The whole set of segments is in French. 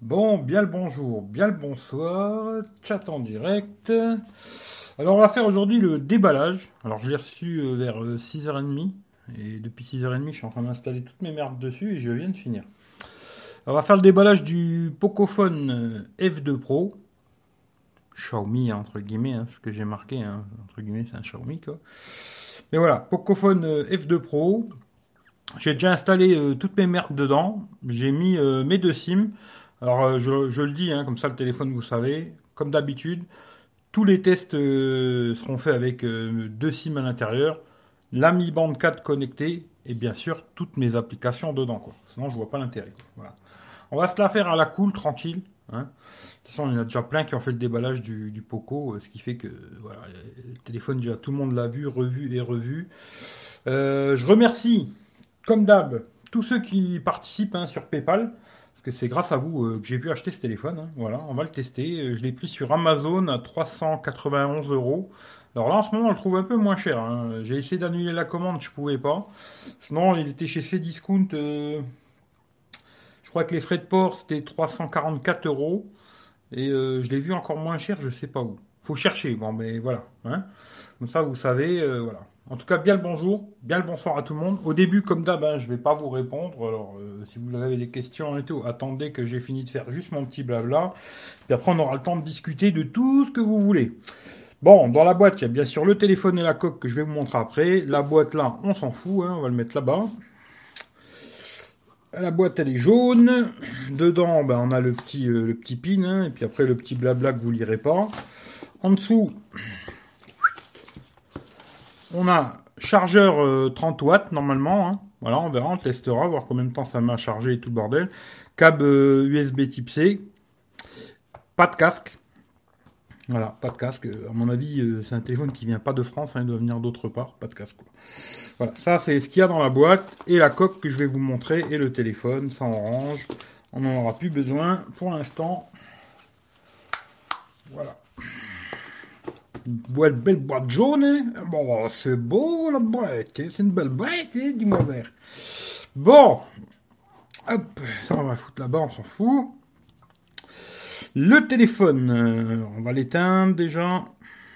Bon, bien le bonjour, bien le bonsoir, chat en direct. Alors on va faire aujourd'hui le déballage. Alors je l'ai reçu euh, vers 6h30 euh, et depuis 6h30 je suis en train d'installer toutes mes merdes dessus et je viens de finir. on va faire le déballage du Pocophone euh, F2 Pro. Xiaomi entre guillemets, hein, ce que j'ai marqué, hein, entre guillemets c'est un Xiaomi quoi. Mais voilà, Pocophone F2 Pro. J'ai déjà installé toutes mes merdes dedans. J'ai mis mes deux SIM. Alors, euh, je, le dis, hein, comme ça le téléphone, vous savez, comme d'habitude, tous les tests euh, seront faits avec euh, deux SIM à l'intérieur, la Mi Band 4 connectée et bien sûr toutes mes applications dedans. Quoi. Sinon, je vois pas l'intérêt. Voilà. On va se la faire à la cool, tranquille. Hein. De toute façon, il y en a déjà plein qui ont fait le déballage du, Poco, ce qui fait que voilà, le téléphone, déjà tout le monde l'a vu, revu et revu. je remercie, comme d'hab, tous ceux qui participent hein, sur PayPal c'est grâce à vous euh, que j'ai pu acheter ce téléphone. Hein. Voilà, on va le tester. Euh, je l'ai pris sur Amazon à 391 euros. Alors là, en ce moment, on le trouve un peu moins cher. Hein. J'ai essayé d'annuler la commande, je pouvais pas. Sinon, il était chez Cdiscount. Euh, je crois que les frais de port, c'était 344 euros. Et je l'ai vu encore moins cher, je sais pas où. Faut chercher. Bon, mais voilà. Hein. Comme ça, vous savez, voilà. En tout cas, bien le bonjour, bien le bonsoir à tout le monde. Au début, comme d'hab, hein, je ne vais pas vous répondre. Alors, euh, si vous avez des questions et tout, attendez que j'ai fini de faire juste mon petit blabla. Puis après, on aura le temps de discuter de tout ce que vous voulez. Bon, dans la boîte, il y a bien sûr le téléphone et la coque que je vais vous montrer après. La boîte là, on s'en fout, hein, on va le mettre là-bas. La boîte, elle est jaune. Dedans, ben, on a le petit, euh, pin, hein, et puis après le petit blabla que vous lirez pas. En dessous, on a chargeur 30 euh, watts normalement. Hein. Voilà, on verra, on testera, voir combien de temps ça m'a chargé et tout le bordel. Câble USB euh, type C. Pas de casque. Voilà, pas de casque. À mon avis, euh, c'est un téléphone qui vient pas de France, hein, il doit venir d'autre part. Pas de casque. Voilà, ça c'est ce qu'il y a dans la boîte et la coque que je vais vous montrer et le téléphone sans orange. On n'en aura plus besoin pour l'instant. Voilà belle boîte jaune. Hein. Bon, c'est beau la boîte. Hein. C'est une belle boîte, hein, dis-moi vert. Bon. Hop, ça on va foutre là-bas, on s'en fout. Le téléphone, euh, on va l'éteindre déjà.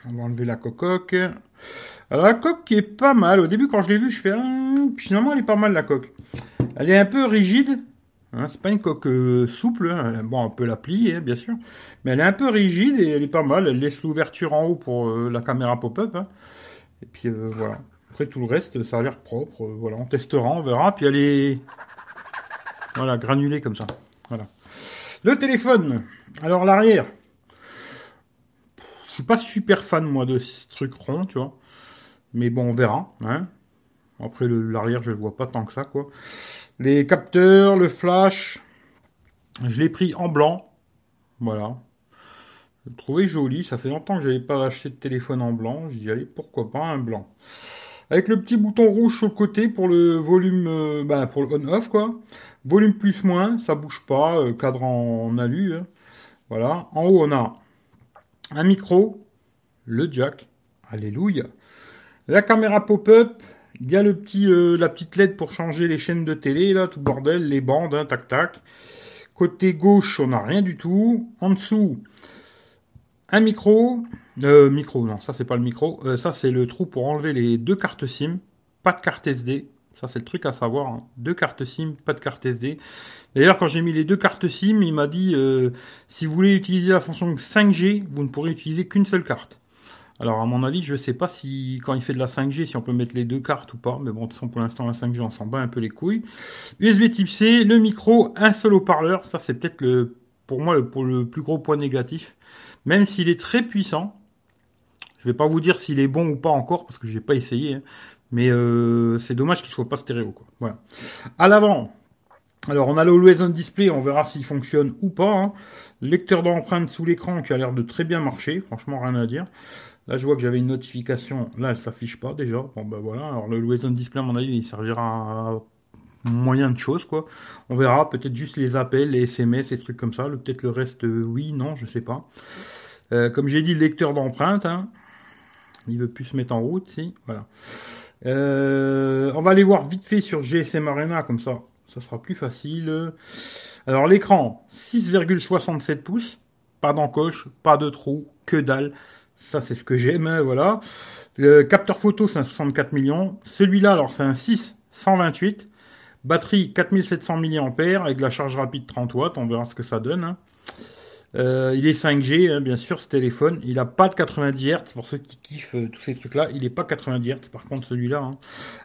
On va enlever la cocoque. Alors la coque qui est pas mal. Au début quand je l'ai vue, je fais... Ah, puis finalement elle est pas mal la coque. Elle est un peu rigide. Hein, c'est pas une coque euh, souple, hein. bon, on peut la plier, hein, bien sûr, mais elle est un peu rigide et elle est pas mal. Elle laisse l'ouverture en haut pour euh, la caméra pop-up. Et puis euh, voilà. Après tout le reste, ça a l'air propre. voilà, on testera, on verra. Puis elle est voilà granulée comme ça. Voilà. Le téléphone. Alors l'arrière. Je suis pas super fan moi de ce truc rond, tu vois. Mais bon, on verra. Après l'arrière, je le vois pas tant que ça, quoi. Les capteurs, le flash, je l'ai pris en blanc. Voilà. Je l'ai trouvé joli. Ça fait longtemps que je n'avais pas acheté de téléphone en blanc. Je dis, allez, pourquoi pas un blanc. Avec le petit bouton rouge sur le côté pour le volume, euh, bah, pour le on-off, quoi. Volume plus moins, ça bouge pas. Euh, cadre en alu. Hein. Voilà. En haut, on a un micro, le jack. Alléluia. La caméra pop-up, il y a le petit, euh, la petite LED pour changer les chaînes de télé, là, tout bordel, les bandes, hein, tac tac. Côté gauche, on n'a rien du tout. En dessous, un micro. Euh, micro, non, ça c'est pas le micro. Euh, ça c'est le trou pour enlever les deux cartes SIM. Pas de carte SD. Ça c'est le truc à savoir. Hein. Deux cartes SIM, pas de carte SD. D'ailleurs, quand j'ai mis les deux cartes SIM, il m'a dit si vous voulez utiliser la fonction 5G, vous ne pourrez utiliser qu'une seule carte. Alors à mon avis, je ne sais pas si quand il fait de la 5G, si on peut mettre les deux cartes ou pas, mais bon, de toute façon pour l'instant la 5G on s'en bat un peu les couilles. USB Type C, le micro, un seul haut-parleur, ça c'est peut-être pour moi le, plus gros point négatif. Même s'il est très puissant, je vais pas vous dire s'il est bon ou pas encore parce que je n'ai pas essayé, hein. mais euh, c'est dommage qu'il soit pas stéréo quoi. Voilà. À l'avant, alors on a le Always On Display, on verra s'il fonctionne ou pas. Hein. Lecteur d'empreintes sous l'écran qui a l'air de très bien marcher, franchement rien à dire. Là, je vois que j'avais une notification. Là, elle s'affiche pas déjà. Bon, ben voilà. Alors, le Always Display, à mon avis, il servira à moyen de choses, quoi. On verra. Peut-être juste les appels, les SMS, et trucs comme ça. Peut-être le reste, euh, oui, non, je sais pas. Euh, comme j'ai dit, le lecteur d'empreinte. Hein. Il veut plus se mettre en route, si. Voilà. Euh, on va aller voir vite fait sur GSM Arena, comme ça. Ça sera plus facile. Alors l'écran, 6,67 pouces, pas d'encoche, pas de trou, que dalle. Ça c'est ce que j'aime, hein, voilà. Le capteur photo, c'est un 64 millions. Celui-là, alors c'est un 6 128. Batterie 4700 mAh avec la charge rapide 30 watts, on verra ce que ça donne. Hein. Euh, il est 5G, hein, bien sûr, ce téléphone. Il n'a pas de 90 Hz, pour ceux qui kiffent euh, tous ces trucs-là. Il n'est pas 90 Hz, par contre, celui-là.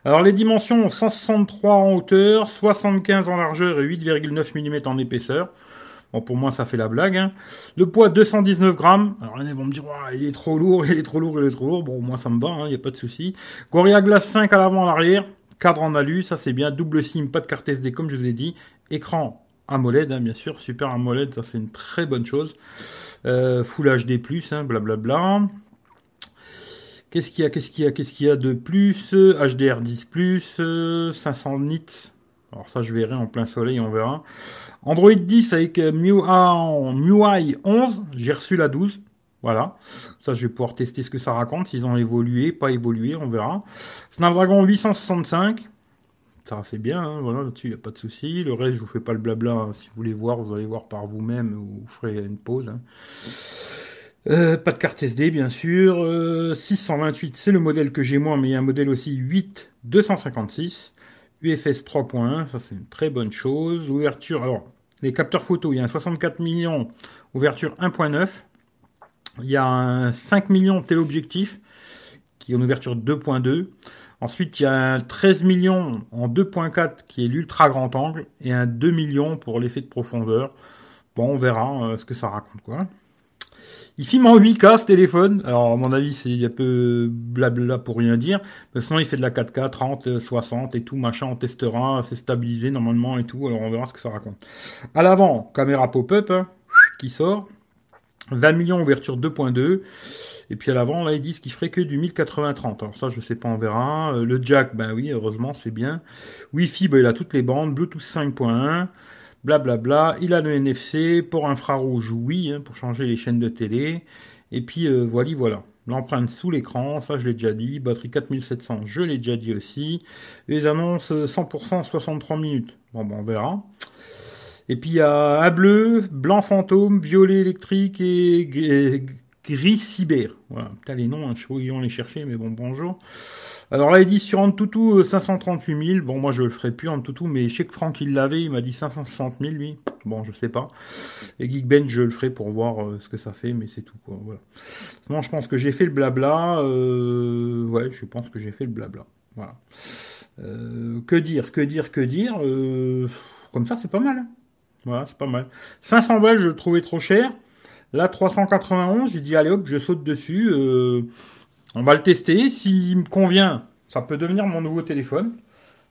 Alors, les dimensions, 163 en hauteur, 75 en largeur et 8,9 mm en épaisseur. Bon, pour moi, ça fait la blague. Hein. Le poids, 219 grammes. Alors, ils vont me dire, il est trop lourd, il est trop lourd, il est trop lourd. Bon, moi, ça me va, il n'y a pas de souci. Gorilla Glass 5 à l'avant, à l'arrière. Cadre en alu, ça c'est bien. Double SIM, pas de carte SD, comme je vous ai dit. Écran AMOLED, hein, bien sûr, super AMOLED, ça c'est une très bonne chose. Euh, Full HD+, hein, blablabla. Qu'est-ce qu'il y a, qu'est-ce qu'il y a, qu'est-ce qu'il y a de plus? HDR10+, 500 nits. Alors ça, je verrai en plein soleil, on verra. Android 10 avec euh, MIUI 11, j'ai reçu la 12. Voilà. Ça, je vais pouvoir tester ce que ça raconte, s'ils ont évolué, pas évolué, on verra. Snapdragon 865. Ça, c'est bien, hein, voilà, là-dessus, il n'y a pas de souci. Le reste, je vous fais pas le blabla. Hein. Si vous voulez voir, vous allez voir par vous-même ou vous ferez une pause. Hein. Euh, pas de carte SD, bien sûr. 628, euh, c'est le modèle que j'ai moi, mais il y a un modèle aussi 8 256. UFS 3.1, ça c'est une très bonne chose. Ouverture, alors, les capteurs photo, il y a un 64 millions, ouverture 1.9. Il y a un 5 millions téléobjectif, qui est en ouverture 2.2. Ensuite, il y a un 13 millions en 2.4 qui est l'ultra grand angle et un 2 millions pour l'effet de profondeur. Bon, on verra euh, ce que ça raconte quoi. Il filme en 8K ce téléphone. Alors à mon avis, c'est un peu blabla pour rien dire. Mais sinon, il fait de la 4K, 30, 60 et tout machin. On testera, c'est stabilisé normalement et tout. Alors on verra ce que ça raconte. À l'avant, caméra pop-up hein, qui sort. 20 millions ouverture 2.2. Et puis à l'avant, là, ils disent qu'il ferait que du 1080-30. Alors ça, je sais pas, on verra. Euh, le jack, ben oui, heureusement, c'est bien. Wi-Fi, ben, il a toutes les bandes. Bluetooth 5.1. Blablabla. Il a le NFC. Port infrarouge, oui, hein, pour changer les chaînes de télé. Et puis, euh, voilà, voilà. L'empreinte sous l'écran, ça je l'ai déjà dit. Batterie 4700, je l'ai déjà dit aussi. Les annonces 100% 63 minutes. Bon, ben on verra. Et puis il y a un bleu, blanc fantôme, violet électrique et Gris Cyber. Voilà. Putain, les noms, hein, je sais où ils les chercher, mais bon, bonjour. Alors là, il dit sur Antutu 538 000. Bon, moi, je le ferai plus Antutu, mais je sais que Franck, il l'avait, il m'a dit 560 000, lui. Bon, je sais pas. Et Geekbench, je le ferai pour voir euh, ce que ça fait, mais c'est tout, quoi. Voilà. Non, je pense que j'ai fait le blabla. Euh, ouais, je pense que j'ai fait le blabla. Voilà. Euh, que dire, que dire, que dire Comme ça, c'est pas mal. Hein. Voilà, c'est pas mal. 500 balles, je le trouvais trop cher. Là, 391, j'ai dit, allez hop, je saute dessus. Euh, on va le tester. S'il me convient, ça peut devenir mon nouveau téléphone.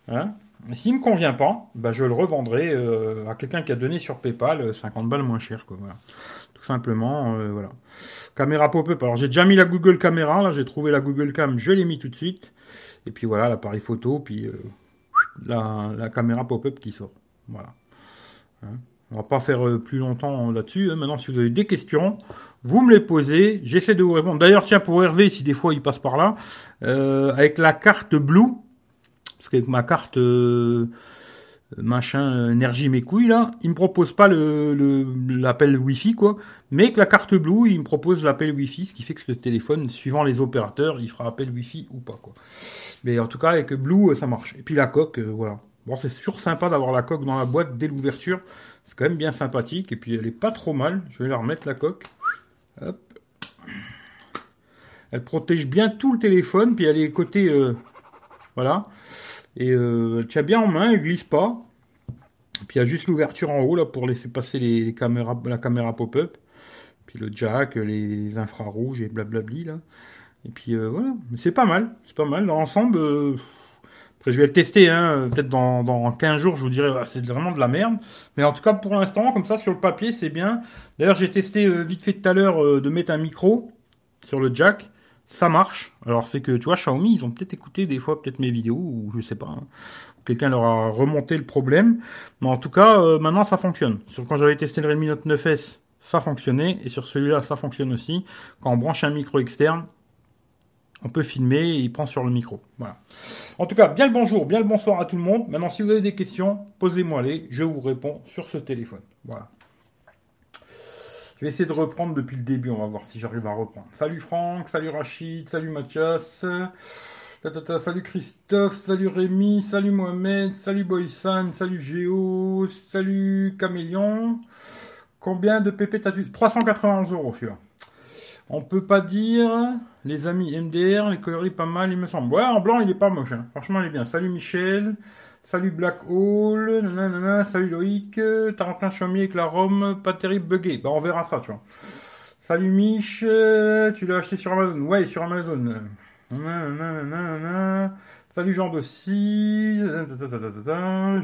Hein S'il me convient pas, bah, je le revendrai euh, à quelqu'un qui a donné sur PayPal 50 euh, balles moins cher. Quoi. Tout simplement, voilà. Caméra pop-up. Alors, j'ai déjà mis la Google Caméra. Là, j'ai trouvé la Google Cam. Je l'ai mis tout de suite. Et puis voilà, l'appareil photo. Puis la, la, caméra pop-up qui sort. Voilà. Hein on va pas faire euh, plus longtemps là-dessus. Hein. Maintenant, si vous avez des questions, vous me les posez. J'essaie de vous répondre. D'ailleurs, tiens, pour Hervé, si des fois il passe par là, euh, avec la carte Blue, parce qu'avec ma carte euh, machin énergie mes couilles là, il me propose pas le l'appel Wi-Fi quoi, mais avec la carte Blue, il me propose l'appel Wi-Fi, ce qui fait que ce téléphone, suivant les opérateurs, il fera appel Wi-Fi ou pas quoi. Mais en tout cas, avec Blue, ça marche. Et puis la coque, voilà. Bon, c'est toujours sympa d'avoir la coque dans la boîte dès l'ouverture. C'est quand même bien sympathique. Et puis elle est pas trop mal. Je vais la remettre la coque. Hop. Elle protège bien tout le téléphone. Puis elle est côté. Euh, voilà. Et euh, elle tient bien en main. Elle glisse pas. puis il y a juste l'ouverture en haut là pour laisser passer les, caméras, la caméra pop-up. Puis le jack, les, infrarouges et blablabli là. Et puis euh, voilà. C'est pas mal. C'est pas mal. Dans l'ensemble je vais le tester, hein, peut-être dans, dans 15 jours, je vous dirai, c'est vraiment de la merde. Mais en tout cas, pour l'instant, comme ça, sur le papier, c'est bien. D'ailleurs, j'ai testé euh, vite fait tout à l'heure euh, de mettre un micro sur le jack. Ça marche. Alors, c'est que, tu vois, Xiaomi, ils ont peut-être écouté des fois, peut-être mes vidéos, ou je sais pas. Hein. Quelqu'un leur a remonté le problème. Mais en tout cas, euh, maintenant, ça fonctionne. Sur quand j'avais testé le Redmi Note 9S, ça fonctionnait. Et sur celui-là, ça fonctionne aussi. Quand on branche un micro externe, on peut filmer et il prend sur le micro. Voilà. En tout cas, bien le bonjour, bien le bonsoir à tout le monde. Maintenant, si vous avez des questions, posez-moi les, je vous réponds sur ce téléphone. Voilà. Je vais essayer de reprendre depuis le début, on va voir si j'arrive à reprendre. Salut Franck, salut Rachid, salut Mathias, salut Christophe, salut Rémi, salut Mohamed, salut Boysan, salut Géo, salut Camélion. Combien de PP t'as-tu 391 euros, celui-là. On peut pas dire, les amis MDR, les coloris pas mal, il me semble. Ouais, en blanc, il est pas moche. Hein. Franchement, il est bien. Salut Michel. Salut Black Hole. Nanana, salut Loïc. T'as rentré un chaumier avec la Rome, pas terrible, buggé. Bah, on verra ça, tu vois. Salut Mich. Tu l'as acheté sur Amazon. Ouais, sur Amazon. Salut Jean Dossi.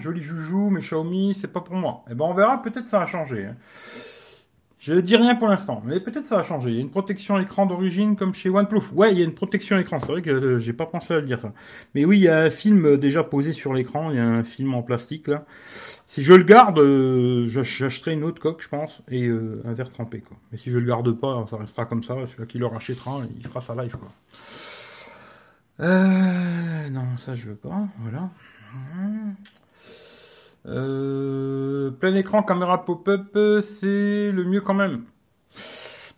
Joli joujou, mais Xiaomi, c'est pas pour moi. Eh ben, on verra, peut-être ça a changé. Hein. Je dis rien pour l'instant, mais peut-être ça va changer. Il y a une protection écran d'origine comme chez OnePlus. Ouais, il y a une protection écran. C'est vrai que euh, j'ai pas pensé à le dire ça. Mais oui, il y a un film euh, déjà posé sur l'écran. Il y a un film en plastique là. Si je le garde, euh, j'achèterai une autre coque, je pense, et un verre trempé quoi. Mais si je le garde pas, ça restera comme ça. Celui qui le rachètera, il fera sa live quoi. Euh, non, ça je veux pas. Voilà. Euh, plein écran, caméra pop-up, c'est le mieux quand même.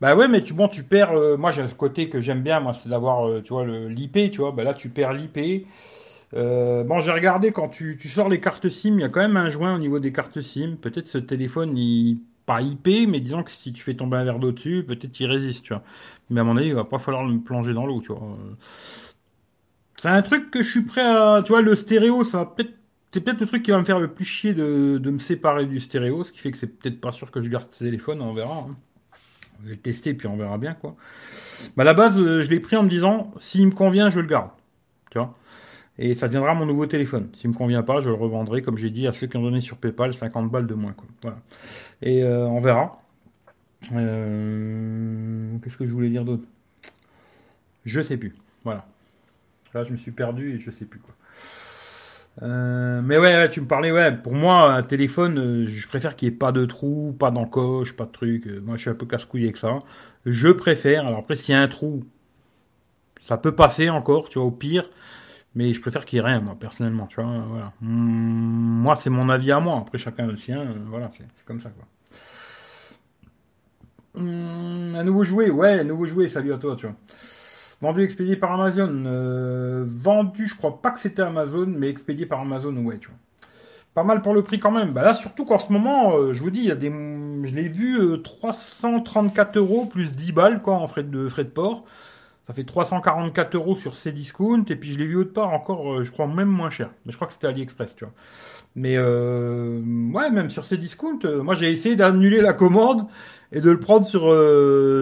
Bah ouais, mais tu bon, tu perds. Euh, moi, j'ai un côté que j'aime bien, moi, c'est d'avoir, euh, tu vois, l'IP, tu vois. Bah là, tu perds l'IP. bon, j'ai regardé quand tu, sors les cartes SIM, il y a quand même un joint au niveau des cartes SIM. Peut-être ce téléphone, il pas IP, mais disons que si tu fais tomber un verre d'eau dessus, peut-être il résiste, tu vois. Mais à mon avis, il va pas falloir me plonger dans l'eau, tu vois. C'est un truc que je suis prêt à, tu vois, le stéréo, ça va peut-être c'est peut-être le truc qui va me faire le plus chier de, me séparer du stéréo, ce qui fait que c'est peut-être pas sûr que je garde ce téléphone, on verra. Hein. On va le tester puis on verra bien quoi. Bah, à la base, euh, je l'ai pris en me disant s'il me convient, je le garde. Tu vois? Et ça deviendra mon nouveau téléphone. S'il me convient pas, je le revendrai, comme j'ai dit, à ceux qui ont donné sur PayPal 50 balles de moins. Quoi. Voilà. Et euh, on verra. Euh, qu'est-ce que je voulais dire d'autre? Je sais plus. Voilà. Là, je me suis perdu et je sais plus quoi. Euh, mais ouais, tu me parlais, ouais, pour moi, un téléphone, euh, je préfère qu'il n'y ait pas de trou, pas d'encoche, pas de truc. Euh, moi, je suis un peu casse-couille avec ça. Je préfère, alors après, s'il y a un trou, ça peut passer encore, tu vois, au pire. Mais je préfère qu'il n'y ait rien, moi, personnellement, tu vois. Voilà. Mmh, moi, c'est mon avis à moi. Après, chacun le sien. voilà, c'est comme ça, quoi. Mmh, un nouveau jouet, ouais, un nouveau jouet, salut à toi, tu vois. Vendu, expédié par Amazon. Euh, vendu, je crois pas que c'était Amazon, mais expédié par Amazon, ouais, tu vois. Pas mal pour le prix quand même. Bah là, surtout qu'en ce moment, euh, je vous dis, il y a des, je l'ai vu 334 euh, euros plus 10 balles quoi en frais de frais de port. Ça fait 344 euros sur Cdiscount et puis je l'ai vu autre part encore, je crois même moins cher. Mais je crois que c'était AliExpress, tu vois. Mais ouais, même sur Cdiscount, moi j'ai essayé d'annuler la commande et de le prendre sur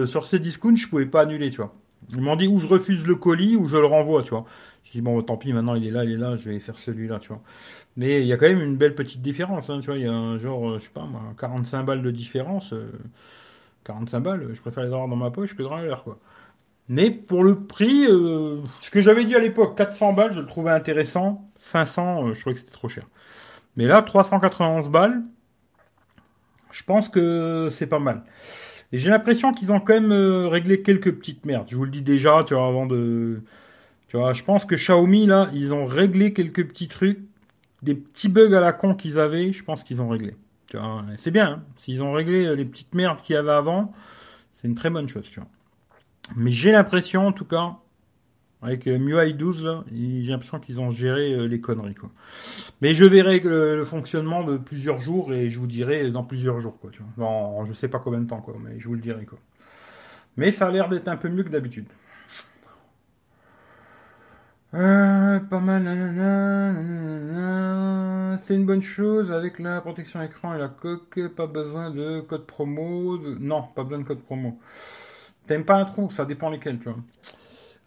sur Cdiscount, je pouvais pas annuler, tu vois. Ils m'ont dit ou je refuse le colis ou je le renvoie, tu vois. Je dis bon, tant pis, maintenant il est là, il est là, je vais faire celui-là, tu vois. Mais il y a quand même une belle petite différence, hein, tu vois. Il y a un genre, euh, je sais pas moi, 45 balles de différence. 45 euh, balles, je préfère les avoir dans ma poche que dans l'air, quoi. Mais pour le prix, euh, ce que j'avais dit à l'époque, 400 balles, je le trouvais intéressant. 500, je trouvais que c'était trop cher. Mais là, 391 balles, je pense que c'est pas mal. Et j'ai l'impression qu'ils ont quand même euh, réglé quelques petites merdes. Je vous le dis déjà, tu vois, avant de. Tu vois, je pense que Xiaomi, là, ils ont réglé quelques petits trucs. Des petits bugs à la con qu'ils avaient, je pense qu'ils ont réglé. Tu vois, c'est bien. Hein. S'ils ont réglé euh, les petites merdes qu'il y avait avant, c'est une très bonne chose, tu vois. Mais j'ai l'impression, en tout cas, avec euh, MIUI 12, là, j'ai l'impression qu'ils ont géré euh, les conneries, quoi. Mais je verrai le, fonctionnement de plusieurs jours et je vous dirai dans plusieurs jours, quoi. Tu. Dans, je sais pas combien de temps, quoi, mais je vous le dirai, quoi. Mais ça a l'air d'être un peu mieux que d'habitude. Euh, pas mal, c'est une bonne chose avec la protection écran et la coque, pas besoin de code promo, non, pas besoin de code promo. T'aimes pas un trou, ça dépend lesquels, tu vois.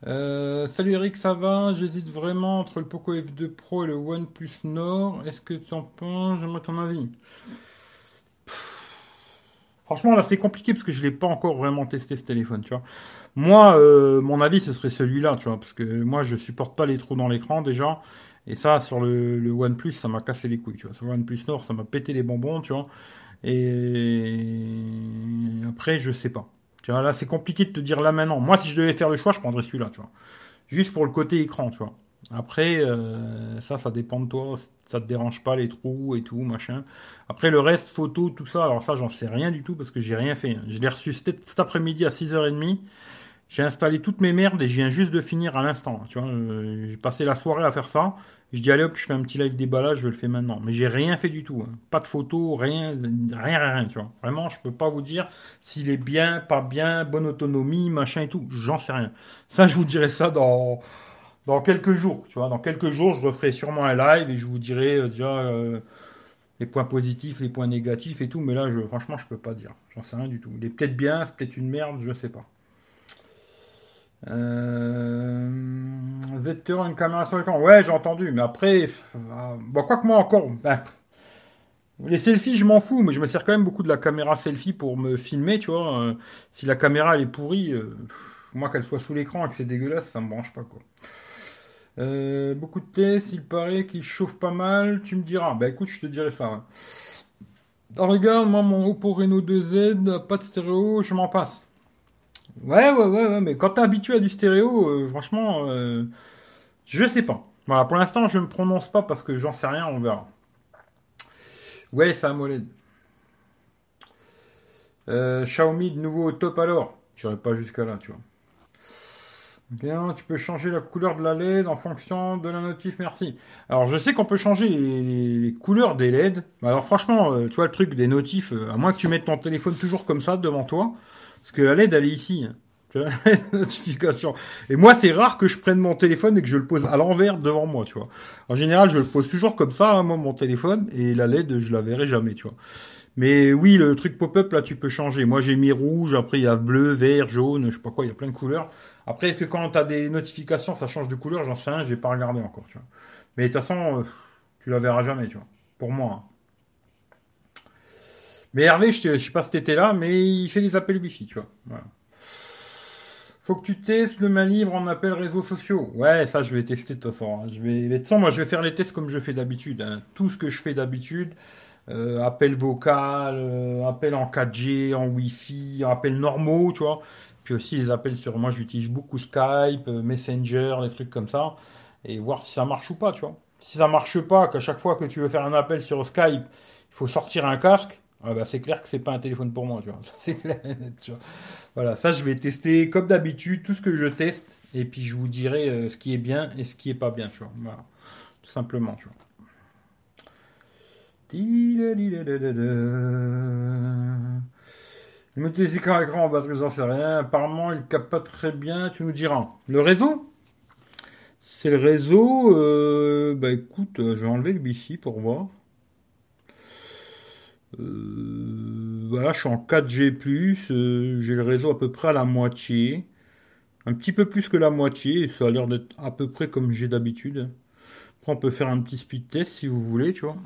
Euh, salut Eric, ça va? J'hésite vraiment entre le Poco F2 Pro et le OnePlus Nord. Est-ce que tu en penses? J'aimerais ton avis. Franchement, là, c'est compliqué parce que je l'ai pas encore vraiment testé ce téléphone, tu vois. Moi, euh, mon avis, ce serait celui-là, tu vois, parce que moi, je supporte pas les trous dans l'écran déjà. Et ça, sur le, le OnePlus, ça m'a cassé les couilles, tu vois. Sur le OnePlus Nord, ça m'a pété les bonbons, tu vois. Et après, je sais pas là, c'est compliqué de te dire là maintenant. Moi, si je devais faire le choix, je prendrais celui-là, tu vois. Juste pour le côté écran, tu vois. Après, euh, ça, ça dépend de toi. Ça te dérange pas les trous et tout, machin. Après, le reste, photo, tout ça, alors ça, j'en sais rien du tout parce que j'ai rien fait. Je l'ai reçu cet, après-midi à 6h30. J'ai installé toutes mes merdes et je viens juste de finir à l'instant. Tu vois, euh, j'ai passé la soirée à faire ça. Je dis allez hop, je fais un petit live déballage, je le fais maintenant. Mais j'ai rien fait du tout. Hein. Pas de photos, rien, rien, rien, tu vois. Vraiment, je peux pas vous dire s'il est bien, pas bien, bonne autonomie, machin et tout. J'en sais rien. Ça, je vous dirai ça dans quelques jours. Dans quelques jours, je referai sûrement un live et je vous dirai euh, déjà euh, les points positifs, les points négatifs et tout. Mais là, franchement, je peux pas dire. J'en sais rien du tout. Il est peut-être bien, c'est peut-être une merde, je sais pas. Euh... une caméra sur l'écran. Ouais, j'ai entendu, mais après, bon, quoi que moi encore, ben, les selfies, je m'en fous, mais je me sers quand même beaucoup de la caméra selfie pour me filmer, tu vois. Euh, si la caméra elle est pourrie, euh, moi qu'elle soit sous l'écran et que c'est dégueulasse, ça me branche pas quoi. Beaucoup de tests, il paraît qu'il chauffe pas mal, tu me diras. Bah écoute, je te dirai ça. regarde, moi mon Oppo Reno 2Z, pas de stéréo, je m'en passe. Ouais, ouais, ouais, ouais, mais quand t'es habitué à du stéréo, euh, franchement, euh, je sais pas. Voilà, pour l'instant, je ne me prononce pas parce que j'en sais rien, on verra. Ouais, c'est AMOLED. Euh, Xiaomi de nouveau au top alors. J'irai pas jusqu'à là, tu vois. Bien, tu peux changer la couleur de la LED en fonction de la notif, merci. Alors, je sais qu'on peut changer les, couleurs des LED. Alors, franchement, tu vois, le truc des notifs, à moins que tu mettes ton téléphone toujours comme ça devant toi, parce que la LED, elle est ici. Hein. Tu vois notification. Et moi, c'est rare que je prenne mon téléphone et que je le pose à l'envers devant moi, tu vois. En général, je le pose toujours comme ça, hein, moi, mon téléphone, et la LED, je la verrai jamais, tu vois. Mais oui, le truc pop-up, là, tu peux changer. Moi, j'ai mis rouge, après, il y a bleu, vert, jaune, je sais pas quoi, il y a plein de couleurs. Après, est-ce que quand tu as des notifications, ça change de couleur? J'en sais rien, j'ai pas regardé encore, tu vois. Mais de toute façon, euh, tu la verras jamais, tu vois. Pour moi. Hein. Mais Hervé, je, ne sais pas si t'étais là, mais il fait des appels Wi-Fi, tu vois. Faut que tu testes le main libre en appels réseaux sociaux. Ouais, ça, je vais tester de toute façon. Hein. Je vais, de toute façon, moi, je vais faire les tests comme je fais d'habitude. Hein. Tout ce que je fais d'habitude, euh, appel vocal, euh, appel en 4G, en Wi-Fi, appels normaux, tu vois. Puis aussi les appels sur, moi, j'utilise beaucoup Skype, euh, Messenger, des trucs comme ça, et voir si ça marche ou pas, tu vois. Si ça marche pas, qu'à chaque fois que tu veux faire un appel sur Skype, il faut sortir un casque, ah bah, c'est clair que c'est pas un téléphone pour moi, tu vois. C'est clair, tu vois. Voilà, ça je vais tester comme d'habitude tout ce que je teste et puis je vous dirai euh, ce qui est bien et ce qui est pas bien, tu vois. Voilà, tout simplement, tu vois. Le moteur écran écran en batterie, j'en sais rien. Apparemment, il capte pas très bien. Tu nous diras. Le réseau? C'est le réseau. Euh, bah écoute, euh, je vais enlever le BC pour voir. Euh, voilà, je suis en 4G+, euh, j'ai le réseau à peu près à la moitié. Un petit peu plus que la moitié, et ça a l'air d'être à peu près comme j'ai d'habitude. Après, on peut faire un petit speed test si vous voulez, tu vois.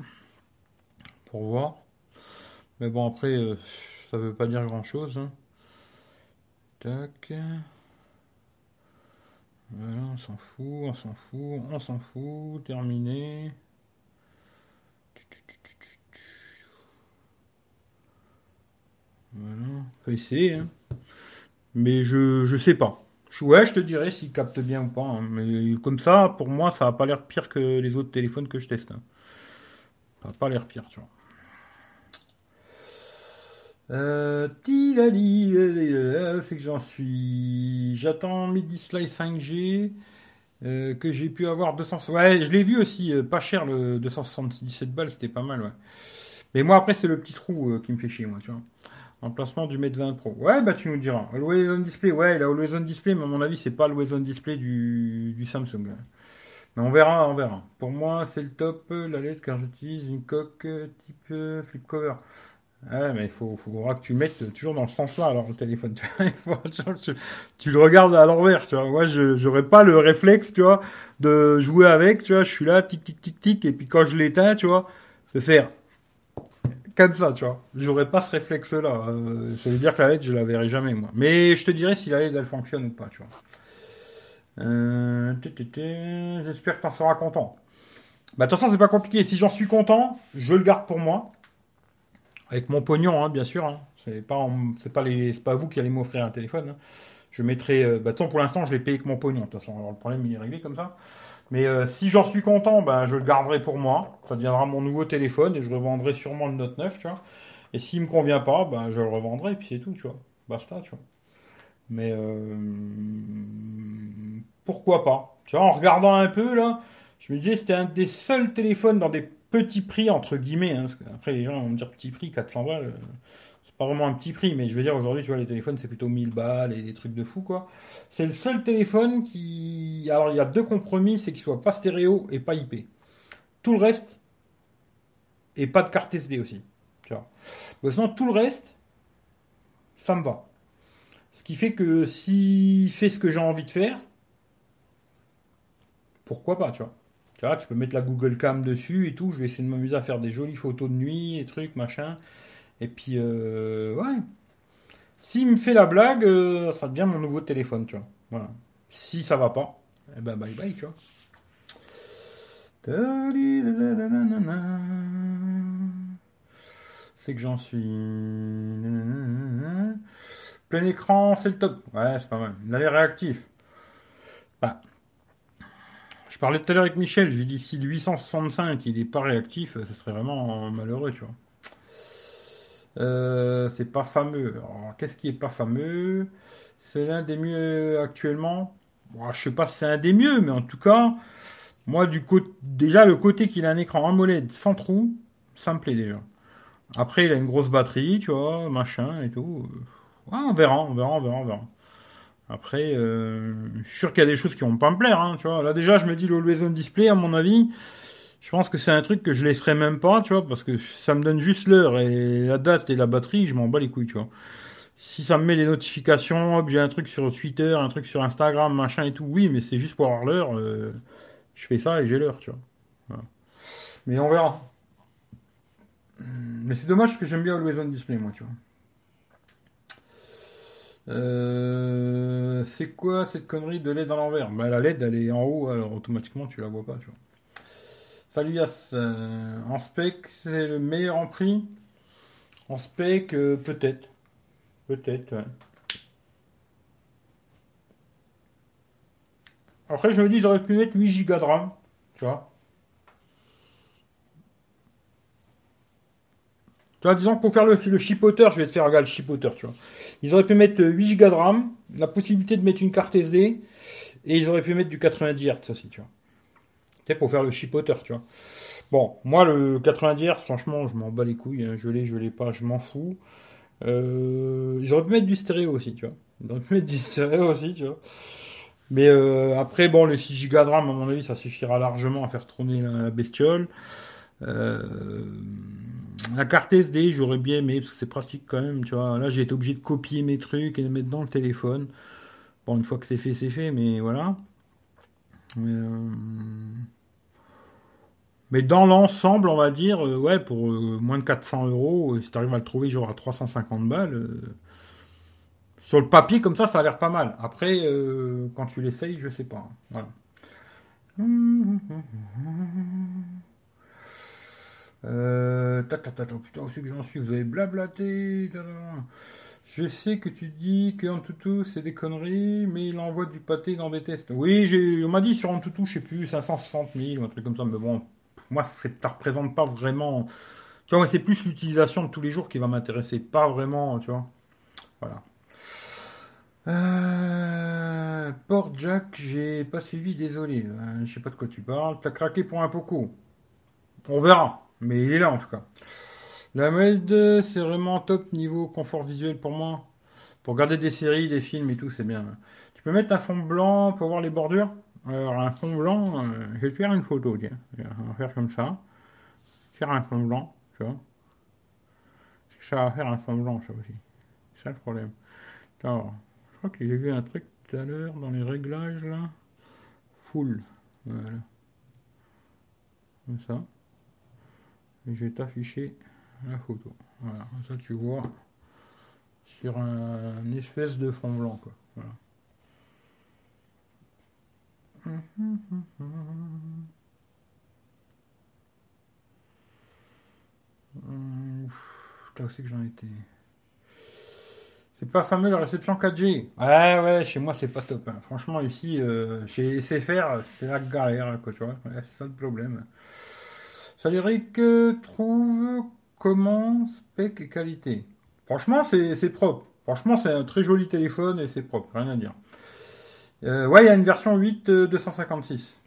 Pour voir. Mais bon, après, euh, ça veut pas dire grand-chose. Hein. Tac. Voilà, on s'en fout, on s'en fout, on s'en fout. Terminé. Voilà, faut essayer. Hein. Mais je, je sais pas. Ouais, je te dirais s'il capte bien ou pas. Hein. Mais comme ça, pour moi, ça a pas l'air pire que les autres téléphones que je teste. Hein. Ça a pas l'air pire, tu vois. Euh, c'est que j'en suis. J'attends Midi Slice 5G euh, que j'ai pu avoir 200. Ouais, je l'ai vu aussi, euh, pas cher le 277 balles, c'était pas mal, ouais. Mais moi après c'est le petit trou qui me fait chier, moi, tu vois. Emplacement du Mate 20 Pro. Ouais, bah tu nous diras. Always on display, ouais, il a on display, mais à mon avis, c'est pas Always on display du, du Samsung. Mais on verra, on verra. Pour moi, c'est le top, la LED, car j'utilise une coque type euh, flip cover. Ouais, mais il faut, faudra que tu mettes toujours dans le sens là, alors le téléphone. Tu, tu, le regardes à l'envers, tu vois. Moi, je j'aurais pas le réflexe, tu vois, de jouer avec, tu vois. Je suis là, tic, tic, tic, tic, et puis quand je l'éteins, tu vois, de faire comme ça, tu vois. J'aurais pas ce réflexe-là. Euh, ça veut dire que la LED, je la verrai jamais, moi. Mais je te dirai si la LED, elle fonctionne ou pas, tu vois. Euh, j'espère que tu en seras content. Bah, de toute façon, c'est pas compliqué. Si j'en suis content, je le garde pour moi. Avec mon pognon, hein, bien sûr. Hein. C'est pas, vous qui allez m'offrir un téléphone. Hein. Je mettrai. Euh, bah, pour l'instant, je l'ai payé avec mon pognon. De toute façon, alors, le problème, il est réglé comme ça. Mais euh, si j'en suis content, ben, je le garderai pour moi. Ça deviendra mon nouveau téléphone et je revendrai sûrement le Note 9, tu vois. Et s'il me convient pas, ben, je le revendrai et puis c'est tout, tu vois. Basta, tu vois. Mais euh, pourquoi pas? Tu vois, en regardant un peu là, je me disais c'était un des seuls téléphones dans des petits prix entre guillemets. Hein, qu'après les gens vont me dire petit prix, 400 balles pas vraiment un petit prix, mais je veux dire, aujourd'hui, tu vois, les téléphones, c'est plutôt 1000 balles et des trucs de fou, quoi. C'est le seul téléphone qui. Alors, il y a deux compromis, c'est qu'il soit pas stéréo et pas IP. Tout le reste, et pas de carte SD aussi. Tu vois. sinon, tout le reste, ça me va. Ce qui fait que s'il fait ce que j'ai envie de faire, pourquoi pas, tu vois. Tu vois, tu peux mettre la Google Cam dessus et tout. Je vais essayer de m'amuser à faire des jolies photos de nuit et trucs, machin. Et puis, euh, ouais. S'il me fait la blague, euh, ça devient mon nouveau téléphone, tu vois. Voilà. Si ça va pas, eh ben bye bye, tu vois. C'est que j'en suis. Plein écran, c'est le top. Ouais, c'est pas mal. Il a l'air réactif. Bah. Je parlais tout à l'heure avec Michel, j'ai dit si le 865 il n'est pas réactif, ça serait vraiment malheureux, tu vois. Euh, c'est pas fameux. qu'est-ce qui est pas fameux? C'est l'un des mieux actuellement. Je sais pas si c'est un des mieux, mais en tout cas, moi, du côté, déjà, le côté qu'il a un écran AMOLED sans trou, ça me plaît déjà. Après, il a une grosse batterie, tu vois, machin et tout. on verra, on verra, on verra, on verra. Après, euh, je suis sûr qu'il y a des choses qui vont pas me plaire, hein, tu vois. Là, déjà, je me dis, le Display, à mon avis, je pense que c'est un truc que je laisserai même pas, tu vois, parce que ça me donne juste l'heure et la date et la batterie, je m'en bats les couilles, tu vois. Si ça me met les notifications, hop, j'ai un truc sur Twitter, un truc sur Instagram, machin et tout, oui, mais c'est juste pour avoir l'heure. Euh, je fais ça et j'ai l'heure, tu vois. Mais on verra. Mais c'est dommage parce que j'aime bien Always On Display, moi, tu vois. Euh, c'est quoi cette connerie de LED à l'envers? Bah, La LED, elle est en haut, alors automatiquement, tu la vois pas, tu vois. Salut Yass. Euh, en spec, c'est le meilleur en prix? En spec, euh, peut-être. Peut-être, Après, je me dis, auraient pu mettre 8 Go de RAM. Tu vois Tu vois, disons pour faire le, le chipoteur, je vais te faire regarder le chipoteur, tu vois. Ils auraient pu mettre 8 Go de RAM, la possibilité de mettre une carte SD, et ils auraient pu mettre du 90 Hz aussi, tu vois pour faire le chipoteur, tu vois. Bon, moi, le 90 Hz, franchement, je m'en bats les couilles. Hein. Je l'ai, je l'ai pas, je m'en fous. Euh, auraient pu mettre du stéréo aussi, tu vois. Auraient pu mettre du stéréo aussi, tu vois. Mais euh, après, bon, le 6 Go de RAM, à mon avis, ça suffira largement à faire tourner la, bestiole. Euh, la carte SD, j'aurais bien aimé, parce que c'est pratique quand même, tu vois. Là, j'ai été obligé de copier mes trucs et de mettre dans le téléphone. Bon, une fois que c'est fait, c'est fait, mais voilà. Euh, mais dans l'ensemble, on va dire, euh, ouais, pour euh, moins de 400 euros, si tu arrives à le trouver genre à 350 balles, sur le papier comme ça, ça a l'air pas mal. Après, quand tu l'essayes, je sais pas. Voilà. Euh, putain, où c'est que j'en suis? Vous avez blablaté. Je sais que tu dis que Antutu c'est des conneries, mais il envoie du pâté dans des tests. Oui, on m'a dit sur Antutu, je sais plus, 560 000 ou un truc comme ça, mais bon, moi ça ne représente pas vraiment. Tu vois, c'est plus l'utilisation de tous les jours qui va m'intéresser, pas vraiment, tu vois. Voilà. Euh, Port Jack, j'ai pas suivi, désolé. Euh, je sais pas de quoi tu parles. T'as craqué pour un poco. On verra, mais il est là en tout cas. La ML2, c'est vraiment top niveau confort visuel pour moi. Pour regarder des séries, des films et tout, c'est bien. Tu peux mettre un fond blanc pour voir les bordures? Alors, un fond blanc, euh, je vais te faire une photo, tiens. On va faire comme ça. Faire un fond blanc, tu vois. Ça va faire un fond blanc, ça aussi. C'est ça le problème. Alors, je crois que j'ai vu un truc tout à l'heure dans les réglages, là. Full. Voilà. Comme ça. Je vais t'afficher la photo. Voilà, ça tu vois sur un, espèce de fond blanc quoi. Voilà. Là aussi que j'en étais? C'est pas fameux la réception 4G. Ouais, ouais, chez moi c'est pas top. hein. Franchement, ici, euh, chez SFR, c'est la galère, quoi, tu vois. Ouais, c'est ça le problème. Salut Eric, euh, trouve comment spec et qualité? Franchement, c'est propre. Franchement, c'est un très joli téléphone et c'est propre, rien à dire. Euh, ouais, il y a une version 8 euh, 256.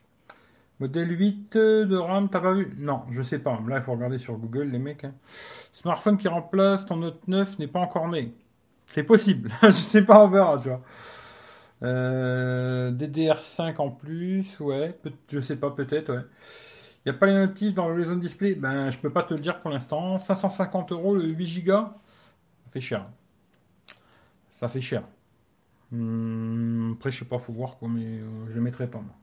Modèle 8 euh, de RAM, t'as pas vu? Non, je sais pas. Là, il faut regarder sur Google, les mecs. hein. Smartphone qui remplace ton Note 9 n'est pas encore né. C'est possible. je sais pas, on verra, tu vois. Euh, DDR5 en plus, ouais. Je sais pas, peut-être, ouais. Il n'y a pas les notifs dans le Horizon Display? Ben, je peux pas te le dire pour l'instant. 550 euros le 8 Go Ça fait cher. Ça fait cher. Hmm, après, je sais pas, faut voir quoi, mais euh, je le mettrai pas, moi.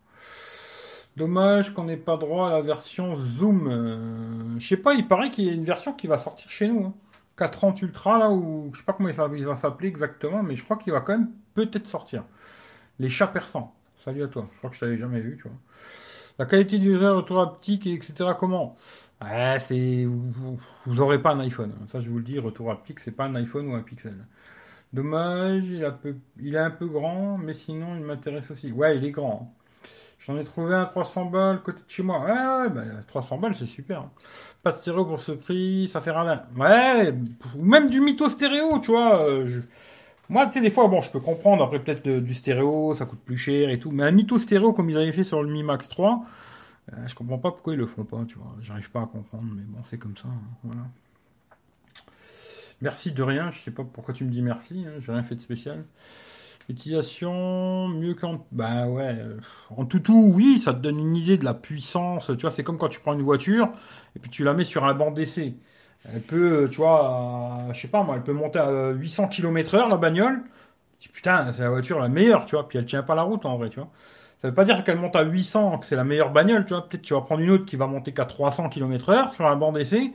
Dommage qu'on n'ait pas droit à la version Zoom. Euh, je sais pas, il paraît qu'il y a une version qui va sortir chez nous. Hein. 430 Ultra, là, ou je sais pas comment il va s'appeler exactement, mais je crois qu'il va quand même peut-être sortir. Les chats persans. Salut à toi. Je crois que je t'avais jamais vu, tu vois. La qualité du réseau, retour haptique, et etc. Comment? Ouais, c'est, vous, vous aurez pas un iPhone. Ça, je vous le dis, retour haptique, c'est pas un iPhone ou un Pixel. Dommage, il, peu- il est un peu grand, mais sinon, il m'intéresse aussi. Ouais, il est grand. J'en ai trouvé un à 300 balles côté de chez moi. Ouais, ouais, bah, 300 balles, c'est super. Pas de stéréo pour ce prix, ça fait radin. Ouais, ou même du mytho stéréo, tu vois. euh, Moi, tu sais, des fois, bon, je peux comprendre, après peut-être de- du stéréo, ça coûte plus cher et tout. Mais un mytho stéréo comme ils avaient fait sur le Mi Max 3, euh, je comprends pas pourquoi ils le font pas, tu vois. J'arrive pas à comprendre, mais bon, c'est comme ça. hein, voilà. Merci de rien, je sais pas pourquoi tu me dis merci, hein, j'ai rien fait de spécial. Utilisation mieux qu'en. Bah ouais. euh, En toutou, oui, ça te donne une idée de la puissance. Tu vois, c'est comme quand tu prends une voiture et puis tu la mets sur un banc d'essai. Elle peut, euh, tu vois, à- je sais pas moi, elle peut monter à 800 km/h la bagnole. Tu putain, c'est la voiture la meilleure, tu vois. Puis elle tient pas la route en vrai, tu vois. Ça veut pas dire qu'elle monte à 800, que c'est la meilleure bagnole, tu vois. Peut-être tu vas prendre une autre qui va monter qu'à 300 km/h sur un banc d'essai.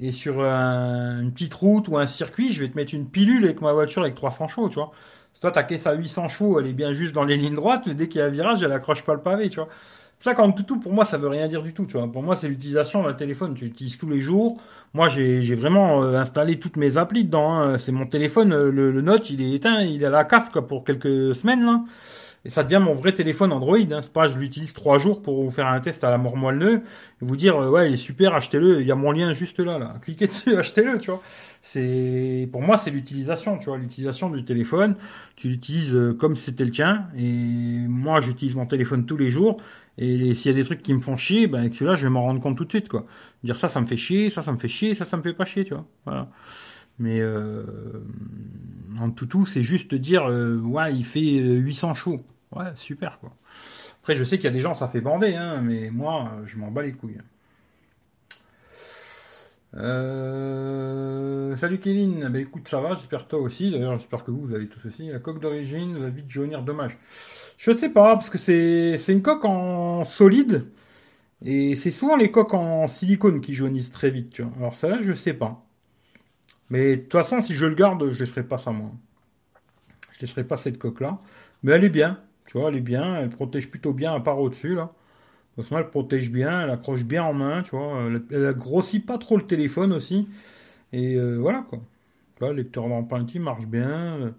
Et sur un- une petite route ou un circuit, je vais te mettre une pilule avec ma voiture avec 300 chevaux, tu vois. Toi, ta caisse à 800 chevaux, elle est bien juste dans les lignes droites, mais dès qu'il y a un virage, elle accroche pas le pavé, tu vois. C'est ça qu'en toutou, pour moi, ça veut rien dire du tout, tu vois. Pour moi, c'est l'utilisation d'un téléphone. Tu l'utilises tous les jours. Moi, j'ai vraiment euh, installé toutes mes applis dedans. hein. C'est mon téléphone, euh, le, le Note, il est éteint, il est à la casse, quoi, pour quelques semaines, là. Et ça devient mon vrai téléphone Android. Hein. C'est pas, je l'utilise trois jours pour vous faire un test à la mort moelleux et vous dire, euh, ouais, il est super, achetez-le. Il y a mon lien juste là, là. Cliquez dessus, achetez-le, tu vois. C'est, pour moi, c'est l'utilisation, tu vois, l'utilisation du téléphone. Tu l'utilises comme si c'était le tien. Et moi, j'utilise mon téléphone tous les jours. Et s'il y a des trucs qui me font chier, ben, avec celui-là, je vais m'en rendre compte tout de suite, quoi. Dire ça, ça me fait chier, ça, ça me fait chier, ça, ça me fait pas chier, tu vois. Voilà. Mais euh, en tout tout, c'est juste dire, euh, ouais, il fait euh, 800 chevaux. Ouais, super, quoi. Après, je sais qu'il y a des gens, ça fait bander, hein, mais moi, euh, je m'en bats les couilles. Euh, Salut Kevin, bah écoute, ça va, j'espère toi aussi. D'ailleurs, j'espère que vous, avez tous aussi. La coque d'origine va vite jaunir, dommage. Je sais pas, parce que c'est une coque en solide, et c'est souvent les coques en silicone qui jaunissent très vite, tu. Alors ça, je sais pas. Mais de toute façon, si je le garde, je laisserai pas ça, moi. Je laisserai pas cette coque-là. Mais elle est bien, tu vois, elle est bien, elle protège plutôt bien, à part au-dessus, là. Toute façon, elle protège bien, elle accroche bien en main, tu vois. Elle, grossit pas trop le téléphone aussi. Et euh, voilà, quoi. Vois, le lecteur d'empreinte, il marche bien. euh.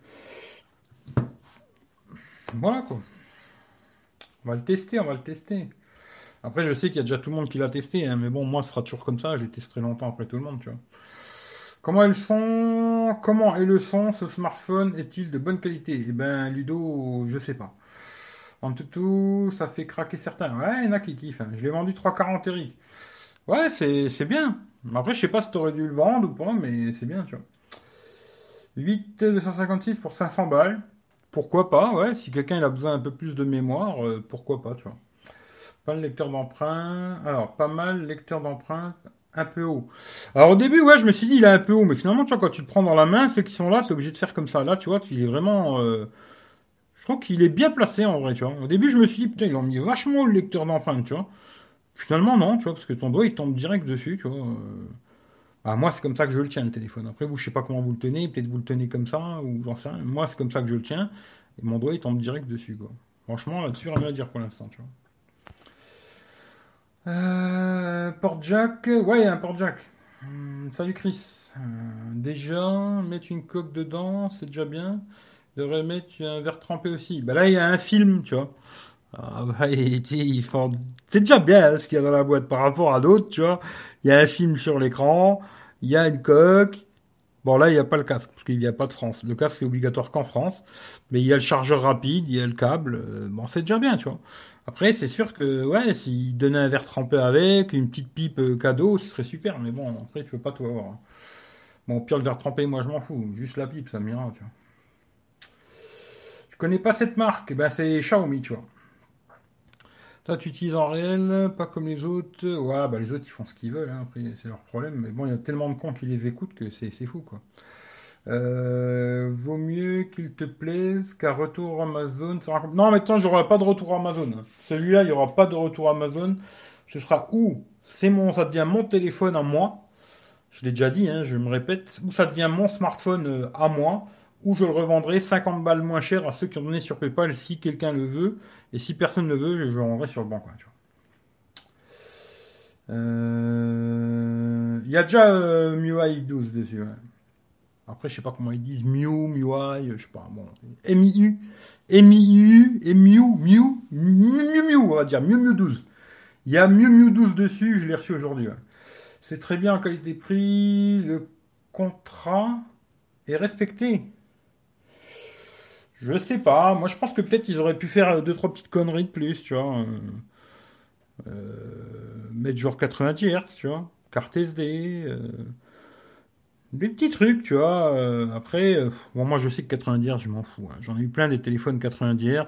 Voilà, quoi. On va le tester, on va le tester. Après, je sais qu'il y a déjà tout le monde qui l'a testé, hein, mais bon, moi, ce sera toujours comme ça. Je testerai longtemps après tout le monde, tu vois. Comment elles Comment est le son? Ce smartphone est-il de bonne qualité? Eh ben, Ludo, je sais pas. En tout, ça fait craquer certains. Ouais, il y en a qui kiffent. hein. Je l'ai vendu 3,40 Eric. Ouais, c'est bien. Après, je sais pas si t'aurais dû le vendre ou pas, mais c'est bien, tu vois. 8 256 pour 500 balles. Pourquoi pas, ouais. Si quelqu'un a besoin un peu plus de mémoire, euh, pourquoi pas, tu vois. Pas le lecteur d'emprunt. Alors, pas mal, lecteur d'empreinte, un peu haut. Alors, au début, ouais, je me suis dit, il est un peu haut. Mais finalement, tu vois, quand tu le prends dans la main, ceux qui sont là, t'es obligé de faire comme ça. Là, tu vois, il est vraiment. euh, je trouve qu'il est bien placé en vrai, tu vois. Au début, je me suis dit, putain, ils ont mis vachement le lecteur d'empreinte, tu vois. Finalement, non, tu vois, parce que ton doigt, il tombe direct dessus, tu vois. euh. Ah, moi, c'est comme ça que je le tiens, le téléphone. Après, vous, je sais pas comment vous le tenez. Peut-être vous le tenez comme ça, ou j'en sais. Moi, c'est comme ça que je le tiens. Et mon doigt, il tombe direct dessus, quoi. Franchement, là-dessus, rien à dire pour l'instant, tu vois. Euh, port jack. Ouais, un port jack. Hum, salut Chris. déjà, mettre une coque dedans, c'est déjà bien. Il devrait mettre un verre trempé aussi. Bah là, il y a un film, tu vois. Ah. C'est déjà bien hein, ce qu'il y a dans la boîte par rapport à d'autres, tu vois. Il y a un film sur l'écran, il y a une coque. Bon, là, il n'y a pas le casque, parce qu'il n'y a pas de France. Le casque, c'est obligatoire qu'en France. Mais il y a le chargeur rapide, il y a le câble. Euh, bon, c'est déjà bien, tu vois. Après, c'est sûr que, ouais, s'il donnait un verre trempé avec, une petite pipe euh, cadeau, ce serait super. Mais bon, après, tu peux pas tout avoir. Hein. Bon, pire le verre trempé, moi, je m'en fous. Juste la pipe, ça m'ira, tu vois. Je connais pas cette marque. Ben, c'est Xiaomi, tu vois. Toi, tu utilises en réel, pas comme les autres. Ouais, bah les autres, ils font ce qu'ils veulent. Hein. Après, c'est leur problème. Mais bon, il y a tellement de cons qui les écoutent que c'est fou, quoi. Euh, vaut mieux qu'il te plaise qu'un retour Amazon. Non, mais attends, j'aurai pas de retour Amazon. Celui-là, il n'y aura pas de retour Amazon. Ce sera où c'est mon, ça devient mon téléphone à moi. Je l'ai déjà dit, hein, je me répète. Ou ça devient mon smartphone euh, à moi. Ou je le revendrai 50 balles moins cher à ceux qui ont donné sur PayPal si quelqu'un le veut. Et si personne ne le veut, je le vendrai sur le banc. Euh, il y a déjà euh, MIUI 12 dessus. Après, je sais pas comment ils disent, Miu, MIUI, je sais pas, bon, MIU, MIU, MIU, MIU, MIU, MIU, on va dire, MIU, MIU 12. Il y a MIU, MIU 12 dessus, je l'ai reçu aujourd'hui. C'est très bien en qualité-prix, le contrat est respecté. Je sais pas, moi je pense que peut-être ils auraient pu faire deux trois petites conneries de plus, tu vois. Euh, mettre genre 90 Hz, tu vois, carte SD, euh, des petits trucs, tu vois. Euh, après, euh, bon, moi je sais que 90 Hz, je m'en fous. Hein. J'en ai eu plein des téléphones 90 Hz.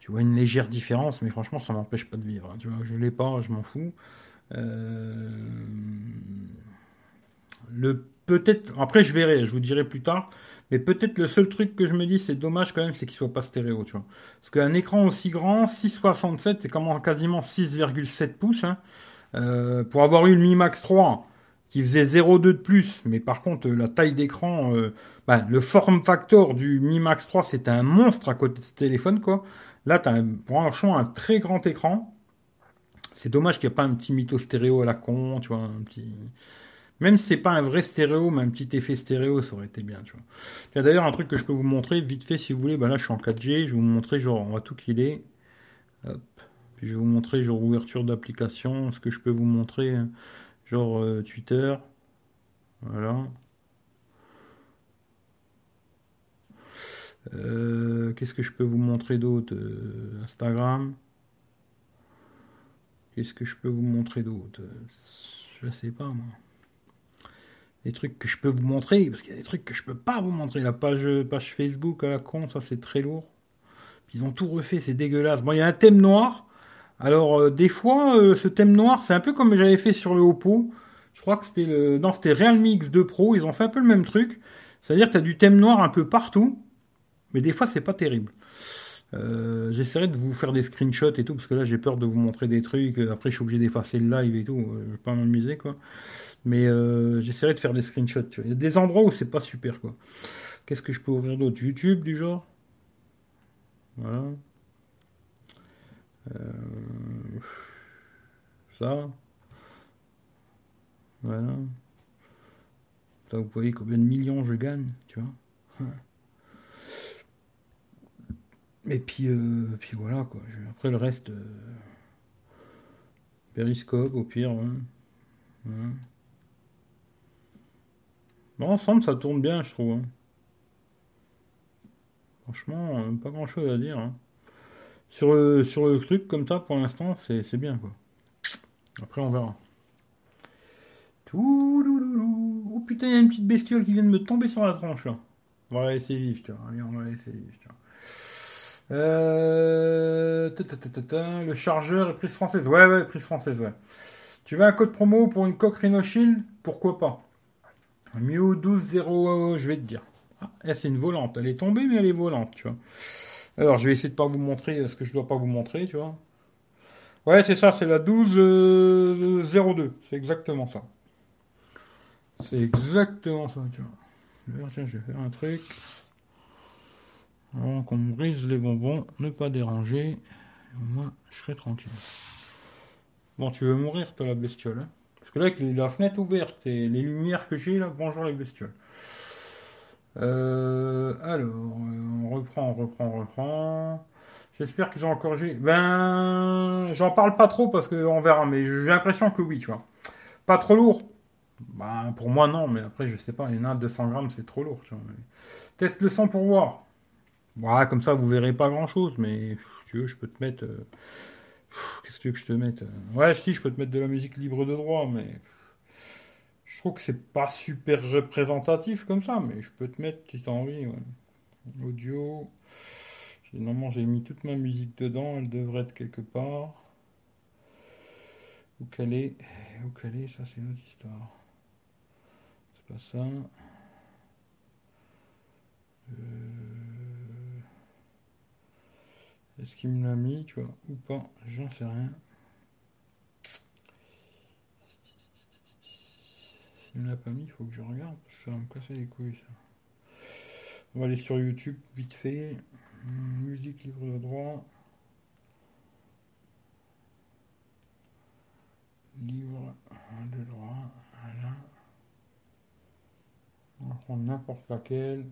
Tu vois une légère différence, mais franchement, ça m'empêche pas de vivre. Hein. Tu vois, je l'ai pas, je m'en fous. Euh, le peut-être, après je verrai, je vous dirai plus tard. Mais peut-être le seul truc que je me dis, c'est dommage quand même, c'est qu'il soit pas stéréo, tu vois. Parce qu'un écran aussi grand, 6,67, c'est quasiment 6,7 pouces. Hein. pour avoir eu le Mi Max 3, qui faisait 0,2 de plus, mais par contre la taille d'écran, euh, bah, le form factor du Mi Max 3 c'était un monstre à côté de ce téléphone quoi. Là tu as un, franchement un très grand écran. C'est dommage qu'il n'y ait pas un petit mytho stéréo à la con, tu vois, un petit. Même si c'est pas un vrai stéréo, mais un petit effet stéréo, ça aurait été bien, tu vois. Il y a d'ailleurs un truc que je peux vous montrer vite fait si vous voulez. Bah là, je suis en 4G, je vais vous montrer, genre, on va tout killer. Hop. Puis je vais vous montrer, genre, ouverture d'application, ce que je peux vous montrer. Hein genre euh, Twitter. Voilà. Euh, qu'est-ce que je peux vous montrer d'autre euh, Instagram? Qu'est-ce que je peux vous montrer d'autre? Je sais pas moi. Des trucs que je peux vous montrer, parce qu'il y a des trucs que je peux pas vous montrer. La page, Facebook à la con, ça c'est très lourd. Ils ont tout refait, c'est dégueulasse. Bon, il y a un thème noir. Alors, euh, des fois, euh, ce thème noir, c'est un peu comme j'avais fait sur le Oppo. Je crois que c'était le... Non, c'était Realme X2 Pro. Ils ont fait un peu le même truc. C'est-à-dire que tu as du thème noir un peu partout. Mais des fois, c'est pas terrible. Euh, j'essaierai de vous faire des screenshots et tout, parce que là, j'ai peur de vous montrer des trucs. Après, je suis obligé d'effacer le live et tout. Je vais pas m'amuser, quoi. Mais j'essaierai de faire des screenshots. Il y a des endroits où c'est pas super, quoi. Qu'est-ce que je peux ouvrir d'autre? YouTube, du genre? Voilà. Euh, ça. Voilà. Ça, vous voyez combien de millions je gagne, tu vois? Et puis, euh, puis voilà, quoi. Après, le reste, euh, périscope, au pire. Bon, ensemble, ça tourne bien, je trouve. Hein. Franchement, pas grand chose à dire. Hein sur le, sur le truc comme ça, pour l'instant, c'est bien, quoi. Après, on verra. Oh putain, il y a une petite bestiole qui vient de me tomber sur la tranche, là. On va la laisser vivre, tu vois. Euh... Le chargeur est prise française. Ouais, ouais, prise française, ouais. Tu veux un code promo pour une coque Rhino Shield? Pourquoi pas? Mew 12.0, je vais te dire. Ah, c'est une volante. Elle est tombée, mais elle est volante, tu vois. Alors, je vais essayer de pas vous montrer ce que je dois pas vous montrer, tu vois. Ouais, c'est ça, c'est la 1202. Euh, c'est exactement ça. C'est exactement ça, tu vois. Tiens, je vais faire un truc. Avant qu'on me brise les bonbons, ne pas déranger. Au moins, je serai tranquille. Bon, tu veux mourir, toi, la bestiole. Hein? Là, avec la fenêtre ouverte et les lumières que j'ai là, bonjour les bestioles. Euh, alors, on reprend, on reprend, on reprend. J'espère qu'ils ont encore corrigé. Ben, j'en parle pas trop parce qu'on verra, mais j'ai l'impression que oui, tu vois. Pas trop lourd. Ben, pour moi, non, mais après, je sais pas, il y en a 200 grammes, c'est trop lourd, tu vois. Teste le son pour voir. Voilà, comme ça, vous verrez pas grand chose, mais tu veux, je peux te mettre. Euh, qu'est-ce que je te mette euh, Ouais, si, je peux te mettre de la musique libre de droit, mais. Je trouve que c'est pas super représentatif comme ça, mais je peux te mettre si t'as envie. Ouais. Audio. Normalement, j'ai mis toute ma musique dedans, elle devrait être quelque part. Où qu'elle est Où qu'elle est Ça, c'est une autre histoire. C'est pas ça. Euh, est-ce qu'il me l'a mis, tu vois, ou pas J'en sais rien. S'il me l'a pas mis, il faut que je regarde, parce que ça va me casser les couilles, ça. On va aller sur YouTube, vite fait. Musique libre de droit. Livre de droit. Voilà. On va prendre n'importe laquelle.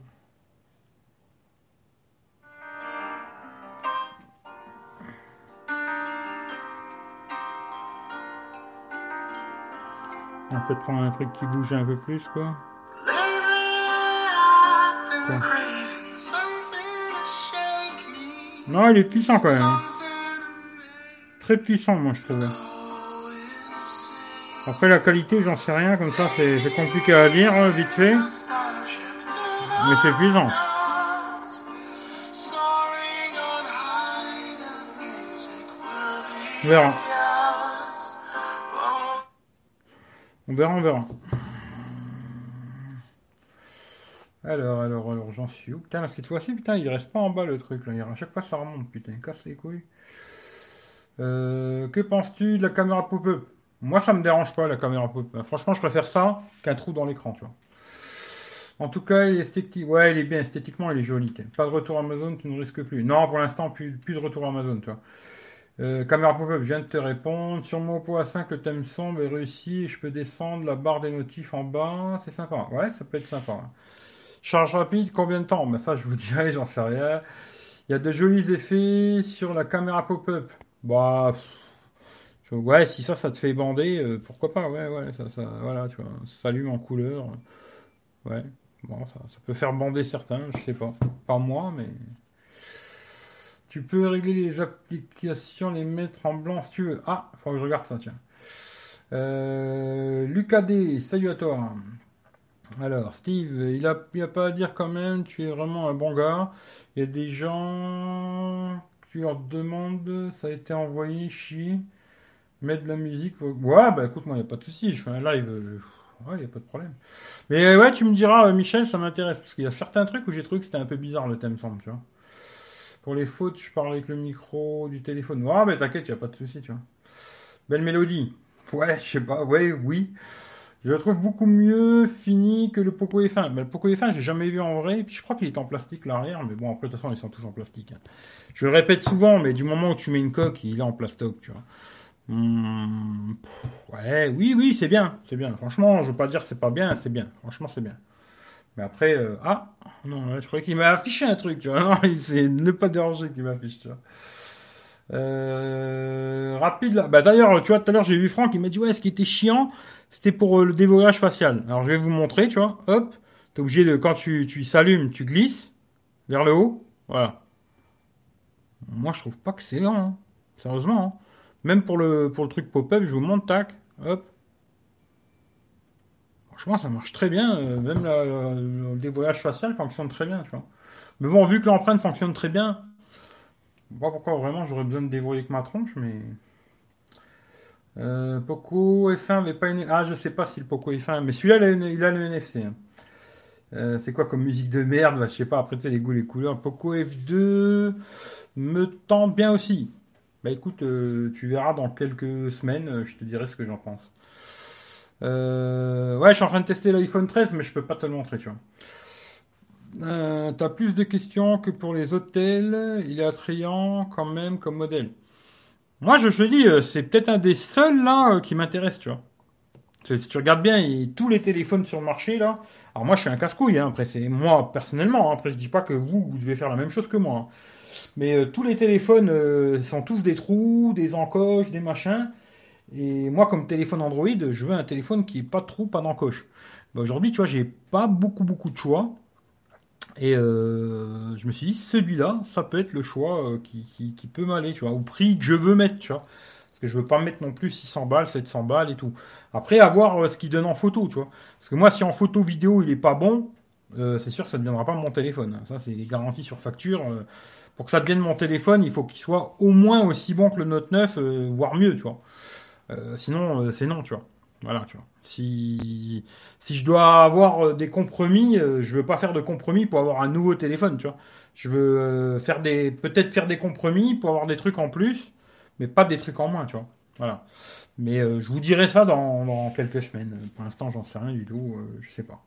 On peut prendre un truc qui bouge un peu plus, quoi. Non, il est puissant quand même. Très puissant, moi, je trouve. Après, la qualité, j'en sais rien, comme ça, c'est compliqué à dire, hein, vite fait. Mais c'est puissant. On verra. On verra, on verra. Alors, alors, alors, j'en suis où? Putain, cette fois-ci, putain, il reste pas en bas le truc. Là. À chaque fois, ça remonte, putain, il casse les couilles. Euh, que penses-tu de la caméra pop-up Moi, ça me dérange pas, la caméra pop-up. Franchement, je préfère ça qu'un trou dans l'écran, tu vois. En tout cas, il est esthétique. Ouais, il est bien esthétiquement, il est joli. Pas de retour Amazon, tu ne risques plus. Non, pour l'instant, plus, plus de retour Amazon, tu vois. Euh, caméra pop-up, je viens de te répondre. Sur mon Oppo A5, le thème sombre est réussi et je peux descendre la barre des notifs en bas. C'est sympa. Ouais, ça peut être sympa. Charge rapide, combien de temps? Ben Ça, je vous dirais, j'en sais rien. Il y a de jolis effets sur la caméra pop-up. Bah, ouais, si ça, ça te fait bander, euh, pourquoi pas? Ouais, ouais, ça, ça, voilà, tu vois, ça s'allume en couleur. Ouais, bon, ça, ça, peut faire bander certains, je sais pas. Pas moi, mais. Tu peux régler les applications, les mettre en blanc si tu veux. Ah, faut que je regarde ça, tiens. Euh, Lucas D, salut à toi. Alors, Steve, il a, a pas à dire quand même, tu es vraiment un bon gars. Il y a des gens, tu leur demandes, ça a été envoyé, chier, mettre de la musique. Ouais, bah écoute, moi, il n'y a pas de souci, je fais un live. Euh, ouais, il n'y a pas de problème. Mais euh, ouais, tu me diras, euh, Michel, ça m'intéresse, parce qu'il y a certains trucs où j'ai trouvé que c'était un peu bizarre le thème semble, tu vois. Pour les fautes, je parle avec le micro du téléphone. Ouais, mais t'inquiète, n'y a pas de souci, tu vois. Belle mélodie. Ouais, je sais pas, ouais, oui. Je le trouve beaucoup mieux fini que le Poco F1. Mais le Poco F1, j'ai jamais vu en vrai. Et puis je crois qu'il est en plastique l'arrière. Mais bon, après, de toute façon, ils sont tous en plastique. Hein. Je le répète souvent, mais du moment où tu mets une coque, il est en plastoc, tu vois. Hmm, ouais, oui, oui, c'est bien. C'est bien. Franchement, je veux pas dire c'est pas bien, c'est bien. Franchement, c'est bien. Mais après, euh, ah, non, je croyais qu'il m'a affiché un truc, tu vois. Non, c'est ne pas déranger qui m'affiche, tu vois. Euh, rapide là. Bah d'ailleurs, tu vois, tout à l'heure j'ai vu Franck, il m'a dit ouais, ce qui était chiant, c'était pour euh, le dévoilage facial. Alors je vais vous montrer, tu vois. Hop, t'es obligé de quand tu, tu s'allumes, tu glisses vers le haut. Voilà. Moi je trouve pas que c'est lent, hein. sérieusement. Hein. Même pour le pour le truc pop-up, je vous montre, tac, hop. Franchement, ça marche très bien. Euh, même le dévoilage facial fonctionne très bien, tu vois. Mais bon, vu que l'empreinte fonctionne très bien, je sais pas pourquoi vraiment j'aurais besoin de dévoiler que ma tronche, mais euh, Poco F1 avait pas une. Ah, je sais pas si le Poco F1, mais celui-là, il, a le NFC. Hein. Euh, c'est quoi comme musique de merde bah, Je sais pas, après, tu sais, les goûts, les couleurs. Poco F2 me tente bien aussi. Bah écoute, tu verras dans quelques semaines, je te dirai ce que j'en pense. Ouais, je suis en train de tester l'iPhone 13, mais je peux pas te le montrer, tu vois. T'as plus de questions que pour les hôtels. Il est attrayant quand même comme modèle. Moi, je te dis, euh, c'est peut-être un des seuls là euh, qui m'intéresse, tu vois. Si tu regardes bien, tous les téléphones sur le marché, là. Alors moi, je suis un casse-couille, hein, après, c'est moi, personnellement. Hein. après, je dis pas que vous, vous devez faire la même chose que moi. Hein. Mais euh, tous les téléphones euh, sont tous des trous, des encoches, des machins. Et moi, comme téléphone Android, je veux un téléphone qui n'est pas trous, pas d'encoche. Bah, aujourd'hui, tu vois, j'ai pas beaucoup, beaucoup de choix. Et euh, je me suis dit, celui-là, ça peut être le choix qui, qui, peut m'aller, tu vois, au prix que je veux mettre, tu vois. Parce que je veux pas mettre non plus 600 balles, 700 balles et tout. Après, avoir ce qu'il donne en photo, tu vois. Parce que moi, si en photo vidéo, il est pas bon, c'est sûr que ça ne deviendra pas mon téléphone. Ça, c'est garanti sur facture pour que ça devienne mon téléphone, il faut qu'il soit au moins aussi bon que le Note 9, euh, voire mieux, tu vois. Euh, sinon, euh, c'est non, tu vois. Voilà, tu vois. Si, si je dois avoir des compromis, je veux pas faire de compromis pour avoir un nouveau téléphone, tu vois. Je veux faire des, peut-être faire des compromis pour avoir des trucs en plus, mais pas des trucs en moins, tu vois. Voilà. Mais je vous dirai ça dans, quelques semaines. Pour l'instant, j'en sais rien du tout. je sais pas.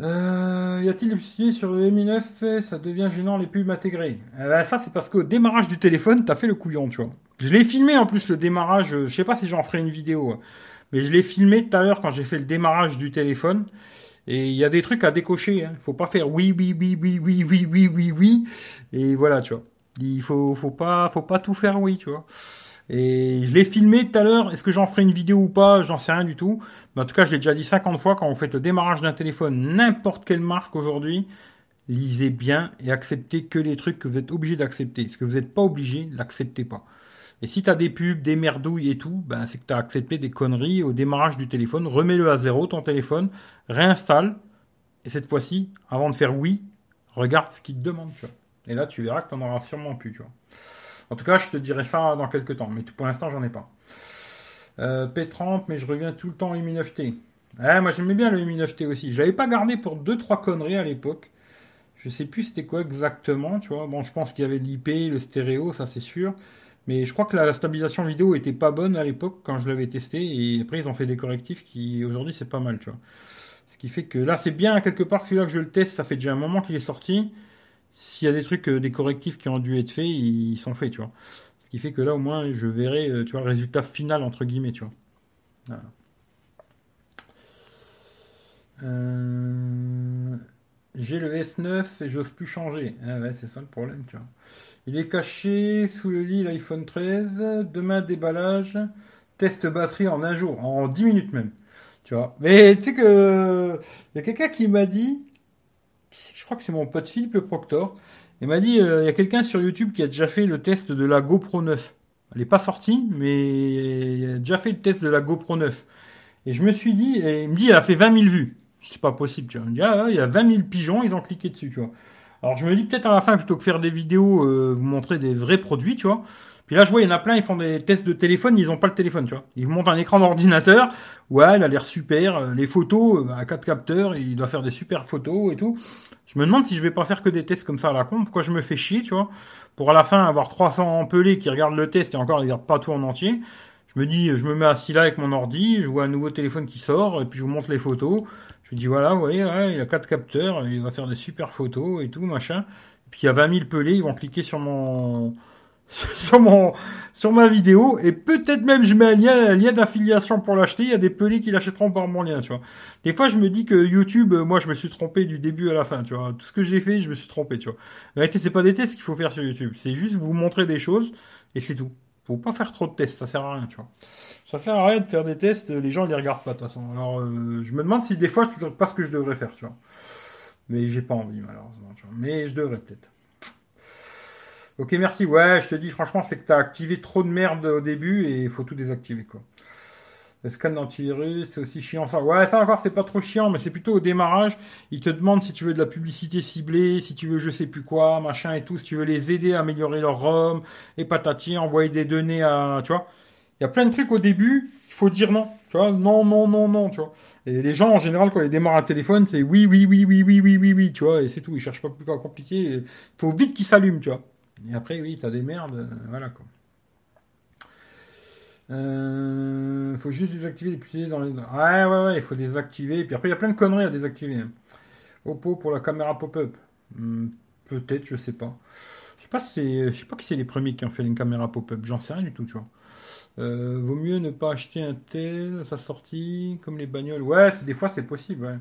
Euh, y a-t-il des publicités sur le Mi 9 Ça devient gênant les pubs intégrées. Euh, ça, c'est parce qu'au démarrage du téléphone, t'as fait le couillon, tu vois. Je l'ai filmé en plus le démarrage. Euh, je sais pas si j'en ferai une vidéo, hein. mais je l'ai filmé tout à l'heure quand j'ai fait le démarrage du téléphone. Et il y a des trucs à décocher. Hein. Faut pas faire oui, oui, oui, oui, oui, oui, oui, oui, oui. Et voilà, tu vois. Il faut, faut pas, faut pas tout faire oui, tu vois. Et je l'ai filmé tout à l'heure. Est-ce que j'en ferai une vidéo ou pas? J'en sais rien du tout. Mais en tout cas, je l'ai déjà dit 50 fois, quand vous faites le démarrage d'un téléphone, n'importe quelle marque aujourd'hui, lisez bien et acceptez que les trucs que vous êtes obligé d'accepter. Ce que vous n'êtes pas obligé, l'acceptez pas. Et si tu as des pubs, des merdouilles et tout, ben c'est que tu as accepté des conneries au démarrage du téléphone. Remets-le à zéro, ton téléphone, réinstalle. Et cette fois-ci, avant de faire oui, regarde ce qu'il te demande. Tu vois. Et là, tu verras que tu n'en auras sûrement plus. Tu vois. En tout cas, je te dirai ça dans quelques temps, mais pour l'instant, j'en ai pas. Euh, P30, mais je reviens tout le temps au Mi 9T. moi j'aimais bien le Mi 9T aussi. Je l'avais pas gardé pour 2-3 conneries à l'époque. Je sais plus c'était quoi exactement, tu vois. Bon, je pense qu'il y avait l'IP, le stéréo, ça c'est sûr. Mais je crois que la stabilisation vidéo était pas bonne à l'époque quand je l'avais testé. Et après, ils ont fait des correctifs qui, aujourd'hui, c'est pas mal, tu vois. Ce qui fait que là, c'est bien quelque part celui-là que je le teste. Ça fait déjà un moment qu'il est sorti s'il y a des trucs, euh, des correctifs qui ont dû être faits, ils sont faits, tu vois. Ce qui fait que là, au moins, je verrai, euh, tu vois, le résultat final, entre guillemets, tu vois. Euh, j'ai le S9 et j'ose plus changer. Ah c'est ça le problème, tu vois. Il est caché sous le lit l'iPhone 13. Demain, déballage. Test batterie en un jour, en 10 minutes même. Tu vois. Mais tu sais que. Il y a quelqu'un qui m'a dit je crois que c'est mon pote Philippe Proctor. Il m'a dit, euh, il y a quelqu'un sur YouTube qui a déjà fait le test de la GoPro 9. Elle n'est pas sortie, mais il a déjà fait le test de la GoPro 9. Et je me suis dit, il me dit, elle a fait 20 000 vues. C'est pas possible, tu vois. Il me dit, ah, il y a 20 000 pigeons, ils ont cliqué dessus, tu vois. Alors je me dis peut-être à la fin, plutôt que faire des vidéos, euh, vous montrer des vrais produits, tu vois. Puis là, je vois, il y en a plein, ils font des tests de téléphone, ils ont pas le téléphone, tu vois. Ils montent un écran d'ordinateur, ouais, elle a l'air super, euh, les photos à quatre capteurs, il doit faire des super photos et tout. Je me demande si je vais pas faire que des tests comme ça à la con, pourquoi je me fais chier, tu vois, pour à la fin avoir 300 pelés qui regardent le test et encore ils regardent pas tout en entier. Je me dis, je me mets assis là avec mon ordi, je vois un nouveau téléphone qui sort, et puis je vous montre les photos. Je dis, voilà, vous voyez, il a quatre capteurs, il va faire des super photos et tout, machin. Puis il y a 20 000 pelés, ils vont cliquer sur mon, sur mon sur ma vidéo et peut-être même je mets un lien, un lien d'affiliation pour l'acheter. Il y a des pelés qui l'achèteront par mon lien, tu vois. Des fois, je me dis que YouTube, euh, moi, je me suis trompé du début à la fin, tu vois. Tout ce que j'ai fait, je me suis trompé, tu vois. En réalité, c'est pas des tests qu'il faut faire sur YouTube. C'est juste vous montrer des choses et c'est tout. Faut pas faire trop de tests, ça sert à rien, tu vois. Ça sert à rien de faire des tests, les gens les regardent pas de toute façon. Alors, euh, je me demande si des fois, je ne pas ce que je devrais faire, tu vois. Mais j'ai pas envie, malheureusement, tu vois. Mais je devrais peut-être. Ok, merci. Ouais, je te dis franchement, c'est que tu as activé trop de merde au début et il faut tout désactiver quoi. Le scan d'antivirus, c'est aussi chiant ça. Ouais, ça encore, c'est pas trop chiant, mais c'est plutôt au démarrage. Ils te demandent si tu veux de la publicité ciblée, si tu veux je sais plus quoi, machin et tout, si tu veux les aider à améliorer leur ROM, et patati, envoyer des données à, tu vois. Il y a plein de trucs au début, il faut dire non, tu vois, non, non, non, non, tu vois. Et les gens, en général, quand ils démarrent un téléphone, c'est oui, oui, oui, oui, oui, oui, oui, oui, tu vois, et c'est tout, ils cherchent pas plus compliqué. Il faut vite qu'ils s'allument, tu vois. Et après, oui, t'as des merdes, euh, voilà quoi. Euh, faut juste désactiver les putains dans les. Ouais, ouais, ouais, il faut désactiver. Et puis après, il y a plein de conneries à désactiver. Hein. Oppo pour la caméra pop-up. Hmm, peut-être, je sais pas. Je sais pas, c'est, je sais pas qui c'est les premiers qui ont fait une caméra pop-up. J'en sais rien du tout, tu vois. Euh, vaut mieux ne pas acheter un tel à sa sortie, comme les bagnoles. Ouais, des fois c'est possible, ouais.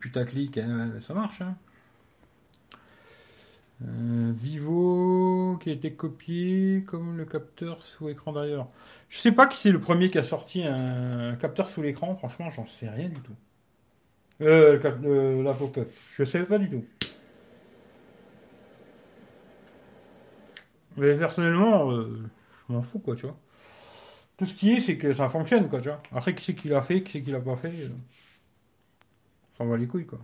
Putaclic, hein, ça marche, hein. Euh, Vivo qui a été copié comme le capteur sous écran d'ailleurs. Je sais pas qui c'est le premier qui a sorti un capteur sous l'écran, franchement j'en sais rien du tout. Euh, le la pop-up, je sais pas du tout. Mais personnellement, euh, je m'en fous quoi, tu vois. Tout ce qui est, c'est que ça fonctionne quoi, tu vois. Après, qui c'est qui l'a fait, qui c'est qui l'a pas fait, euh, ça va les couilles quoi.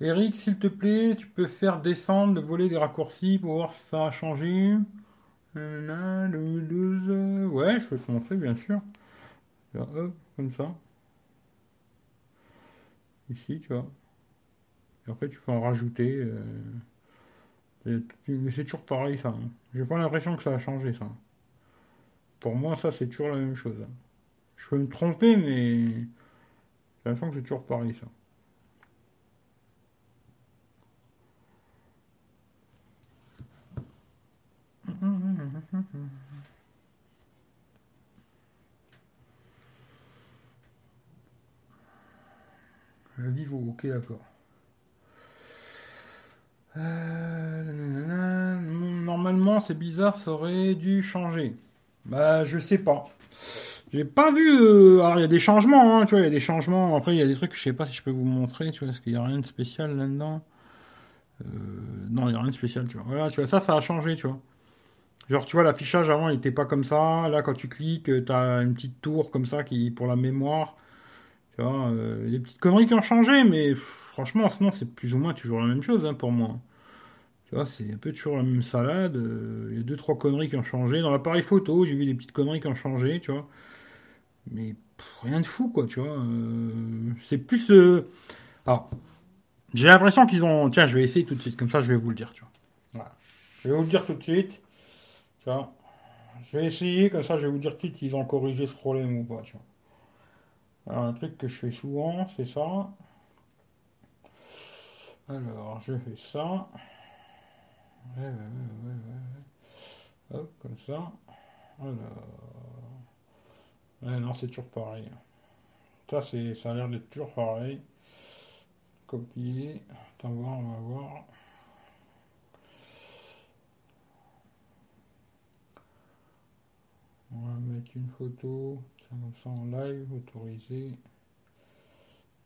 Eric, s'il te plaît, tu peux faire descendre le volet des raccourcis pour voir si ça a changé. Ouais, je peux te montrer, bien sûr. comme ça. Ici, tu vois. Et après, tu peux en rajouter. Euh, mais c'est toujours pareil, ça. Hein. J'ai pas l'impression que ça a changé, ça. Pour moi, ça, c'est toujours la même chose. Je peux me tromper, mais j'ai l'impression que c'est toujours pareil, ça. Ok, d'accord. Euh, normalement, c'est bizarre, ça aurait dû changer. Bah, je sais pas. J'ai pas vu. Euh, alors, il y a des changements, hein, tu vois, il y a des changements. Après, il y a des trucs, je sais pas si je peux vous montrer, tu vois, parce qu'il n'y a rien de spécial là-dedans. Euh, non, il n'y a rien de spécial, tu vois. Voilà, tu vois, ça, ça a changé, tu vois. Genre, tu vois, l'affichage avant, il était pas comme ça. Là, quand tu cliques, tu as une petite tour comme ça qui pour la mémoire. Euh, les petites conneries qui ont changé, mais franchement, sinon, c'est plus ou moins toujours la même chose hein, pour moi. Tu vois, c'est un peu toujours la même salade. Il y a deux, trois conneries qui ont changé. Dans l'appareil photo, j'ai vu des petites conneries qui ont changé, tu vois. Mais rien de fou, quoi, tu vois. Euh, c'est plus. Euh, alors, j'ai l'impression qu'ils ont. Tiens, je vais essayer tout de suite, comme ça je vais vous le dire, tu vois. Voilà. Je vais vous le dire tout de suite. Tu. Je vais essayer, comme ça je vais vous dire tout de suite s'ils ont corrigé ce problème ou pas, tu vois. Alors, un truc que je fais souvent, c'est ça. Alors, je fais ça. Hop, comme ça. Alors. Non, c'est toujours pareil. Ça, c'est, ça a l'air d'être toujours pareil. Copier. Attends, voir, on va voir. On va mettre une photo. En live, autorisé.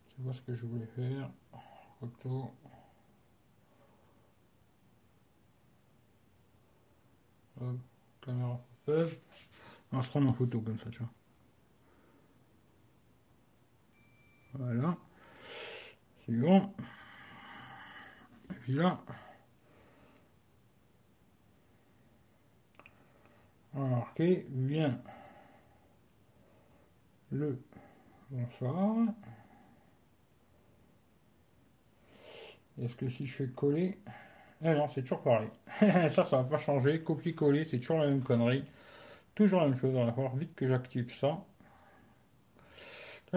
Tu vois ce que je voulais faire. Photo. Hop, caméra pop On va se prendre en photo comme ça, tu vois. Voilà. Suivant. Et puis là. On va marquer bien le bonsoir. Est-ce que si je fais coller... Eh non, c'est toujours pareil. ça, ça va pas changer. Copier-coller, c'est toujours la même connerie. Toujours la même chose. On va voir vite que j'active ça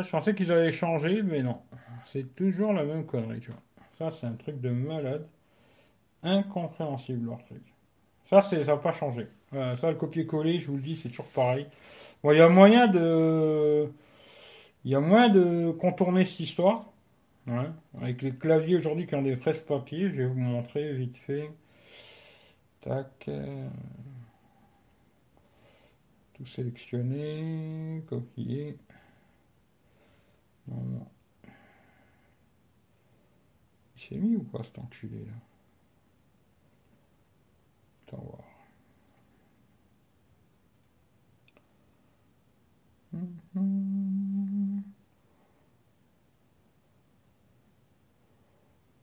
je pensais qu'ils avaient changé, mais non. C'est toujours la même connerie, tu vois. Ça, c'est un truc de malade. Incompréhensible, leur truc. Ça, ça va pas ça, le copier-coller, je vous le dis, c'est toujours pareil. Bon, il y a moyen de... Il y a moyen de contourner cette histoire. Avec les claviers aujourd'hui qui ont des fraises papier, je vais vous montrer vite fait. Tac. Tout sélectionner, copier. Il s'est mis ou pas cet enculé là?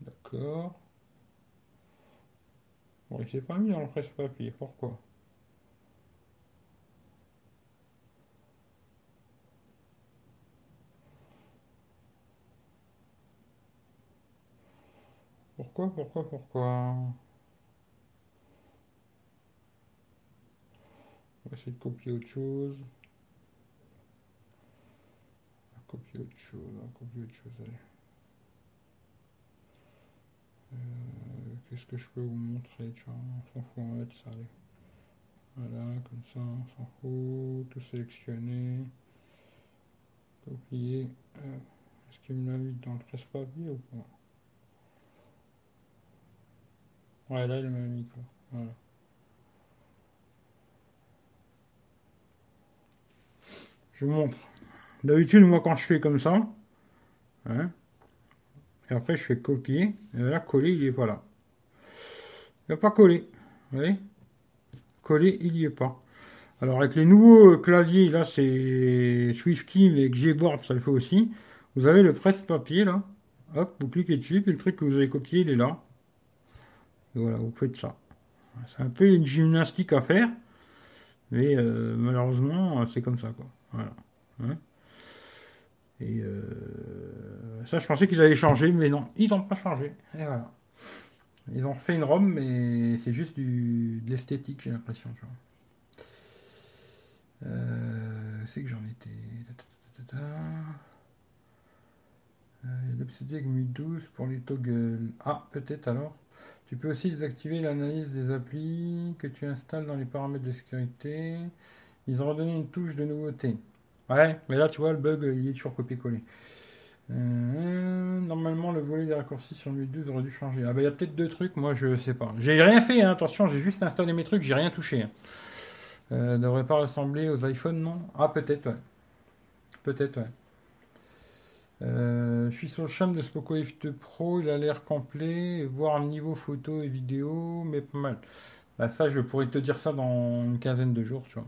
D'accord. Bon, il s'est pas mis dans le presse-papier. Pourquoi? Pourquoi, pourquoi, pourquoi? On va essayer de copier autre chose. Va copier autre chose, allez. Qu'est-ce que je peux vous montrer vois, on s'en fout, on va mettre ça. Allez. Voilà, comme ça, on s'en fout. Tout sélectionner. Copier. Est-ce qu'il me l'a mis dans le presse-papier ou pas? Ouais, là, il m'a mis quoi. Voilà. Je vous montre. D'habitude, moi, quand je fais comme ça, hein, et après, je fais copier, et là, coller, il est pas là. Il n'a pas collé. Vous voyez? Coller, il n'y est pas. Alors, avec les nouveaux claviers, là, c'est SwiftKey, mais Gboard, ça le fait aussi. Vous avez le presse-papier, là. Hop, vous cliquez dessus, puis le truc que vous avez copié, il est là. Et voilà, vous faites ça. C'est un peu une gymnastique à faire, mais euh, malheureusement, c'est comme ça, quoi. Voilà. Hein. Et euh, ça, je pensais qu'ils allaient changer, mais non, ils n'ont pas changé. Et voilà. Ils ont refait une ROM, mais c'est juste du, de l'esthétique, j'ai l'impression. Euh, c'est que j'en étais. Euh, Mi 12 pour les toggles. Ah, peut-être alors. Tu peux aussi désactiver l'analyse des applis que tu installes dans les paramètres de sécurité. Ils ont redonné une touche de nouveauté. Ouais, mais là, tu vois, le bug, il est toujours copié-collé. Euh, normalement, le volet des raccourcis sur le 12 aurait dû changer. Ah bah, il y a peut-être deux trucs, moi, je sais pas. J'ai rien fait, hein, attention, j'ai juste installé mes trucs, j'ai rien touché. Hein. Euh, devrait pas ressembler aux iPhones, non? Ah, peut-être, ouais. Peut-être, ouais. Euh, je suis sur le champ de Spoco F2 Pro, il a l'air complet, voire niveau photo et vidéo, mais pas mal. Bah, ça, je pourrais te dire ça dans une quinzaine de jours, tu vois.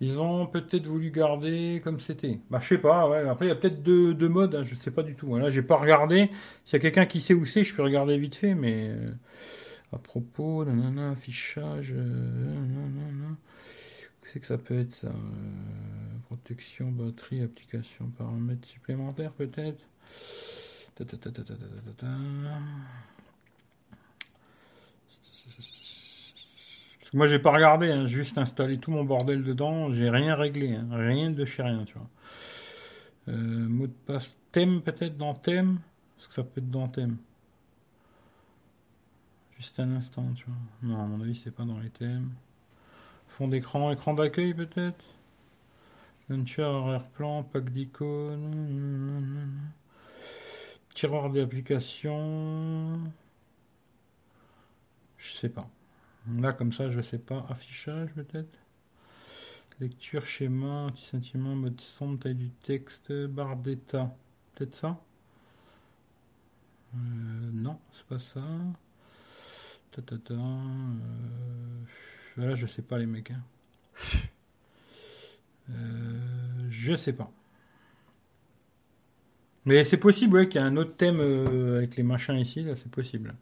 Ils ont peut-être voulu garder comme c'était. Bah, je sais pas, ouais. Après, il y a peut-être deux, modes, hein, je sais pas du tout. Là, j'ai pas regardé. S'il y a quelqu'un qui sait où c'est, je peux regarder vite fait, mais. Euh, à propos, nanana, affichage. Euh, Qu'est-ce que ça peut être ça euh, Protection, batterie, application, paramètres supplémentaires peut-être? Moi j'ai pas regardé, hein, juste installé tout mon bordel dedans, j'ai rien réglé, hein, rien de chez rien, tu vois. Euh, mot de passe thème peut-être dans thème? Est-ce que ça peut être dans thème Juste un instant, tu vois. Non, à mon avis, c'est pas dans les thèmes. Fond d'écran, écran d'accueil peut-être? Launcher, arrière-plan, pack d'icônes. Tireur d'application. Je sais pas. Là, comme ça, je sais pas. Affichage peut-être? Lecture, schéma, anti-sentiment, mode son, taille du texte, barre d'état. Peut-être ça? Euh, Non, c'est pas ça. Ta, ta, ta, euh, Là, je sais pas, les mecs. Hein. Euh, je sais pas. Mais c'est possible, ouais, qu'il y ait un autre thème euh, avec les machins ici, là, c'est possible.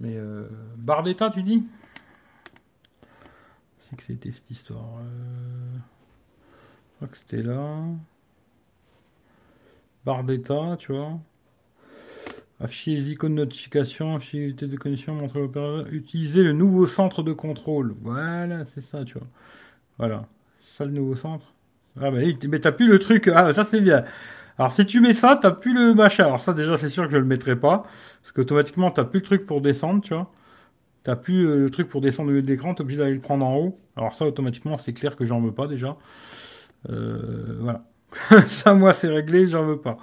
Mais euh, barre d'état, tu dis? Que c'était cette histoire. Je crois que c'était là. Barre d'état, tu vois. Afficher les icônes de notification, afficher les de connexion, montrer l'opérateur. Utiliser le nouveau centre de contrôle. Voilà, c'est ça, tu vois. Voilà. Ça, le nouveau centre. Ah, mais t'as plus le truc. Ah, ça, c'est bien. Alors, si tu mets ça, t'as plus le machin. Alors, ça, déjà, c'est sûr que je le mettrai pas. Parce qu'automatiquement, t'as plus le truc pour descendre, tu vois. T'as plus euh, le truc pour descendre de l'écran. T'es obligé d'aller le prendre en haut. Alors, ça, automatiquement, c'est clair que j'en veux pas, déjà. Euh, voilà. ça, moi, c'est réglé, j'en veux pas.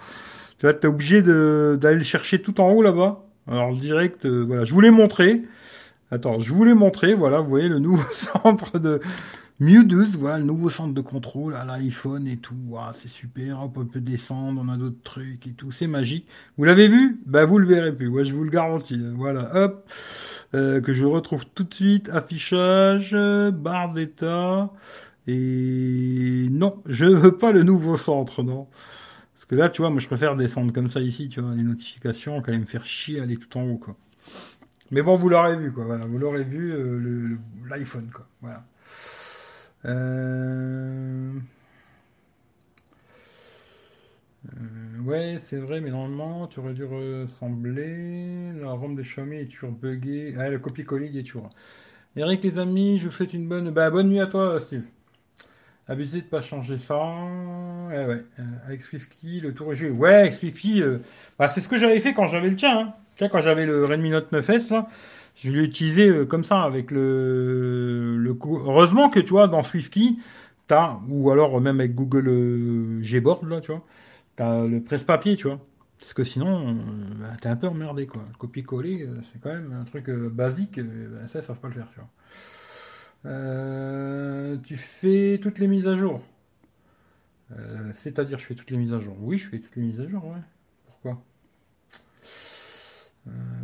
Tu vois, t'es obligé d'aller le chercher tout en haut là-bas. Alors direct, euh, voilà, je voulais montrer. Attends, je voulais montrer, voilà, vous voyez le nouveau centre de Mew 12, voilà, le nouveau centre de contrôle à l'iPhone et tout. c'est super, on peut descendre, on a d'autres trucs et tout, c'est magique. Vous l'avez vu? Ben vous le verrez plus, je vous le garantis. Voilà, hop, euh, que je retrouve tout de suite, affichage, barre d'état. Et non, je veux pas le nouveau centre, non que là, tu vois, moi je préfère descendre comme ça ici, tu vois, les notifications, quand même me faire chier aller tout en haut, quoi. Mais bon, vous l'aurez vu, quoi, voilà, vous l'aurez vu, euh, l'iPhone, quoi, voilà. Euh, euh, ouais, c'est vrai, mais normalement, tu aurais dû ressembler. La ROM de Xiaomi est toujours buggée. Ah, le copier-coller est toujours. Eric, les amis, je vous souhaite une bonne, bah, bonne nuit à toi, Steve. Abusé de pas changer ça. Eh ouais, euh, avec SwiftKey, le tour est Ouais, avec SwiftKey, euh, bah, c'est ce que j'avais fait quand j'avais le tien. Hein. Quand j'avais le Redmi Note 9S, je l'ai utilisé euh, comme ça, avec le, le. Heureusement que tu vois, dans SwiftKey, t'as, ou alors même avec Google Gboard, là, tu vois, t'as le presse-papier, tu vois. Parce que sinon, bah, t'es un peu emmerdé, quoi. Copier-coller, c'est quand même un truc basique, bah, ça, ils savent pas le faire, tu vois. Euh, tu fais toutes les mises à jour. Euh, c'est-à-dire, je fais toutes les mises à jour. Oui, je fais toutes les mises à jour, ouais. Pourquoi? euh,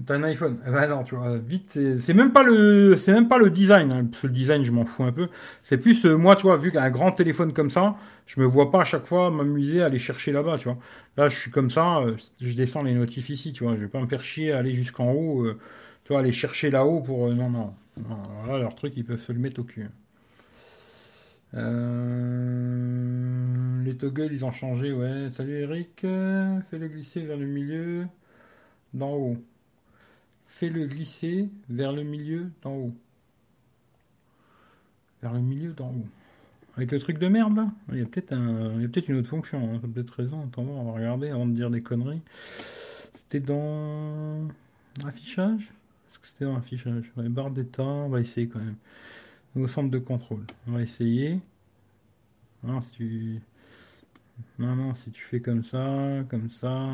T'as un iPhone eh ben non, tu vois, vite, c'est même pas le, c'est même pas le design. Hein, le design, je m'en fous un peu. C'est plus moi, tu vois, vu qu'un grand téléphone comme ça, je me vois pas à chaque fois m'amuser à aller chercher là-bas, tu vois. Là, je suis comme ça, je descends les notifs ici, tu vois. Je vais pas me faire chier à aller jusqu'en haut, tu vois, aller chercher là-haut pour, non, non. Là, leur truc, ils peuvent se le mettre au cul. Euh, les toggles, ils ont changé, ouais. Salut Eric, fais-le glisser vers le milieu d'en haut. Fais-le glisser vers le milieu d'en haut. Vers le milieu d'en haut. Avec le truc de merde là Il y a peut-être un... peut une autre fonction, hein. peut-être raison. Attends, on va regarder avant de dire des conneries. C'était dans affichage? C'était dans l'affichage Les barres d'état, on va essayer quand même. Au centre de contrôle. On va essayer. Non, si tu... Non, non, si tu fais comme ça, comme ça,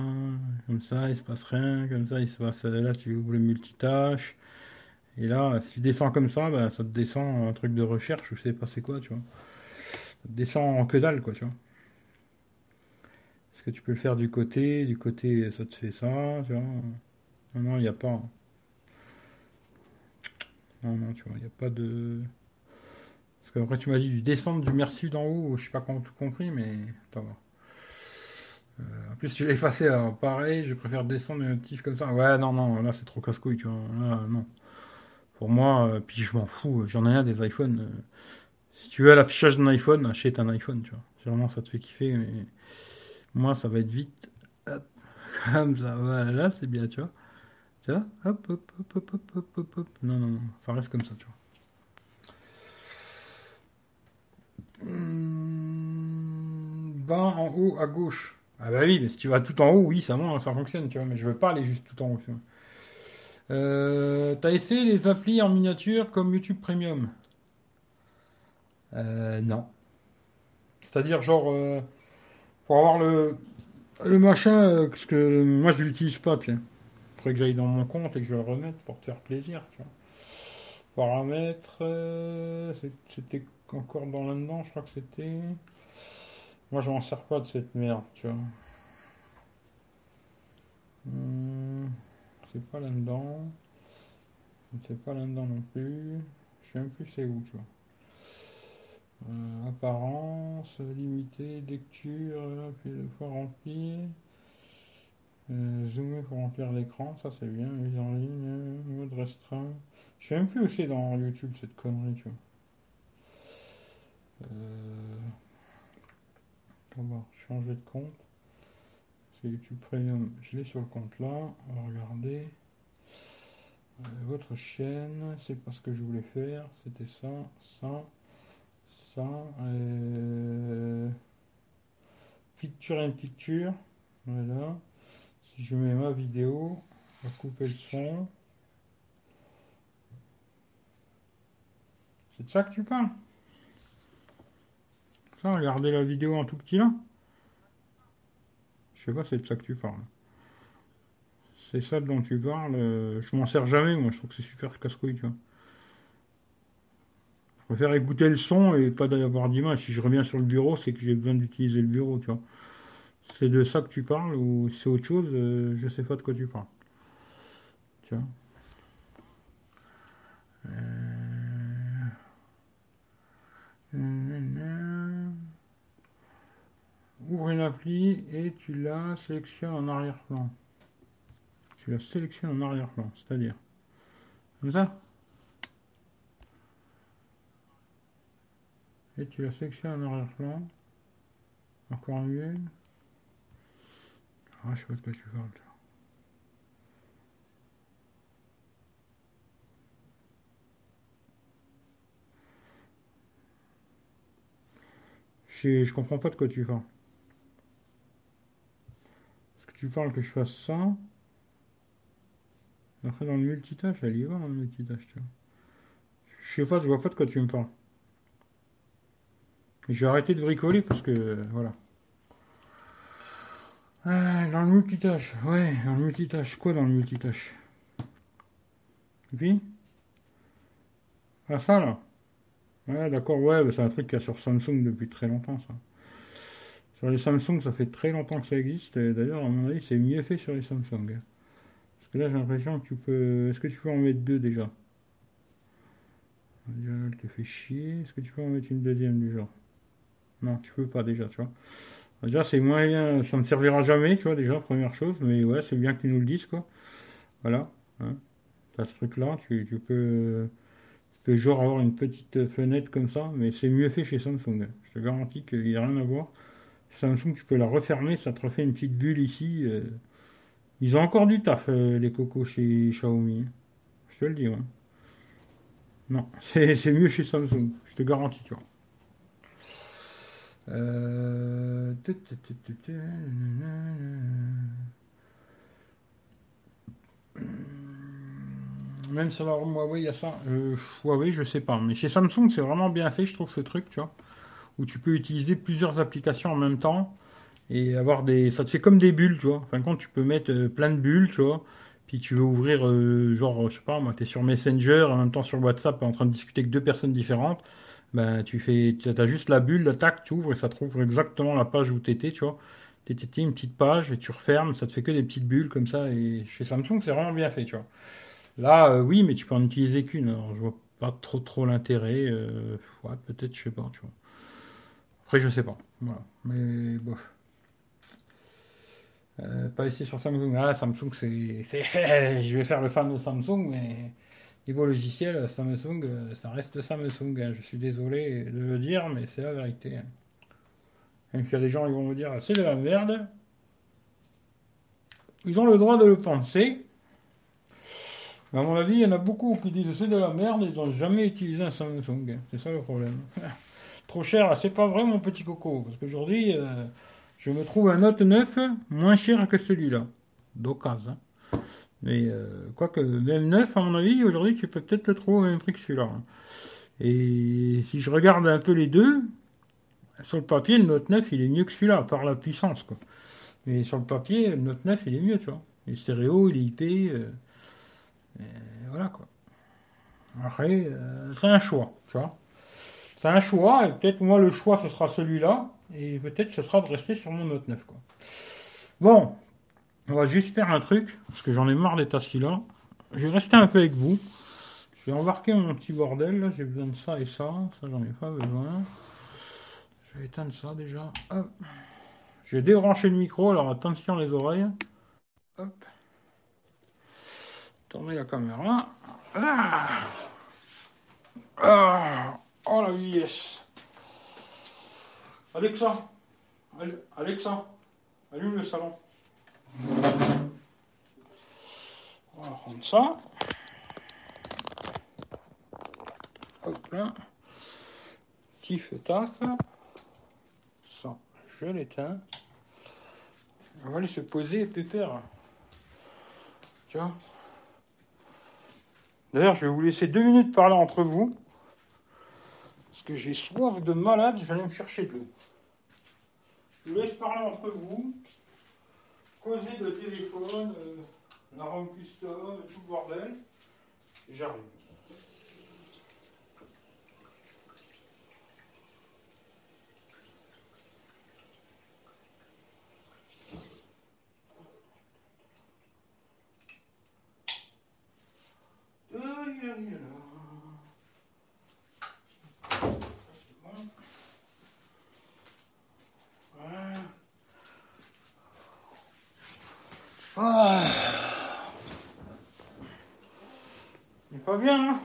comme ça, il se passe rien, comme ça, il se passe. Là, tu ouvres le multitâche. Et là, si tu descends comme ça, bah, ça te descend un truc de recherche, je sais pas c'est quoi, tu vois. Ça te descend en que dalle, quoi, tu vois. Est-ce que tu peux le faire du côté Du côté, ça te fait ça, tu vois. Non, non, il n'y a pas. Non, non, tu vois, il n'y a pas de. Parce qu'après, tu m'as dit du descendre du merci d'en haut, je sais pas comment tout compris, mais. Attends, euh, en plus, tu l'as effacé, alors pareil, je préfère descendre un notif comme ça. Ouais, non, non, là, c'est trop casse-couille, tu vois. Non. Pour moi, euh, puis je m'en fous, j'en ai un des iPhones. Euh, si tu veux l'affichage d'un iPhone, achète un iPhone, tu vois. Vraiment, ça te fait kiffer, mais moi, ça va être vite. Hop, comme ça, voilà, là, c'est bien, tu vois. Tu vois? Hop, hop, hop, hop, hop, hop, hop, hop. Non, non, non. Enfin, reste comme ça, tu vois. Hmm, en haut à gauche. Ah bah oui, mais si tu vas tout en haut, oui, ça, ça fonctionne, tu vois. Mais je veux pas aller juste tout en haut. Euh, T'as essayé les applis en miniature comme YouTube Premium? Euh, Non. C'est-à-dire, genre, euh, pour avoir le, le machin, parce que moi je l'utilise pas, tu sais faudrait que j'aille dans mon compte et que je le remette pour te faire plaisir, tu vois. Paramètres, c'était encore dans là-dedans, je crois que c'était. Moi, je m'en sers pas de cette merde, tu vois. Hmm, c'est pas là-dedans. C'est pas là-dedans non plus. Je sais même plus c'est où, tu vois. Euh, apparence, limité, lecture, puis le fois rempli. Euh, zoomer pour remplir l'écran, ça c'est bien. Mise en ligne, mode restreint. Je sais même plus où c'est dans YouTube cette connerie, tu vois. Euh... On va changer de compte. C'est YouTube Premium. Je l'ai sur le compte là. On va regarder. Euh, votre chaîne, c'est pas ce que je voulais faire. C'était ça, ça, ça. Euh... Picture and picture. Voilà je mets ma vidéo, on va couper le son. C'est de ça que tu parles? Regardez la vidéo en tout petit là Je sais pas, c'est de ça que tu parles. C'est ça dont tu parles. Euh, je m'en sers jamais, moi, je trouve que c'est super casse-couille, tu vois. Je préfère écouter le son et pas d'avoir d'image. Si je reviens sur le bureau, c'est que j'ai besoin d'utiliser le bureau, tu vois. C'est de ça que tu parles ou c'est autre chose euh, Je sais pas de quoi tu parles. Ouvre une appli et tu la sélectionnes en arrière-plan. Tu la sélectionnes en arrière-plan, c'est-à-dire comme ça Et tu la sélectionnes en arrière-plan. Encore mieux. Ah, je sais pas de quoi tu parles. Je, je comprends pas de quoi tu parles. Tu parles que je fasse ça Après, dans le multitâche, elle y va dans le multitâche, tu vois. Je sais pas, je vois pas de quoi tu me parles. Je vais arrêter de bricoler parce que, voilà. Ah, dans le multitâche, ouais, dans le multitâche. Quoi dans le multitâche? Et puis? Ah, ça là? Ouais, d'accord, ouais, c'est un truc qu'il y a sur Samsung depuis très longtemps, ça. Sur les Samsung, ça fait très longtemps que ça existe. D'ailleurs, à mon avis, c'est mieux fait sur les Samsung. Parce que là, j'ai l'impression que tu peux. Est-ce que tu peux en mettre deux déjà? Déjà, elle te fait chier. Est-ce que tu peux en mettre une deuxième du genre Non, tu peux pas déjà, tu vois. Déjà, c'est moyen, ça me servira jamais, tu vois, déjà, première chose, mais ouais, c'est bien que tu nous le dises, quoi. Voilà. Hein. T'as ce truc-là, tu, tu peux, tu peux genre avoir une petite fenêtre comme ça, mais c'est mieux fait chez Samsung. Je te garantis qu'il n'y a rien à voir. Samsung, tu peux la refermer, ça te refait une petite bulle ici. euh. Ils ont encore du taf, euh, les cocos chez Xiaomi. Je te le dis, ouais. Non, c'est mieux chez Samsung, je te garantis, tu vois. Euh... Même sur la Huawei, il y a ça. Huawei, je sais pas. Mais chez Samsung, c'est vraiment bien fait, je trouve, ce truc, tu vois. Où tu peux utiliser plusieurs applications en même temps et avoir des. Ça te fait comme des bulles, tu vois. En fin de compte, tu peux mettre euh, plein de bulles, tu vois. Puis tu veux ouvrir, euh, genre, je sais pas, moi, t'es sur Messenger, en même temps sur WhatsApp, en train de discuter avec deux personnes différentes. Ben, tu fais, tu as juste la bulle, tac, tu ouvres et ça trouve exactement la page où t'étais, tu vois. T'étais une petite page et tu refermes, ça te fait que des petites bulles comme ça. Et chez Samsung, c'est vraiment bien fait, tu vois. Là, euh, oui, mais tu peux en utiliser qu'une. Alors, je vois pas trop trop l'intérêt. ouais, peut-être, je sais pas, tu vois. Après, je sais pas. Voilà. Mais bof. Euh, pas ici sur Samsung. Ah, Samsung, c'est, je vais faire le fan de Samsung, mais niveau logiciel, Samsung, euh, ça reste Samsung. hein. Je suis désolé de le dire, mais c'est la vérité. hein. Même s'il y a des gens qui vont me dire, c'est de la merde. Ils ont le droit de le penser. Mais à mon avis, il y en a beaucoup qui disent c'est de la merde ils n'ont jamais utilisé un Samsung. hein. C'est ça le problème. Trop cher, c'est pas vrai mon petit coco. Parce qu'aujourd'hui, euh, je me trouve un Note 9 moins cher que celui-là. D'occasion. hein. Mais euh, quoique, même 9, à mon avis, aujourd'hui, tu peux peut-être le trouver au même prix que celui-là. hein. Et si je regarde un peu les deux, sur le papier, le Note 9, il est mieux que celui-là, par la puissance, quoi. Mais sur le papier, le Note 9, il est mieux, tu vois. Il est stéréo, il est IP, euh, et voilà, quoi. Après, c'est un choix, tu vois. C'est un choix, et peut-être moi, le choix, ce sera celui-là, et peut-être ce sera de rester sur mon Note 9, quoi. Bon, on va juste faire un truc, parce que j'en ai marre d'être assis là. Je vais rester un peu avec vous. Je vais embarquer mon petit bordel, là, j'ai besoin de ça et ça, ça j'en ai pas besoin. Je vais éteindre ça déjà. Hop. Je vais débrancher le micro, alors attention les oreilles. Hop. Tourner la caméra. Ah. Ah. Oh la vitesse. Alexa. Al- Alexa. Allume le salon. On va prendre ça. Hop là. Petit feu taf. Ça, je l'éteins. On va aller se poser, pépère. Tu vois D'ailleurs, je vais vous laisser deux minutes parler entre vous. Parce que j'ai soif de malade, j'allais me chercher de l'eau. Je laisse parler entre vous. Causer de téléphone, euh, la ROM custom, tout le bordel. Et J'arrive. Ah. Il est pas bien,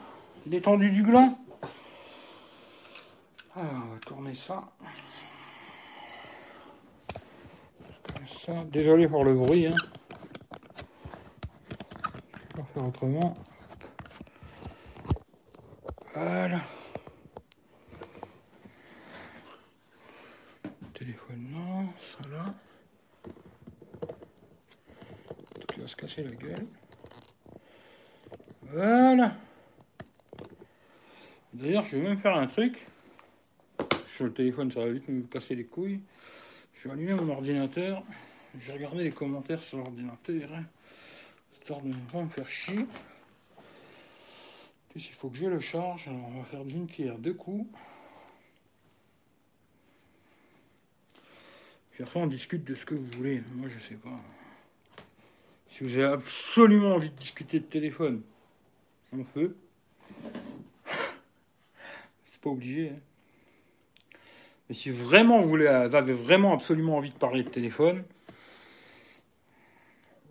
Détendu du gland. Alors, on va tourner ça. Comme ça. Désolé pour le bruit, hein. Je vais faire autrement. Voilà. téléphone Non, ça là. Tout va se casser la gueule. Voilà. D'ailleurs, je vais même faire un truc? Sur le téléphone, ça va vite me casser les couilles. Je vais allumer mon ordinateur. Je vais regarder les commentaires sur l'ordinateur. Histoire de ne pas me faire chier. Puis il faut que je le charge. Alors on va faire d'une pierre deux coups. Puis on discute de ce que vous voulez. Moi je sais pas. Si vous avez absolument envie de discuter de téléphone, on peut. Pas obligé. Hein. Mais si vraiment vous, avez vraiment absolument envie de parler de téléphone,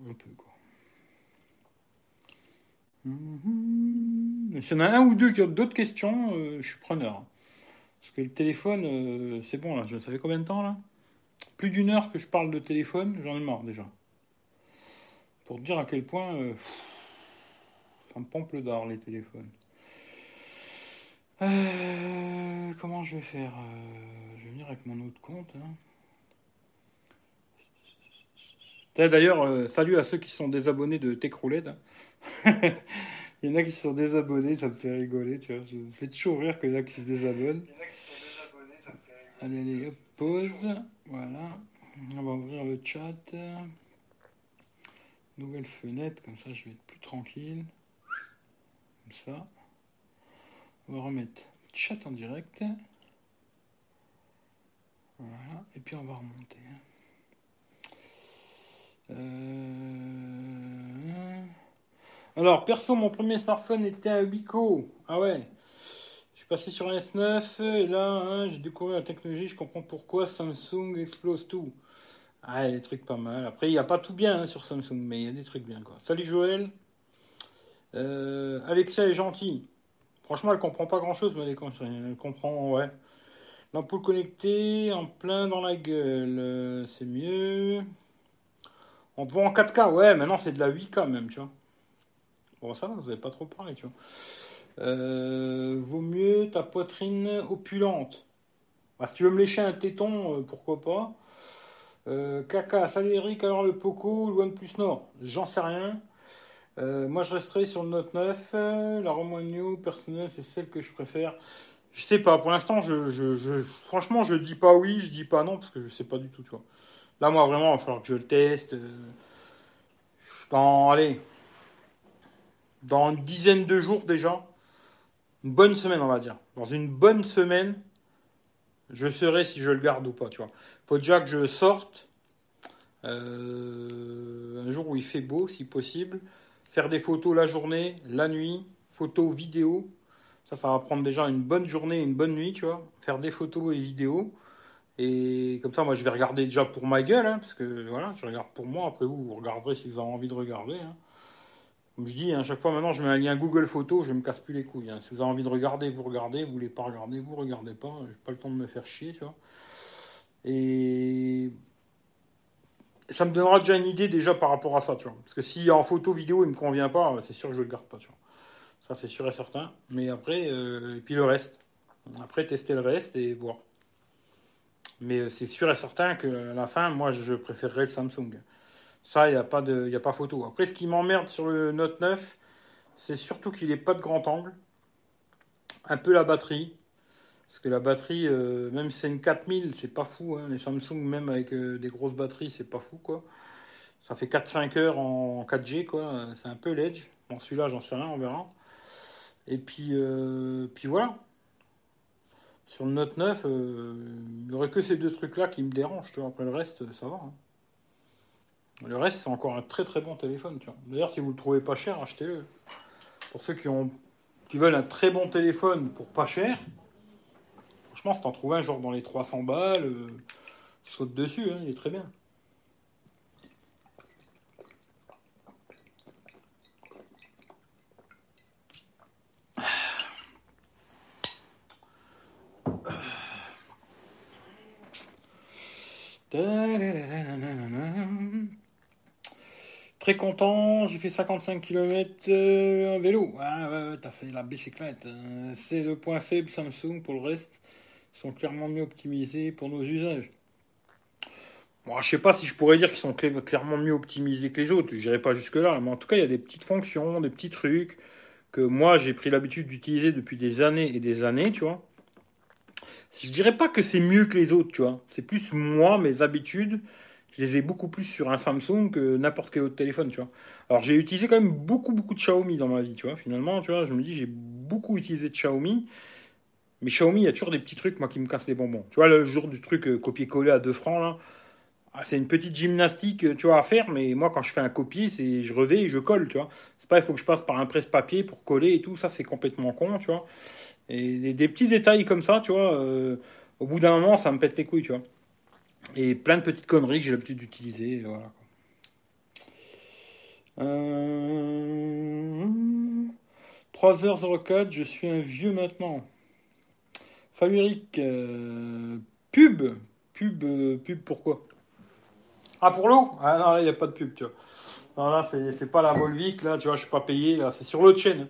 on peut quoi. S'il y en a un ou deux qui ont d'autres questions, euh, je suis preneur. Parce que le téléphone, euh, c'est bon là, ça fait combien de temps là? Plus d'une heure que je parle de téléphone, j'en ai marre déjà. Pour dire à quel point euh, ça me pompe le d'or les téléphones. Euh, comment je vais faire euh, Je vais venir avec mon autre compte. Hein. D'ailleurs, euh, salut à ceux qui sont désabonnés de Techroulette. Hein. Il y en a qui sont désabonnés, ça me fait rigoler, tu vois. Je me fais toujours rire qu'il y en a qui se désabonnent. Il y en a qui sont désabonnés, ça me fait rigoler. Allez, allez, hop, pause. Voilà. On va ouvrir le chat. Nouvelle fenêtre, comme ça je vais être plus tranquille. Comme ça. On va remettre chat en direct. Voilà. Et puis on va remonter. Euh, alors, perso, mon premier smartphone était un Bico. Ah ouais. Je suis passé sur un S9 et là, hein, j'ai découvert la technologie. Je comprends pourquoi Samsung explose tout. Ah, il y a des trucs pas mal. Après, il n'y a pas tout bien hein, sur Samsung, mais il y a des trucs bien. Quoi. Salut Joël. Euh, est gentille. Franchement, elle comprend pas grand chose, mais elle, elle comprend, ouais. L'ampoule connectée en plein dans la gueule, euh, c'est mieux. On te voit en 4K, ouais, maintenant c'est de la 8K même, tu vois. Bon, ça, vous avez pas trop parlé, tu vois. Euh, vaut mieux ta poitrine opulente. Si tu veux me lécher un téton, euh, pourquoi pas. caca, salut Eric, alors le Poco, le OnePlus Nord, j'en sais rien. Euh, moi, je resterai sur le Note 9. Euh, la Romagno personnelle, c'est celle que je préfère. Je sais pas. Pour l'instant, je, je, je, franchement, je dis pas oui, je dis pas non parce que je sais pas du tout. Tu vois. Là, moi, vraiment, il va falloir que je le teste. Euh, dans, allez, dans une dizaine de jours déjà, une bonne semaine, on va dire. Dans une bonne semaine, je saurai si je le garde ou pas. Tu vois. Faut déjà que je sorte. un jour où il fait beau, si possible faire des photos la journée, la nuit, photos, vidéos. Ça, ça va prendre déjà une bonne journée une bonne nuit, tu vois. Faire des photos et vidéos. Et comme ça, moi, je vais regarder déjà pour ma gueule, hein, parce que voilà, je regarde pour moi. Après, vous, vous regarderez si vous avez envie de regarder. Hein. Comme je dis, à hein, chaque fois maintenant, je mets un lien Google Photos, je me casse plus les couilles. Si vous avez envie de regarder, vous regardez. Vous voulez pas regarder, vous regardez pas. J'ai pas le temps de me faire chier, tu vois. Et ça me donnera déjà une idée déjà par rapport à ça, tu vois. Parce que si en photo, vidéo, il me convient pas, c'est sûr que je le garde pas, tu vois. Ça, c'est sûr et certain. Mais après, euh, et puis le reste. Après, tester le reste et voir. Mais euh, c'est sûr et certain qu'à la fin, moi, je préférerais le Samsung. Ça, il n'y a, pas de, a pas photo. Après, ce qui m'emmerde sur le Note 9, c'est surtout qu'il n'est pas de grand angle. Un peu la batterie. Parce que la batterie, euh, même si c'est une 4000, c'est pas fou. Hein. Les Samsung, même avec euh, des grosses batteries, c'est pas fou. quoi. Ça fait 4-5 heures en 4G. quoi. C'est un peu l'edge. Bon, celui-là, j'en sais rien, on verra. Et puis, euh, puis voilà. Sur le Note 9, il n'y aurait que ces deux trucs-là qui me dérangent. Après le reste, ça va. Hein. Le reste, c'est encore un très très bon téléphone. D'ailleurs, si vous le trouvez pas cher, achetez-le. Pour ceux qui, ont, qui veulent un très bon téléphone pour pas cher, Franchement, si t'en trouves un genre dans les 300 balles, euh, saute dessus, hein, il est très bien. Très content, j'ai fait 55 km en vélo. Ah t'as fait la bicyclette. Hein. C'est le point faible Samsung pour le reste sont clairement mieux optimisés pour nos usages. Bon, je sais pas si je pourrais dire qu'ils sont clairement mieux optimisés que les autres. Je n'irai pas jusque-là. Mais en tout cas, il y a des petites fonctions, des petits trucs que moi, j'ai pris l'habitude d'utiliser depuis des années et des années, tu vois. Je dirais pas que c'est mieux que les autres, tu vois. C'est plus moi, mes habitudes. Je les ai beaucoup plus sur un Samsung que n'importe quel autre téléphone, tu vois. Alors, j'ai utilisé quand même beaucoup, beaucoup de Xiaomi dans ma vie, tu vois. Finalement, tu vois, je me dis, j'ai beaucoup utilisé de Xiaomi. Mais Xiaomi, il y a toujours des petits trucs, moi, qui me cassent les bonbons. Tu vois, le jour du truc euh, copier-coller à 2 francs, là, ah, c'est une petite gymnastique, euh, tu vois, à faire, mais moi, quand je fais un copier, c'est je revais et je colle, tu vois. C'est pas, il faut que je passe par un presse-papier pour coller et tout, ça, c'est complètement con, tu vois. Et des, petits détails comme ça, tu vois, euh, au bout d'un moment, ça me pète les couilles, tu vois. Et plein de petites conneries que j'ai l'habitude d'utiliser, voilà. 3h04, je suis un vieux maintenant. Eric. pub. Pub, pub pourquoi ah, pour l'eau? Ah non, là, il n'y a pas de pub, tu vois. Non, là, c'est pas la Volvic, là, tu vois, je suis pas payé, là. C'est sur l'autre chaîne.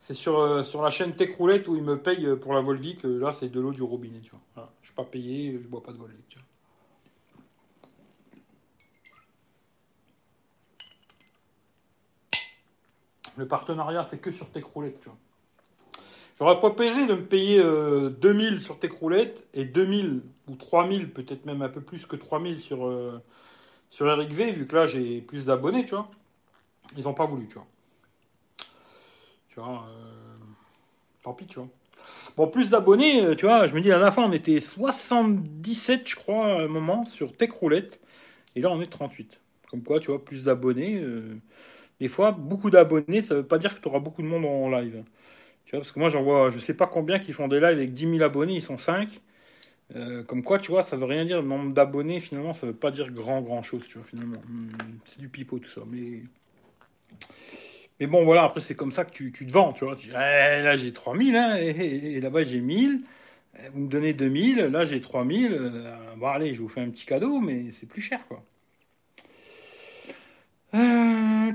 C'est sur, euh, sur la chaîne Tech Roulette où ils me payent pour la Volvic. Là, c'est de l'eau du robinet, tu vois. Je suis pas payé, je bois pas de Volvic, tu vois. Le partenariat, c'est que sur Tech Roulette, tu vois. J'aurais pas pesé de me payer 2000 euh, sur Tech Roulette et 2000 ou 3000, peut-être même un peu plus que 3000 sur, euh, sur Eric V, vu que là j'ai plus d'abonnés, tu vois. Ils n'ont pas voulu, tu vois. Tu vois, euh, tant pis, tu vois. Bon, plus d'abonnés, euh, tu vois, je me dis à la fin on était 77, je crois, à un moment, sur Tech Roulette. Et là on est 38. Comme quoi, tu vois, plus d'abonnés. Euh, des fois, beaucoup d'abonnés, ça veut pas dire que tu auras beaucoup de monde en live. Parce que moi j'en vois, je sais pas combien qui font des lives avec 10 000 abonnés, ils sont 5. Euh, comme quoi, tu vois, ça veut rien dire. Le nombre d'abonnés, finalement, ça veut pas dire grand, grand chose, tu vois, finalement. Hmm, c'est du pipeau, tout ça. Mais, mais bon, voilà, après, c'est comme ça que tu, tu te vends, tu vois. Tu dis, eh, là, j'ai 3000, hein, et, là-bas, j'ai 1000. Eh, vous me donnez 2000, là, j'ai 3000. Euh, bon, allez, je vous fais un petit cadeau, mais c'est plus cher, quoi. Euh,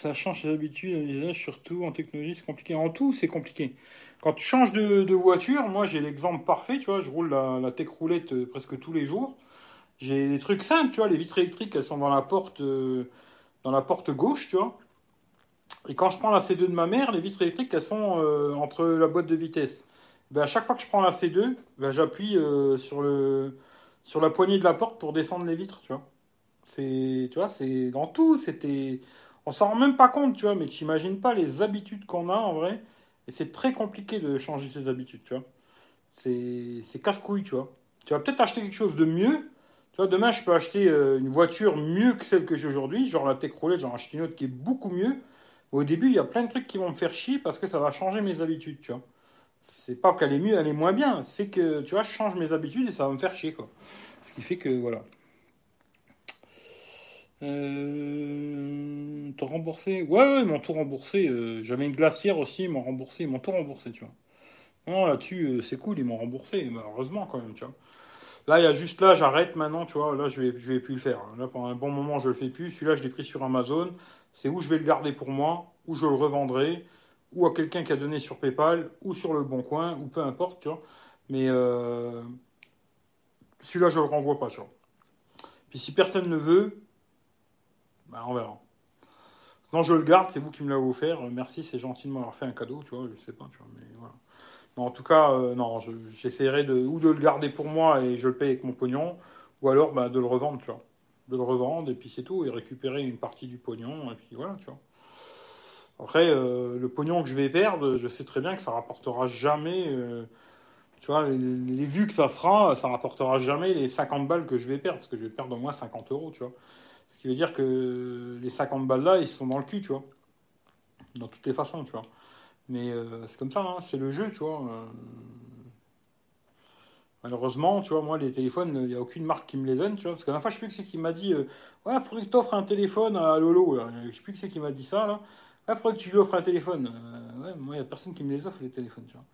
ça change ses habitudes, surtout en technologie, c'est compliqué. En tout, c'est compliqué. Quand tu changes de, voiture, moi j'ai l'exemple parfait, tu vois, je roule la, tech roulette euh, presque tous les jours. J'ai des trucs simples, tu vois, les vitres électriques, elles sont dans la porte, euh, dans la porte gauche, tu vois. Et quand je prends la C2 de ma mère, les vitres électriques, elles sont entre la boîte de vitesse. Ben, à chaque fois que je prends la C2, ben, j'appuie sur, sur la poignée de la porte pour descendre les vitres, tu vois. C'est, tu c'est dans tout, c'était... On s'en rend même pas compte, tu vois, mais tu n'imagines pas les habitudes qu'on a en vrai et c'est très compliqué de changer ses habitudes, tu vois. C'est casse-couille, tu vois. Tu vas peut-être acheter quelque chose de mieux. Tu vois, demain, je peux acheter euh, une voiture mieux que celle que j'ai aujourd'hui. Genre la Tech Roulette, j'en achète une autre qui est beaucoup mieux. Au début, il y a plein de trucs qui vont me faire chier parce que ça va changer mes habitudes, tu vois. C'est pas qu'elle est mieux, elle est moins bien. C'est que, tu vois, je change mes habitudes et ça va me faire chier. Ce qui fait que, voilà. Euh, t'as remboursé Ouais, ouais, ils m'ont tout remboursé. Euh, j'avais une glacière aussi, ils m'ont remboursé. Ils m'ont tout remboursé, tu vois. Non, là-dessus, euh, c'est cool, ils m'ont remboursé. Malheureusement, quand même, tu vois. Là, il y a juste là, j'arrête maintenant, tu vois. Là, je vais, je vais plus le faire. Là, pendant un bon moment, je le fais plus. Celui-là, je l'ai pris sur Amazon. C'est où je vais le garder pour moi, où je le revendrai, ou à quelqu'un qui a donné sur PayPal, ou sur le Bon Coin, ou peu importe, tu vois. Mais euh, celui-là, je le renvoie pas, tu vois. Puis si personne ne veut, bah, on verra. Non, je le garde, c'est vous qui me l'avez offert. Euh, merci, c'est gentil de m'avoir fait un cadeau, tu vois, je sais pas, tu vois, mais voilà. en tout cas, euh, non, j'essaierai de, ou de le garder pour moi et je le paye avec mon pognon, ou alors bah, de le revendre, tu vois. De le revendre et puis c'est tout, et récupérer une partie du pognon, et puis voilà, tu vois. Après, euh, le pognon que je vais perdre, je sais très bien que ça rapportera jamais, tu vois, les, les, vues que ça fera, ça rapportera jamais les 50 balles que je vais perdre, parce que je vais perdre au moins 50 euros, tu vois. Ce qui veut dire que les 50 balles là, ils sont dans le cul, tu vois. Dans toutes les façons, tu vois. Mais euh, c'est comme ça, hein, c'est le jeu, tu vois. Euh. malheureusement, tu vois, moi, les téléphones, il n'y a aucune marque qui me les donne, tu vois. Parce que la fois, je sais plus que c'est qui m'a dit, euh, ouais, faudrait que tu offres un téléphone à Lolo. Je Je sais plus que c'est qui m'a dit ça, là. il faudrait que tu lui offres un téléphone. ouais, moi, il n'y a personne qui me les offre, les téléphones, tu vois.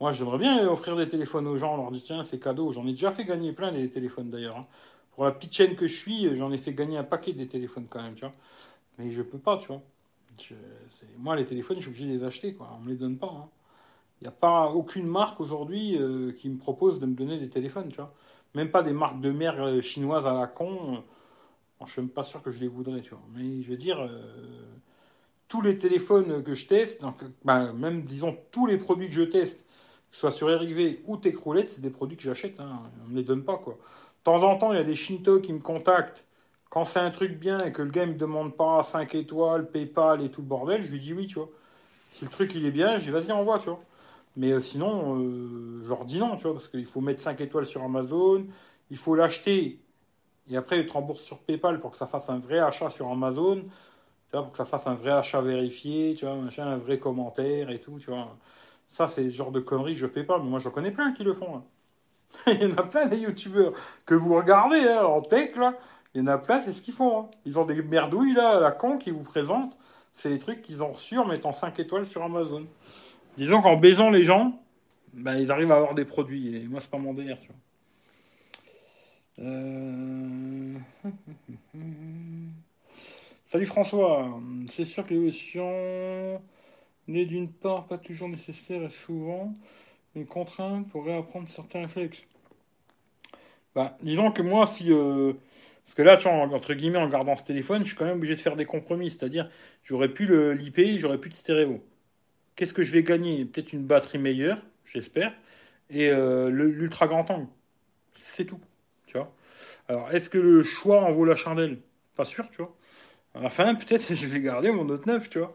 Moi, j'aimerais bien offrir des téléphones aux gens, on leur dit, tiens, c'est cadeau. J'en ai déjà fait gagner plein des téléphones, d'ailleurs. Hein. Pour la petite chaîne que je suis, j'en ai fait gagner un paquet des téléphones quand même, tu vois. Mais je peux pas, tu vois. moi, les téléphones, je suis obligé de les acheter, quoi. On me les donne pas. Il hein. n'y a pas aucune marque aujourd'hui euh, qui me propose de me donner des téléphones, tu vois. même pas des marques de mer euh, chinoises à la con. je suis même pas sûr que je les voudrais, tu vois. Mais je veux dire, tous les téléphones que je teste, ben, même disons tous les produits que je teste, que ce soit sur RIV ou Techroulette, c'est des produits que j'achète. Hein. On ne les donne pas, quoi. De temps en temps, il y a des Shinto qui me contactent quand c'est un truc bien et que le gars ne me demande pas 5 étoiles, PayPal et tout le bordel, je lui dis oui, tu vois. Si le truc il est bien, je dis vas-y, envoie, tu vois. Mais euh, sinon, euh, je leur dis non, tu vois, parce qu'il faut mettre 5 étoiles sur Amazon, il faut l'acheter, et après il te rembourse sur PayPal pour que ça fasse un vrai achat sur Amazon, tu vois, pour que ça fasse un vrai achat vérifié, tu vois, un vrai commentaire et tout, tu vois. Ça, c'est le genre de conneries que je fais pas, mais moi, je connais plein qui le font. Hein. il y en a plein des youtubeurs que vous regardez hein, en tech, là, il y en a plein, c'est ce qu'ils font. Hein. Ils ont des merdouilles là, à la con qui vous présentent. C'est des trucs qu'ils ont reçus en mettant 5 étoiles sur Amazon. Disons qu'en baisant les gens, ben, ils arrivent à avoir des produits. Et moi, c'est pas mon délire, tu vois. Euh, Salut François. C'est sûr que l'évolution n'est d'une part pas toujours nécessaire et souvent une contrainte pour réapprendre certains réflexes. Bah, disons que moi, si. Euh, parce que là, tu vois, entre guillemets, en gardant ce téléphone, je suis quand même obligé de faire des compromis. C'est-à-dire, j'aurais pu l'IP, j'aurais pu de stéréo. Qu'est-ce que je vais gagner? Peut-être une batterie meilleure, j'espère, et euh, l'ultra grand angle. C'est tout, tu vois. Alors, est-ce que le choix en vaut la chandelle? Pas sûr, tu vois. À la fin, peut-être, je vais garder mon Note 9, tu vois.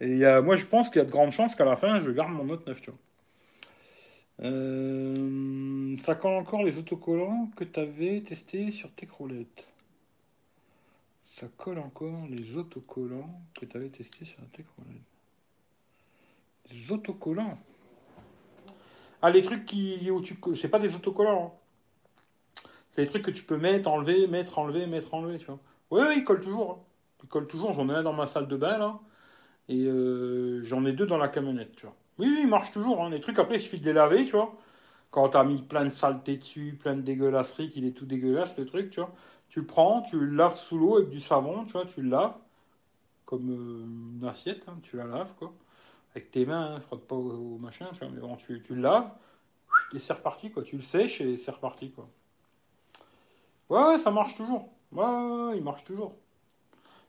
Et moi, je pense qu'il y a de grandes chances qu'à la fin, je garde mon Note 9, tu vois. Euh, ça colle encore les autocollants que tu avais testés sur tes. Ça colle encore les autocollants que tu avais testés sur tes. Les autocollants Ah, les trucs qui. C'est pas des autocollants. Hein. C'est des trucs que tu peux mettre, enlever, mettre, enlever, mettre, enlever, tu vois. Oui, oui, ils collent toujours. Hein. Ils collent toujours. J'en ai un dans ma salle de bain, là. Et euh, j'en ai deux dans la camionnette, tu vois. Oui, oui, il marche toujours. Hein. Les trucs, après, il suffit de les laver, tu vois. Quand t'as mis plein de saleté dessus, plein de dégueulasseries, qu'il est tout dégueulasse, le truc, tu vois. Tu le prends, tu le laves sous l'eau avec du savon, tu vois, tu le laves. Comme euh, une assiette, hein, tu la laves, quoi. Avec tes mains, hein, frotte pas au, machin, tu vois. Mais bon, tu, le laves, et c'est reparti, quoi. Tu le sèches et c'est reparti, quoi. Ouais, ouais, ça marche toujours. Ouais, ouais, ouais il marche toujours.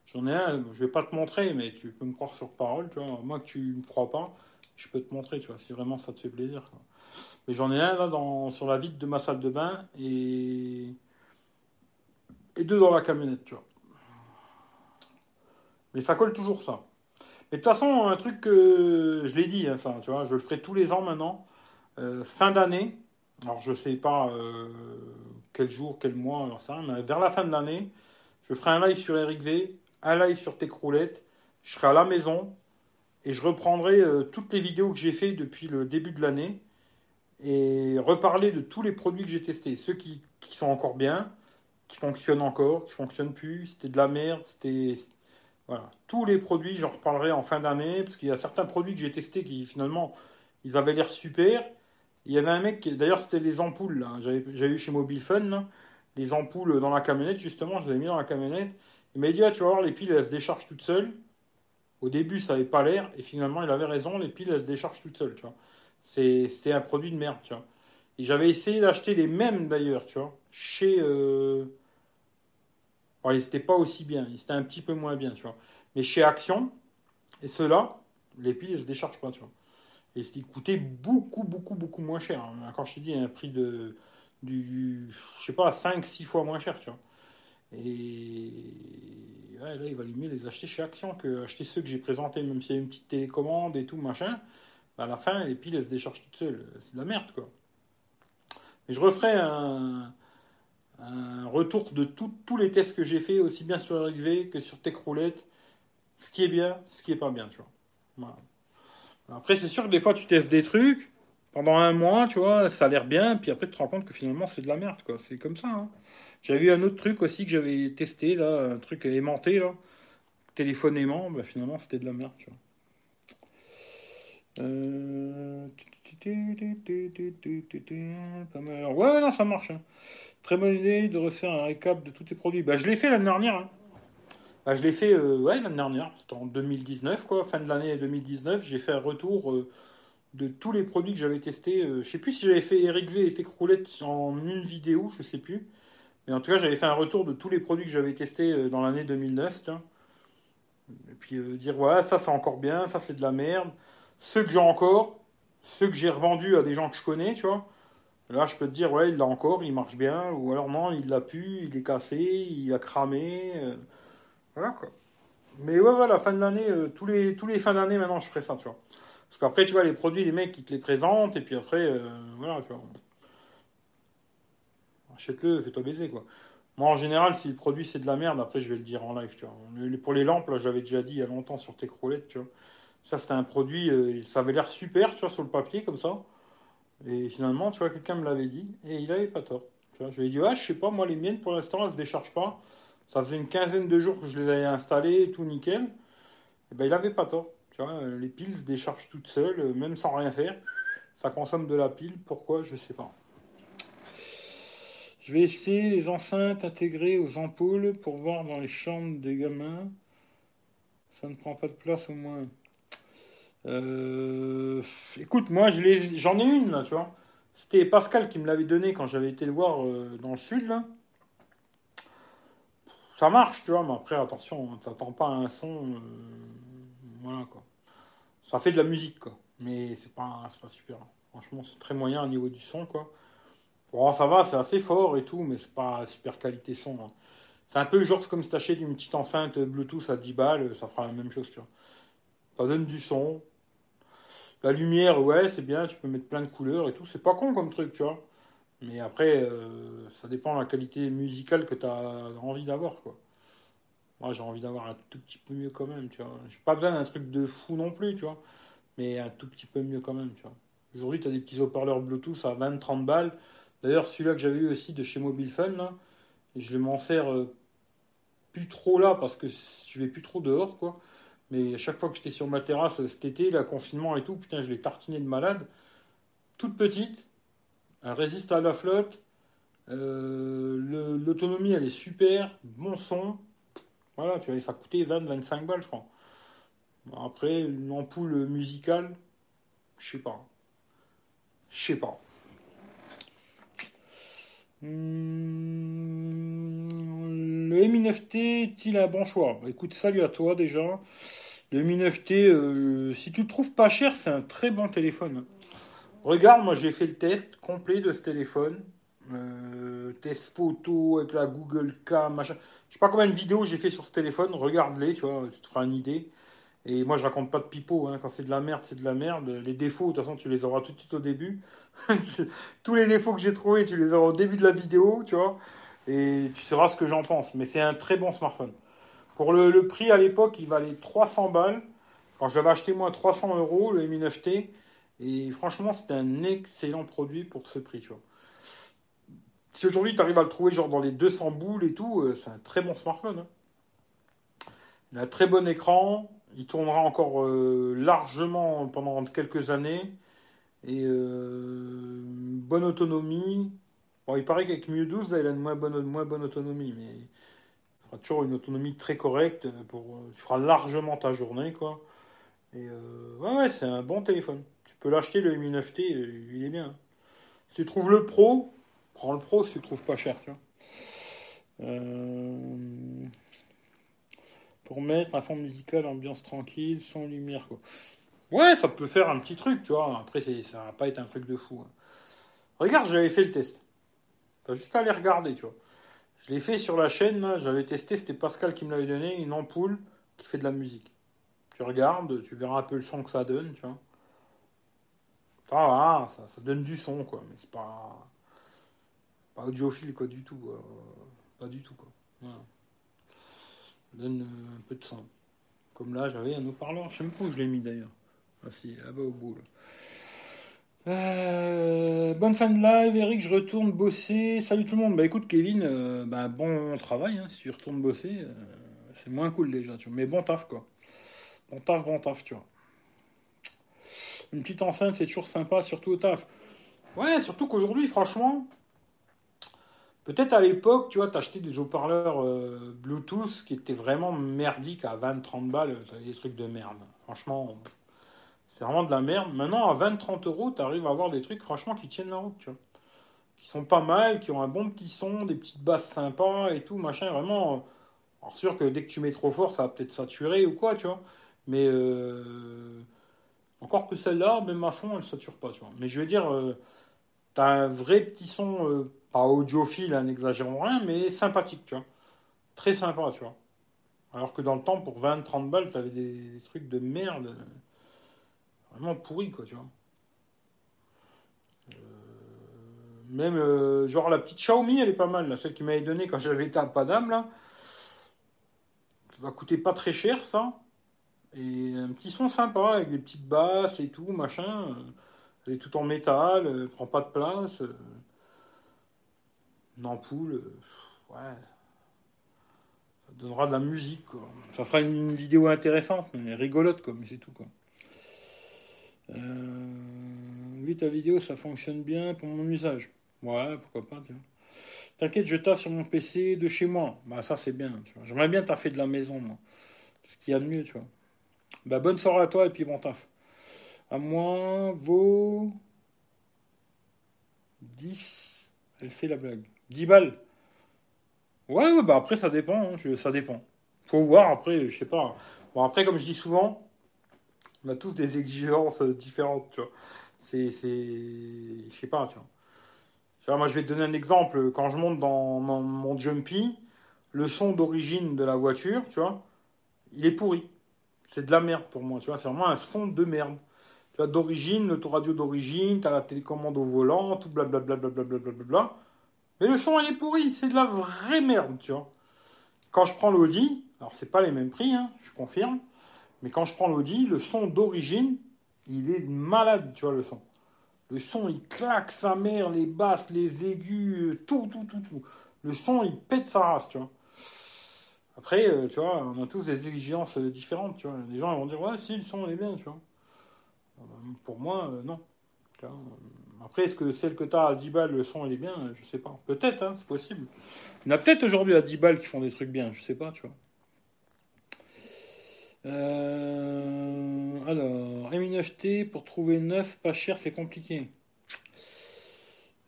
J'en ai un, je vais pas te montrer, mais tu peux me croire sur parole, tu vois. Moi que tu me crois pas, je peux te montrer, tu vois, si vraiment ça te fait plaisir. Mais j'en ai un là dans, sur la vitre de ma salle de bain et, et deux dans la camionnette, tu vois. Mais ça colle toujours ça. Mais de toute façon, un truc que je l'ai dit, hein, ça, tu vois, je le ferai tous les ans maintenant. Euh, fin d'année, alors je sais pas euh, quel jour, quel mois, alors ça, mais vers la fin de l'année, je ferai un live sur Eric V, un live sur tes croulettes. Je serai à la maison, et je reprendrai euh, toutes les vidéos que j'ai fait depuis le début de l'année et reparler de tous les produits que j'ai testés, ceux qui, sont encore bien, qui fonctionnent encore, qui fonctionnent plus, c'était de la merde, c'était voilà, tous les produits, j'en reparlerai en fin d'année parce qu'il y a certains produits que j'ai testés qui finalement ils avaient l'air super. Il y avait un mec, d'ailleurs c'était les ampoules, j'avais eu chez Mobile Fun, les ampoules dans la camionnette justement, je les ai mis dans la camionnette. Il m'a dit ah, tu vas voir les piles elles se déchargent toutes seules. Au début, ça n'avait pas l'air, et finalement, il avait raison, les piles, elles se déchargent toutes seules, tu vois. C'était un produit de merde, tu vois. Et j'avais essayé d'acheter les mêmes, d'ailleurs, tu vois, chez... Euh... ils n'étaient pas aussi bien, ils étaient un petit peu moins bien, tu vois. Mais chez Action, et ceux-là, les piles, elles se déchargent pas, tu vois. Et ils coûtaient beaucoup, beaucoup, beaucoup moins cher. Hein. Quand je te dis, un prix de... Du, je sais pas, 5-6 fois moins cher, tu vois. Et là, il valait mieux les acheter chez Action que acheter ceux que j'ai présentés, même s'il y a une petite télécommande et tout, machin. Bah, à la fin, les piles, elles se déchargent toutes seules. C'est de la merde, quoi. Et je referai un, retour de tous les tests que j'ai fait, aussi bien sur RxV que sur Techroulette. Ce qui est bien, ce qui est pas bien, tu vois. Après, c'est sûr que des fois, tu testes des trucs pendant un mois, tu vois, ça a l'air bien, puis après, tu te rends compte que finalement, c'est de la merde, quoi. C'est comme ça, hein. J'avais vu un autre truc aussi que j'avais testé, là, un truc aimanté, là. Téléphone aimant, bah, finalement, c'était de la merde. Euh... Ouais, non, ça marche. Hein. Très bonne idée de refaire un récap de tous tes produits. Bah, je l'ai fait l'année dernière. Hein. Bah, je l'ai fait euh, ouais, l'année dernière, en 2019, quoi, fin de l'année 2019. J'ai fait un retour euh, de tous les produits que j'avais testés. Euh, je sais plus si j'avais fait Eric V et Techroulette en une vidéo, je sais plus. En tout cas, j'avais fait un retour de tous les produits que j'avais testés euh, dans l'année 2009. Et puis euh, dire, voilà, ça c'est encore bien, ça c'est de la merde. Ceux que j'ai encore, ceux que j'ai revendus à des gens que je connais, tu vois. Là, je peux te dire, ouais, il l'a encore, il marche bien. Ou alors, non, il l'a pu, il est cassé, il a cramé. voilà, quoi. Mais ouais, voilà, fin de l'année, tous, les, tous les fins d'année, maintenant, je ferai ça, tu vois. Parce qu'après, tu vois, les produits, les mecs, ils te les présentent, et puis après, euh, voilà, tu vois. Achète-le, fais-toi baiser, quoi. Moi, en général, si le produit c'est de la merde, après, je vais le dire en live. Pour les lampes, là, j'avais déjà dit il y a longtemps sur tes tu vois. Ça, c'était un produit, euh, ça avait l'air super, tu vois, sur le papier, comme ça. Et finalement, tu vois, quelqu'un me l'avait dit, et il avait pas tort. Je lui ai dit, ouais, je sais pas, moi, les miennes, pour l'instant, elles se déchargent pas. Ça faisait une quinzaine de jours que je les avais installées, tout nickel. Et ben, il avait pas tort. Les piles se déchargent toutes seules, euh, même sans rien faire. Ça consomme de la pile. Pourquoi Je sais pas. Je vais essayer les enceintes intégrées aux ampoules pour voir dans les chambres des gamins. Ça ne prend pas de place au moins. Euh, écoute, moi j'en ai une là, tu vois. C'était Pascal qui me l'avait donné quand j'avais été le voir dans le sud là. Ça marche, tu vois, mais après attention, t'attends pas un son. voilà quoi. Ça fait de la musique, quoi. Mais c'est pas, pas super. Franchement, c'est très moyen au niveau du son, quoi. Bon, ça va, c'est assez fort et tout, mais c'est pas super qualité son. Hein. C'est un peu genre comme si t'achètes une petite enceinte Bluetooth à 10 balles, ça fera la même chose, tu vois. Ça donne du son. La lumière, ouais, c'est bien, tu peux mettre plein de couleurs et tout. C'est pas con comme truc, tu vois. Mais après, euh, ça dépend de la qualité musicale que tu as envie d'avoir, quoi. Moi, j'ai envie d'avoir un tout petit peu mieux quand même, tu vois. J'ai pas besoin d'un truc de fou non plus, tu vois. Mais un tout petit peu mieux quand même, tu vois. Aujourd'hui, tu as des petits haut-parleurs Bluetooth à 20-30 balles. D'ailleurs, celui-là que j'avais eu aussi de chez Mobile Fun, là, je m'en sers euh, plus trop là parce que je vais plus trop dehors, quoi. Mais à chaque fois que j'étais sur ma terrasse cet été, la confinement et tout, putain, je l'ai tartiné de malade. Toute petite, elle résiste à la flotte. Euh, l'autonomie, elle est super, bon son. Voilà, tu vois, ça coûtait 20-25 balles, je crois. Après, une ampoule musicale, je sais pas. Je sais pas. Hmm, le Mi 9T est-il un bon choix? Bah, Écoute, salut à toi déjà. Le Mi 9T, euh, si tu le trouves pas cher, c'est un très bon téléphone. Regarde, moi j'ai fait le test complet de ce téléphone. Euh, test photo avec la Google Cam, machin. Je sais pas combien de vidéos j'ai fait sur ce téléphone, regarde-les, tu vois, tu te feras une idée. Et moi, je raconte pas de pipeau, hein. quand c'est de la merde, c'est de la merde. Les défauts, de toute façon, tu les auras tout de suite au début. Tous les défauts que j'ai trouvés, tu les auras au début de la vidéo, tu vois. Et tu sauras ce que j'en pense. Mais c'est un très bon smartphone. Pour le, prix à l'époque, il valait 300 balles. Quand j'avais acheté moi 300 euros, le Mi 9T. Et franchement, c'était un excellent produit pour ce prix, tu vois. Si aujourd'hui tu arrives à le trouver genre dans les 200 boules et tout, euh, c'est un très bon smartphone. Hein. Il a un très bon écran, il tournera encore euh, largement pendant quelques années et euh, bonne autonomie. Bon, il paraît qu'avec Miu 12, il a une moins bonne, moins bonne autonomie, mais il sera toujours une autonomie très correcte. Pour, tu feras largement ta journée, quoi. Et ouais, c'est un bon téléphone. Tu peux l'acheter le Mi 9T, il est bien. Si tu trouves le Pro, Prends le pro si tu le trouves pas cher, tu vois. Euh, pour mettre un fond musical, ambiance tranquille, sans lumière, quoi. Ouais, ça peut faire un petit truc, tu vois. Après, ça va pas être un truc de fou. Hein. Regarde, j'avais fait le test. T'as juste à aller regarder, tu vois. Je l'ai fait sur la chaîne, j'avais testé, c'était Pascal qui me l'avait donné, une ampoule qui fait de la musique. Tu regardes, tu verras un peu le son que ça donne, tu vois. Ah, ça, ça donne du son, quoi, mais c'est pas pas audiophile quoi du tout. Pas du tout quoi. Donne euh, un peu de son. Comme là j'avais un haut-parleur, je sais même pas où je l'ai mis d'ailleurs. Ah si, là-bas au bout. Euh, bonne fin de live, Eric, je retourne bosser. Salut tout le monde. Bah écoute Kevin, euh, bah, bon travail, hein, si tu retournes bosser, c'est moins cool déjà, tu vois. Mais bon taf quoi. Bon taf, bon taf, tu vois. Une petite enceinte, c'est toujours sympa, surtout au taf. Ouais, surtout qu'aujourd'hui, franchement, Peut-être à l'époque, tu vois, t'achetais des haut-parleurs euh, Bluetooth qui étaient vraiment merdiques à 20-30 balles. T'avais des trucs de merde. Franchement, C'est vraiment de la merde. Maintenant, à 20-30 euros, tu arrives à avoir des trucs, franchement, qui tiennent la route, tu vois. Qui sont pas mal, qui ont un bon petit son, des petites basses sympas et tout, machin. Vraiment. Alors, sûr que dès que tu mets trop fort, ça va peut-être saturer ou quoi, tu vois. Mais. Euh, encore que celle-là, même à fond, elle sature pas, tu vois. Mais je veux dire, euh, tu as un vrai petit son, euh, pas audiophile, hein, n'exagérons rien, mais sympathique, tu vois. Très sympa, tu vois. Alors que dans le temps, pour 20-30 balles, tu avais des, trucs de merde. Vraiment pourris, quoi, tu vois. Euh, même, euh, genre, la petite Xiaomi, elle est pas mal, là, celle qui m'avait donnée quand j'avais été à Padam, là. Ça va coûter pas très cher, ça. Et un petit son sympa, avec des petites basses et tout, machin. Elle est tout en métal, elle prend pas de place. Une ampoule, ouais. Ça donnera de la musique, quoi. Ça fera une vidéo intéressante, mais rigolote, mais c'est tout, quoi. Euh, oui, ta vidéo, ça fonctionne bien pour mon usage. Ouais, pourquoi pas, T'inquiète, je taffe sur mon PC de chez moi. Bah, ça, c'est bien, J'aimerais bien taffer de la maison, moi. Ce qu'il y a de mieux, tu vois. Bah, bonne soirée à toi et puis bon taf. À moins vaut 10. Elle fait la blague. 10 balles. Ouais, bah après, ça dépend. Hein, ça dépend. Faut voir après, je sais pas. Bon, après, comme je dis souvent, on a tous des exigences différentes, tu vois. C'est. Je sais pas, tu vois. Moi, je vais te donner un exemple. Quand je monte dans mon, Jumpy, le son d'origine de la voiture, tu vois, il est pourri. C'est de la merde pour moi, tu vois. C'est vraiment un son de merde. Tu vois, d'origine, l'autoradio d'origine, tu as la télécommande au volant, tout blablabla. Bla bla bla Mais le son, il est pourri. C'est de la vraie merde, tu vois. Quand je prends l'Audi, alors c'est pas les mêmes prix, hein, je confirme. Mais quand je prends l'Audi, le son d'origine, il est malade, tu vois, le son. Le son, il claque sa mère, les basses, les aigus, tout, tout, tout, tout. Le son, il pète sa race, tu vois. Après, euh, tu vois, on a tous des exigences euh, différentes, tu vois. Les gens vont dire, ouais, si, le son, il est bien, tu vois. Euh, pour moi, non. Après, est-ce que celle que tu as à 10 balles, le son, il est bien? Je sais pas. Peut-être, hein, c'est possible. Il y en a peut-être aujourd'hui à 10 balles qui font des trucs bien, je sais pas, tu vois. alors, M9T, pour trouver neuf pas cher, c'est compliqué.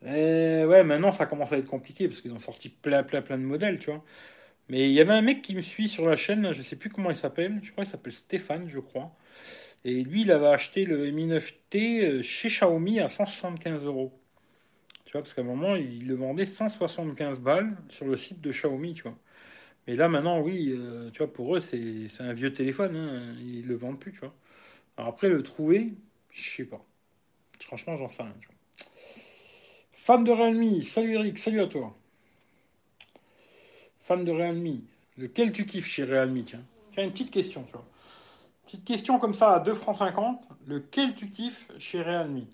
Eh, ouais, maintenant ça commence à être compliqué parce qu'ils ont sorti plein, plein, plein de modèles, tu vois. Mais il y avait un mec qui me suit sur la chaîne, je sais plus comment il s'appelle, je crois qu'il s'appelle Stéphane, je crois. Et lui, il avait acheté le Mi 9T euh, chez Xiaomi à 175 euros. Tu vois, parce qu'à un moment, il le vendait 175 balles sur le site de Xiaomi, tu vois. Mais là, maintenant, oui, euh, tu vois, pour eux, c'est un vieux téléphone, hein, ils le vendent plus, tu vois. Alors après, le trouver, je sais pas. Franchement, j'en sais rien, tu vois. Fan de Realme, salut Eric, salut à toi fan de Realme, lequel tu kiffes chez Realme Tiens, tiens une petite question, tu vois. Petite question comme ça à 2 francs 50, lequel tu kiffes chez Realme?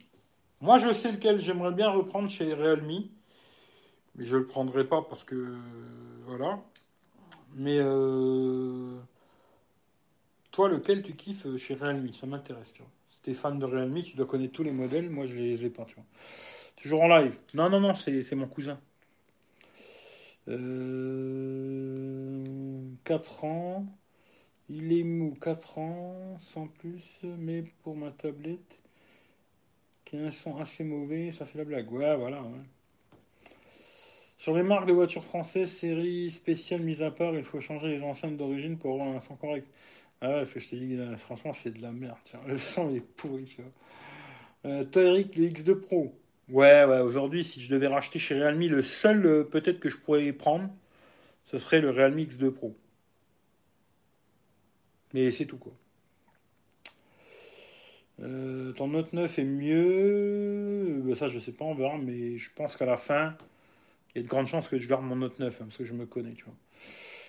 Moi, je sais lequel j'aimerais bien reprendre chez Realme, mais je le prendrai pas parce que voilà. Mais euh, toi, lequel tu kiffes chez Realme? Ça m'intéresse, tu vois. Si t'es fan de Realme, tu dois connaître tous les modèles. Moi, je les ai pas. Toujours en live. Non, non, non, c'est mon cousin. 4 euh, ans. Il est mou, 4 ans, sans plus, mais pour ma tablette, qui a un son assez mauvais, ça fait la blague. Ouais, voilà. Sur les marques de voitures françaises, série spéciale mise à part, il faut changer les enceintes d'origine pour avoir un son correct. Ah ouais, je te dis, franchement, c'est de la merde. Le son est pourri, tu vois. Euh, toi, Eric, le X2 Pro. Ouais, ouais, aujourd'hui, si je devais racheter chez Realme, le seul euh, peut-être que je pourrais prendre, ce serait le Realme X2 Pro. Mais c'est tout, quoi. Euh, ton Note 9 est mieux. Euh, ça, je sais pas, on verra, mais je pense qu'à la fin, il y a de grandes chances que je garde mon Note 9, hein, parce que je me connais, tu vois.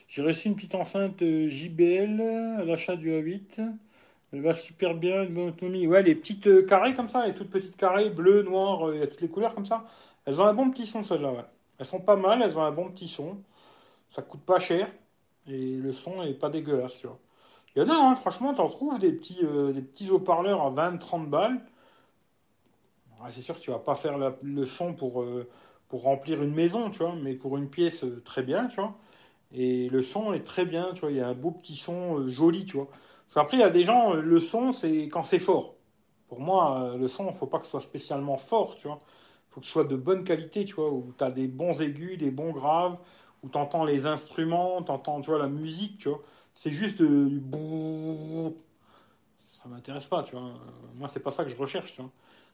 J'ai reçu une petite enceinte JBL à l'achat du A8. Elle va super bien, une bonne autonomie. Ouais, les petites euh, carrés comme ça, les toutes petites carrés, bleu, noir, euh, il y a toutes les couleurs comme ça. Elles ont un bon petit son, celles-là, ouais. Elles sont pas mal, elles ont un bon petit son. Ça coûte pas cher. Et le son est pas dégueulasse, tu vois. Il y en a, hein, franchement, t'en trouves des petits, euh, petits haut-parleurs à 20-30 balles. c'est sûr que tu vas pas faire le son pour, pour remplir une maison, tu vois, mais pour une pièce, très bien, tu vois. Et le son est très bien, tu vois. Il y a un beau petit son joli, tu vois. Parce qu'après, il y a des gens, le son, c'est quand c'est fort. Pour moi, le son, il faut pas que ce soit spécialement fort, tu vois. faut que ce soit de bonne qualité, tu vois, où tu as des bons aigus, des bons graves, où tu entends les instruments, tu entends, tu vois, la musique, tu vois. C'est juste du ça m'intéresse pas, tu vois. Moi, c'est pas ça que je recherche, tu vois.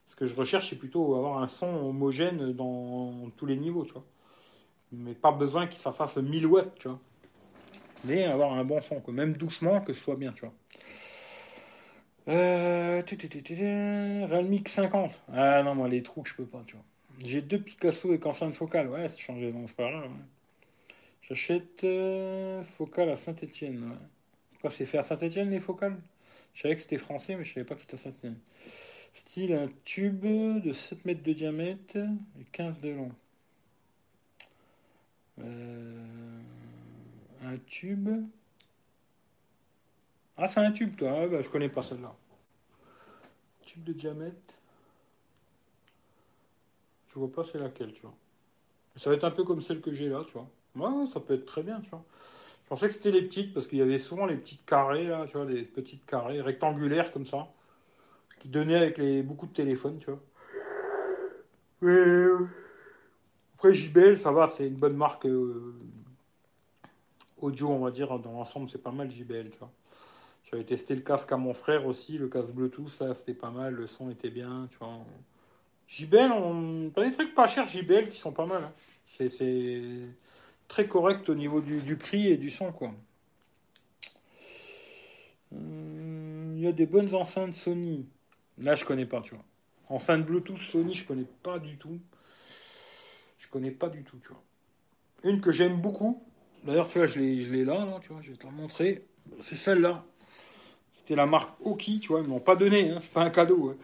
Ce que je recherche, c'est plutôt avoir un son homogène dans tous les niveaux, tu vois. Mais pas besoin qu'il ça fasse 1000 watts, tu vois. Mais avoir un bon son, quoi. même doucement, que ce soit bien, tu vois. Euh... Realme 50. Ah non, moi, les trous, je peux pas, tu vois. J'ai deux Picasso et enceinte focale. Ouais, c'est changé, donc c'est pas grave. J'achète euh, focale à Saint-Etienne. Ouais. C'est fait à Saint-Etienne, les focales? Je savais que c'était français, mais je savais pas que c'était à Saint-Etienne. Style un tube de 7 mètres de diamètre et 15 de long. Euh, un tube. Ah, c'est un tube, toi. Ah, bah, je connais pas celle-là. Tube de diamètre. Je vois pas c'est laquelle, tu vois. Ça va être un peu comme celle que j'ai là, tu vois. Ouais, ça peut être très bien, tu vois. Je pensais que c'était les petites parce qu'il y avait souvent les petites carrés, là, tu vois, des petites carrés rectangulaires comme ça qui donnait avec les, beaucoup de téléphones, tu vois. Euh, après, JBL, ça va, c'est une bonne marque euh, audio, on va dire. Dans l'ensemble, c'est pas mal JBL, tu vois. J'avais testé le casque à mon frère aussi, le casque Bluetooth, là, c'était pas mal, le son était bien, tu vois. JBL, on... a des trucs pas chers JBL qui sont pas mal. Hein. C'est très correct au niveau du, prix et du son, quoi. Euh, il y a des bonnes enceintes Sony. Là, je connais pas, tu vois. Enceinte Bluetooth Sony, je connais pas du tout. Je connais pas du tout, tu vois. Une que j'aime beaucoup, d'ailleurs, tu vois, je l'ai là, là, tu vois, je vais te la montrer. C'est celle-là. C'était la marque Oki, tu vois, ils m'ont pas donné, hein, c'est pas un cadeau. Hein.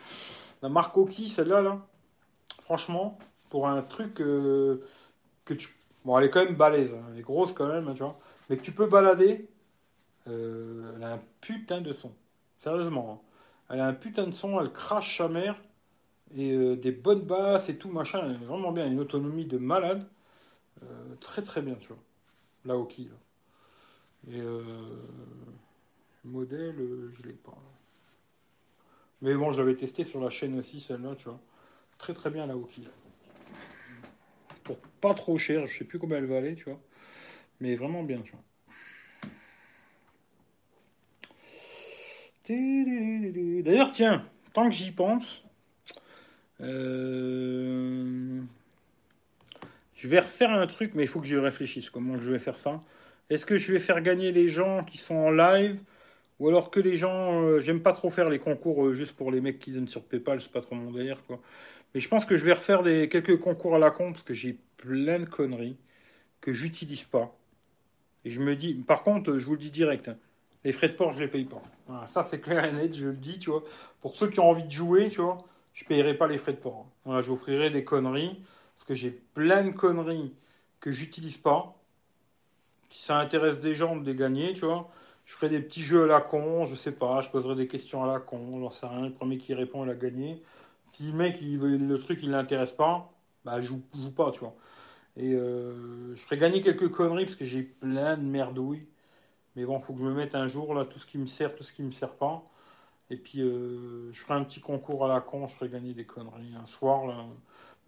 La marque Oki, celle-là, là, franchement, pour un truc euh, que tu. Bon, elle est quand même balèze, hein, elle est grosse quand même, tu vois, mais que tu peux balader, euh, elle a un putain de son. Sérieusement. Hein. Elle a un putain de son, elle crache sa mère. Et euh, des bonnes basses et tout, machin. Elle est vraiment bien. Une autonomie de malade. Euh, très très bien, tu vois. La Hoki. Et euh, modèle, je l'ai pas. Mais bon, je l'avais testé sur la chaîne aussi, celle-là, tu vois. Très très bien la Hoki. Pour pas trop cher, je sais plus combien elle valait, tu vois. Mais vraiment bien, tu vois. D'ailleurs, tiens, tant que j'y pense, euh, je vais refaire un truc, mais il faut que je réfléchisse comment je vais faire ça. Est-ce que je vais faire gagner les gens qui sont en live ou alors que les gens, euh, j'aime pas trop faire les concours euh, juste pour les mecs qui donnent sur PayPal, c'est pas trop mon délire quoi. Mais je pense que je vais refaire quelques concours à la con parce que j'ai plein de conneries que j'utilise pas. Et je me dis, par contre, je vous le dis direct, hein, les frais de port, je les paye pas. ça, c'est clair et net, je le dis, tu vois. Pour ceux qui ont envie de jouer, tu vois, je payerai pas les frais de port. Voilà, j'offrirai des conneries, parce que j'ai plein de conneries que j'utilise pas. Si ça intéresse des gens de les gagner, tu vois, je ferai des petits jeux à la con, je sais pas, je poserai des questions à la con, j'en sais rien, le premier qui répond, il a gagné. Si le mec, il le truc, il l'intéresse pas, bah, je joue, joue pas, tu vois. Et euh, je ferai gagner quelques conneries, parce que j'ai plein de merdouilles. Mais bon, faut que je me mette un jour, là, tout ce qui me sert, tout ce qui me sert pas. Et puis, euh, je ferai un petit concours à la con, je ferai gagner des conneries un soir, là.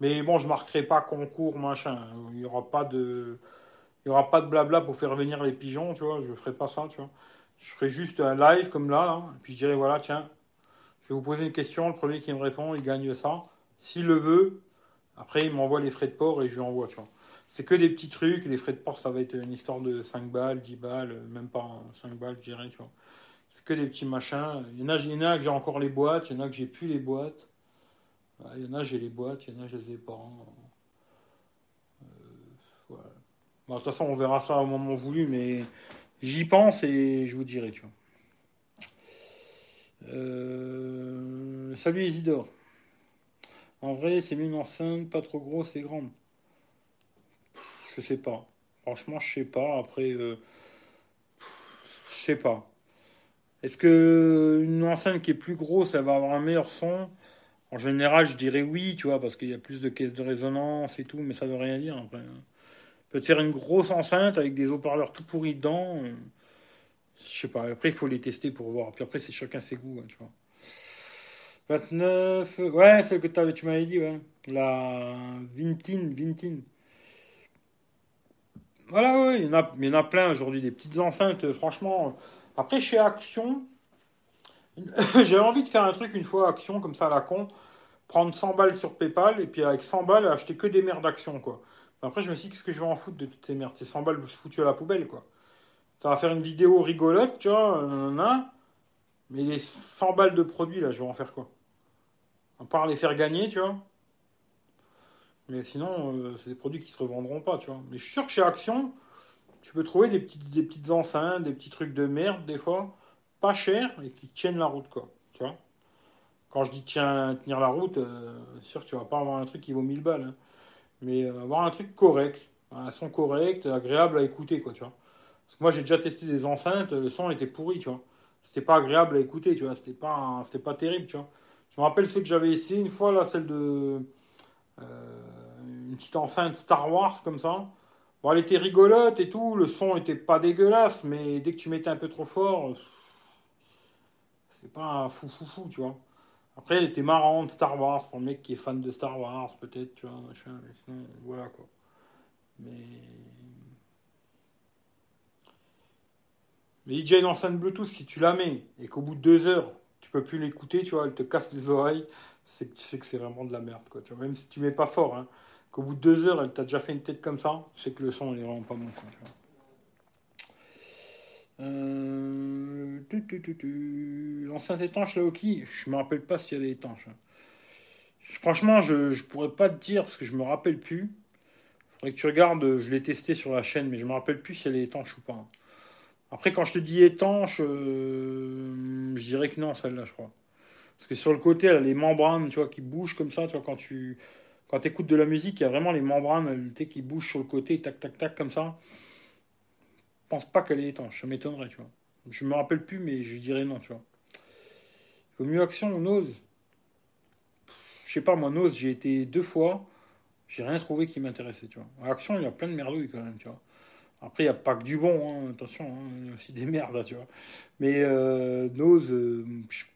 Mais bon, je marquerai pas concours, machin. Il n'y aura pas de... Il y aura pas de blabla pour faire venir les pigeons, tu vois. Je ferai pas ça, tu vois. Je ferai juste un live comme là, là. Et puis je dirai, voilà, tiens, je vais vous poser une question. Le premier qui me répond, il gagne ça. S'il le veut, après, il m'envoie les frais de port et je lui envoie, tu vois. C'est que des petits trucs. Les frais de port, ça va être une histoire de 5 balles, 10 balles, même pas 5 balles, je dirais, tu vois. C'est que des petits machins. Il y en a, il y en a que j'ai encore les boîtes, il y en a que j'ai plus les boîtes. Il y en a, j'ai les boîtes, il y en a, je les ai pas. Euh, voilà. de toute façon, on verra ça au moment voulu, mais j'y pense et je vous dirai, tu vois. Euh, salut Isidore. En vrai, c'est une enceinte, pas trop grosse et grande. Je sais pas. Franchement, je sais pas. Après, euh, je sais pas. Est-ce que une enceinte qui est plus grosse, elle va avoir un meilleur son? En général, je dirais oui, tu vois, parce qu'il y a plus de caisses de résonance et tout, mais ça veut rien dire après. Hein. Peut-être une grosse enceinte avec des haut-parleurs tout pourris dedans. Euh, je sais pas. Après, il faut les tester pour voir. Puis après, c'est chacun ses goûts, hein, tu vois. 29, ouais, celle que tu m'avais dit, ouais. La Vintin, Vintin. Voilà, ouais, il y en a, il y en a plein aujourd'hui, des petites enceintes, franchement. Après, chez Action, j'avais envie de faire un truc une fois, Action, comme ça à la con, prendre 100 balles sur PayPal, et puis avec 100 balles, acheter que des merdes d'Action, quoi. Après, je me suis dit, qu'est-ce que je vais en foutre de toutes ces merdes? C'est 100 balles foutues à la poubelle, quoi. Ça va faire une vidéo rigolote, tu vois, mais les 100 balles de produits, là, je vais en faire quoi? À part les faire gagner, tu vois. Mais sinon, euh, c'est des produits qui se revendront pas, tu vois. Mais je suis sûr que chez Action, tu peux trouver des petites, enceintes, des petits trucs de merde, des fois, pas chers, et qui tiennent la route, quoi. Tu vois Quand je dis tiens, tenir la route, euh, sûr que tu vas pas avoir un truc qui vaut 1000 balles. Hein. Mais euh, avoir un truc correct, un son correct, agréable à écouter, quoi, tu vois. Parce que moi, j'ai déjà testé des enceintes, le son était pourri, tu vois. C'était pas agréable à écouter, tu vois. C'était pas, c'était pas terrible, tu vois. Je me rappelle ce que j'avais essayé une fois, là, celle de. Euh, une petite enceinte Star Wars, comme ça. Bon, elle était rigolote et tout, le son était pas dégueulasse, mais dès que tu mettais un peu trop fort, c'est pas un fou fou fou, tu vois. Après, elle était marrante, Star Wars, pour le mec qui est fan de Star Wars, peut-être, tu vois, machin, mais sinon, voilà, quoi. Mais Mais il y a une enceinte Bluetooth, si tu la mets et qu'au bout de deux heures, tu peux plus l'écouter, tu vois, elle te casse les oreilles, c'est que tu que c'est vraiment de la merde, quoi. Tu vois, même si tu mets pas fort, hein, qu'au bout de deux heures, elle t'a déjà fait une tête comme ça, c'est que le son, il est vraiment pas bon, quoi, euh, L'enceinte étanche, là, ok, je me rappelle pas si elle est étanche. Hein. Franchement, je, je pourrais pas te dire parce que je me rappelle plus. Faudrait que tu regardes, je l'ai testé sur la chaîne, mais je me rappelle plus si elle est étanche ou pas. Hein. Après, quand je te dis étanche, euh, je dirais que non, celle-là, je crois. Parce que sur le côté, elle a les membranes, tu vois, qui bougent comme ça, tu vois, quand tu quand écoutes de la musique, il y a vraiment les membranes qui bougent sur le côté, tac, tac, tac, comme ça. Je pense pas qu'elle est étanche, ça m'étonnerait, tu vois. Je me rappelle plus, mais je dirais non, tu vois. Il vaut mieux Action ou Nose Je sais pas, moi, Nose, j'ai été deux fois, j'ai rien trouvé qui m'intéressait, tu vois. Action, il y a plein de merdouilles quand même, tu vois. Après, il n'y a pas que du bon, hein, attention, hein, il y a aussi des merdes, tu vois. Mais euh, Nose, euh,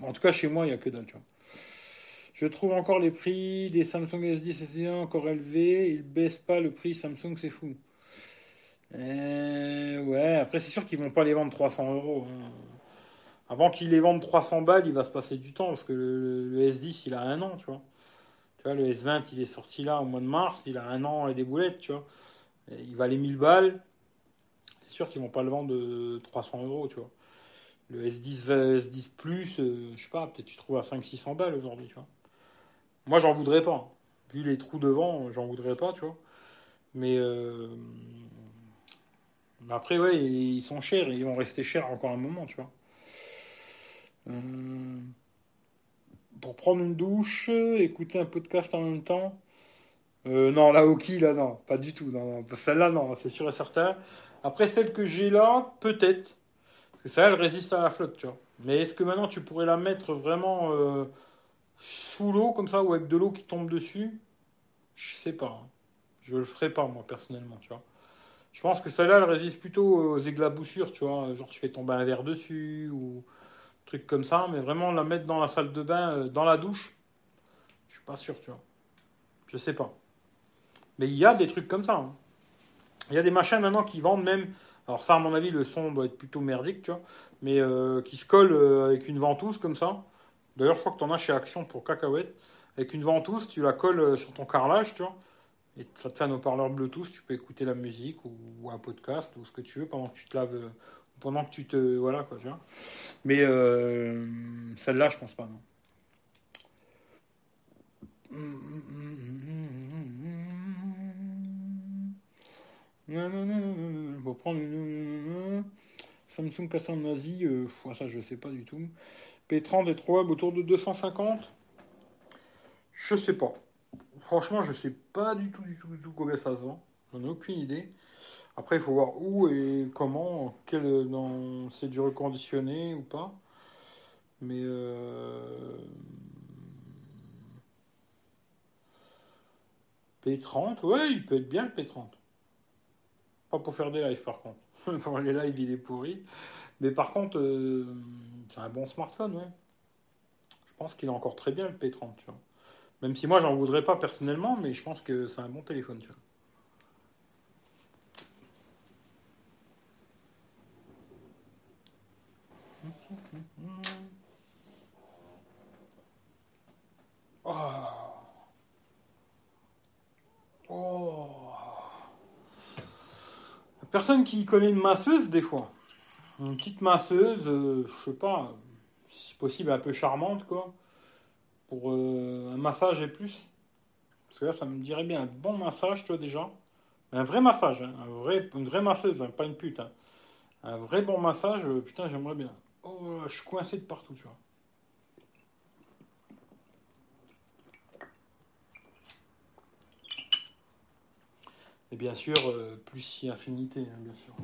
en tout cas chez moi, il n'y a que dalle, tu vois. Je trouve encore les prix des Samsung S10 S1 encore élevés. Ils baissent pas le prix Samsung, c'est fou. Euh, ouais, après, c'est sûr qu'ils vont pas les vendre 300 euros. Hein. Avant qu'ils les vendent 300 balles, il va se passer du temps parce que le, S10, il a un an, tu vois. Tu vois, le S20, il est sorti là au mois de mars, il a un an et des boulettes, tu vois. il va les 1000 balles sûr qu'ils vont pas le vendre de 300 euros, tu vois. Le S10, S10 Plus, euh, je sais pas, peut-être tu trouves à 500-600 balles aujourd'hui, tu vois. Moi, j'en voudrais pas. Vu les trous devant, j'en voudrais pas, tu vois. Mais euh, après, ouais, ils sont chers et ils vont rester chers encore un moment, tu vois. Euh, pour prendre une douche, écouter un podcast en même temps. non, la hockey, là, non, pas du tout. Non, Celle-là, non, c'est sûr et certain. Après, celle que j'ai là, peut-être. Parce que ça, elle résiste à la flotte, tu vois. Mais est-ce que maintenant tu pourrais la mettre vraiment euh, sous l'eau, comme ça, ou avec de l'eau qui tombe dessus? Je sais pas. Hein. Je le ferai pas, moi, personnellement, tu vois. Je pense que celle-là, elle résiste plutôt aux éclaboussures, tu vois. Genre, tu fais tomber un verre dessus, ou truc comme ça. Mais vraiment, la mettre dans la salle de bain, euh, dans la douche, je suis pas sûr, tu vois. Je sais pas. Mais il y a des trucs comme ça. Hein. Il y a des machins maintenant qui vendent même. Alors ça, à mon avis, le son doit être plutôt merdique, tu vois. Mais euh, qui se collent euh, avec une ventouse comme ça. D'ailleurs, je crois que tu en as chez Action pour cacahuètes. Avec une ventouse, tu la colles euh, sur ton carrelage, tu vois. Et ça te fait un haut-parleur Bluetooth. Tu peux écouter la musique ou, un podcast ou ce que tu veux pendant que tu te laves. pendant que tu te. Voilà, quoi, tu vois. Mais celle-là, je pense pas, non. On prendre une Samsung passe en Asie. Euh, ça, je sais pas du tout. P30 est trouvable autour de 250 Je sais pas. Franchement, je sais pas du tout, du tout, du tout combien ça se vend. J'en ai aucune idée. Après, il faut voir où et comment. Quel, dans, c'est du reconditionné ou pas. Mais. Euh, P30, ouais, il peut être bien le P30. Pas pour faire des lives par contre. les lives, il est pourri. Mais par contre, euh, c'est un bon smartphone, ouais. Je pense qu'il est encore très bien le P30, tu vois. Même si moi, j'en voudrais pas personnellement, mais je pense que c'est un bon téléphone, tu vois. Oh. Oh. Personne qui connaît une masseuse, des fois. Une petite masseuse, euh, je sais pas, si possible un peu charmante, quoi. Pour euh, un massage et plus. Parce que là, ça me dirait bien un bon massage, toi, déjà. Un vrai massage, hein. un vrai, une vraie masseuse, hein, pas une pute. Hein. Un vrai bon massage, euh, putain, j'aimerais bien. Oh, je suis coincé de partout, tu vois. Et bien sûr, euh, plus si infinité, hein, bien sûr.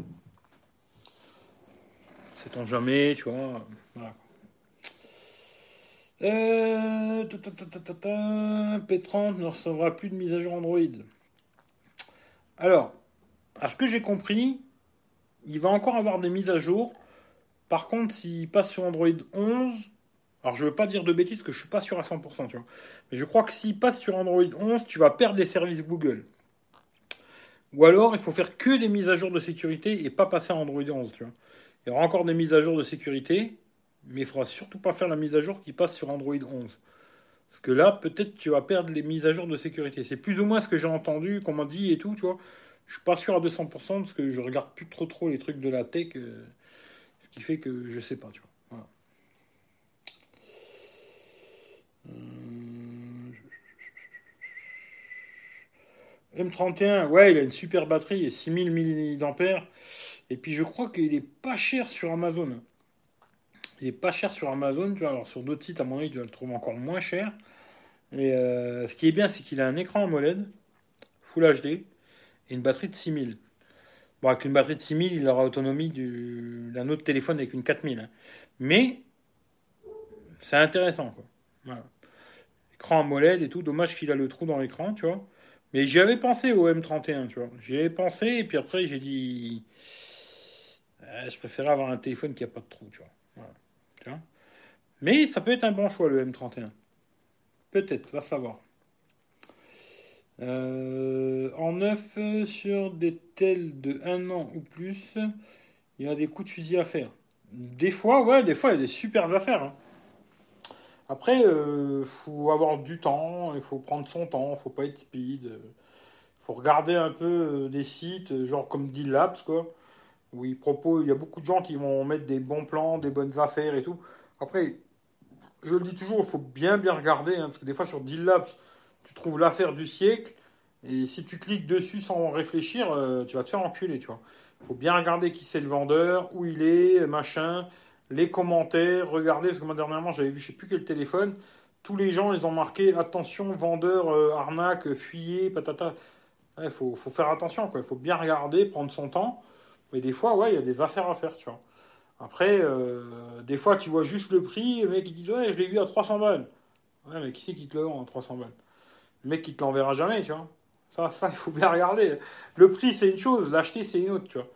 Sait-on jamais, tu vois. Voilà. Euh, P30 ne recevra plus de mise à jour Android. Alors, à ce que j'ai compris, il va encore avoir des mises à jour. Par contre, s'il passe sur Android 11, alors je veux pas dire de bêtises parce que je suis pas sûr à 100%, tu vois. Mais je crois que s'il passe sur Android 11, tu vas perdre les services Google. Ou alors, il faut faire que des mises à jour de sécurité et pas passer à Android 11, tu vois. Il y aura encore des mises à jour de sécurité, mais il faudra surtout pas faire la mise à jour qui passe sur Android 11. Parce que là, peut-être tu vas perdre les mises à jour de sécurité. C'est plus ou moins ce que j'ai entendu, qu'on m'a dit et tout, tu vois. Je suis pas sûr à 200% parce que je regarde plus trop trop les trucs de la tech, euh, ce qui fait que je sais pas, tu vois. M31, ouais, il a une super batterie et 6000 mAh. Et puis je crois qu'il est pas cher sur Amazon. Il est pas cher sur Amazon, tu vois. Alors sur d'autres sites, à mon avis, tu vas le trouver encore moins cher. Et euh, ce qui est bien, c'est qu'il a un écran AMOLED, Full HD, et une batterie de 6000. Bon, avec une batterie de 6000, il aura l'autonomie d'un autre téléphone avec une 4000. Hein. Mais c'est intéressant, quoi. Voilà. Écran AMOLED et tout. Dommage qu'il a le trou dans l'écran, tu vois. Mais j'y avais pensé au M31, tu vois. J'y avais pensé, et puis après, j'ai dit. Euh, je préférais avoir un téléphone qui n'a pas de trou, tu vois. Mais ça peut être un bon choix, le M31. Peut-être, va savoir. Euh, en neuf, sur des tels de un an ou plus, il y a des coups de fusil à faire. Des fois, ouais, des fois, il y a des super affaires. Hein. Après, il euh, faut avoir du temps, il faut prendre son temps, il faut pas être speed. Il faut regarder un peu euh, des sites, genre comme D-Labs, quoi, où ils proposent, il y a beaucoup de gens qui vont mettre des bons plans, des bonnes affaires et tout. Après, je le dis toujours, il faut bien bien regarder, hein, parce que des fois sur D-Labs, tu trouves l'affaire du siècle, et si tu cliques dessus sans réfléchir, euh, tu vas te faire enculer, tu vois. Il faut bien regarder qui c'est le vendeur, où il est, machin les commentaires, regardez, parce que moi dernièrement j'avais vu je sais plus quel téléphone, tous les gens ils ont marqué attention vendeur, euh, arnaque, fuyez, patata. Il faut, faire attention. Il faut bien regarder, prendre son temps. Mais des fois, ouais, il y a des affaires à faire, tu vois. Après, euh, des fois, tu vois juste le prix, le mec il dit ouais, je l'ai vu à 300 balles. Ouais, mais qui c'est qui te le vend à 300 balles? Le mec qui te l'enverra jamais, tu vois. Ça, ça, il faut bien regarder. Le prix, c'est une chose, l'acheter, c'est une autre, tu vois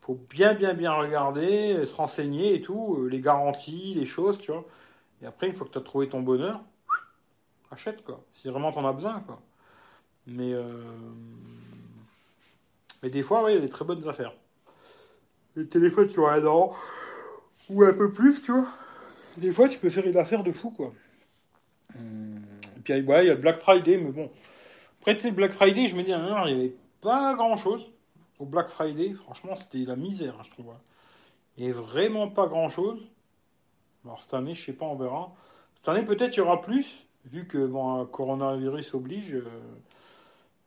faut bien, bien, bien regarder, se renseigner et tout, euh, les garanties, les choses, tu vois. Et après, une fois que tu as trouvé ton bonheur, achète, quoi. Si vraiment tu en as besoin, quoi. Mais, euh, mais des fois, oui, il y a des très bonnes affaires. Les téléphones qui ont un an, ou un peu plus, tu vois. Des fois, tu peux faire une affaire de fou, quoi. Et puis, ouais, il y a le Black Friday, mais bon. Après, tu sais, Black Friday, je me dis, hein, il n'y avait pas grand-chose au Black Friday, franchement, c'était la misère, hein, je trouve. Et vraiment pas grand-chose. Alors cette année, je sais pas, on verra. Cette année, peut-être il y aura plus, vu que bon, coronavirus oblige. Euh,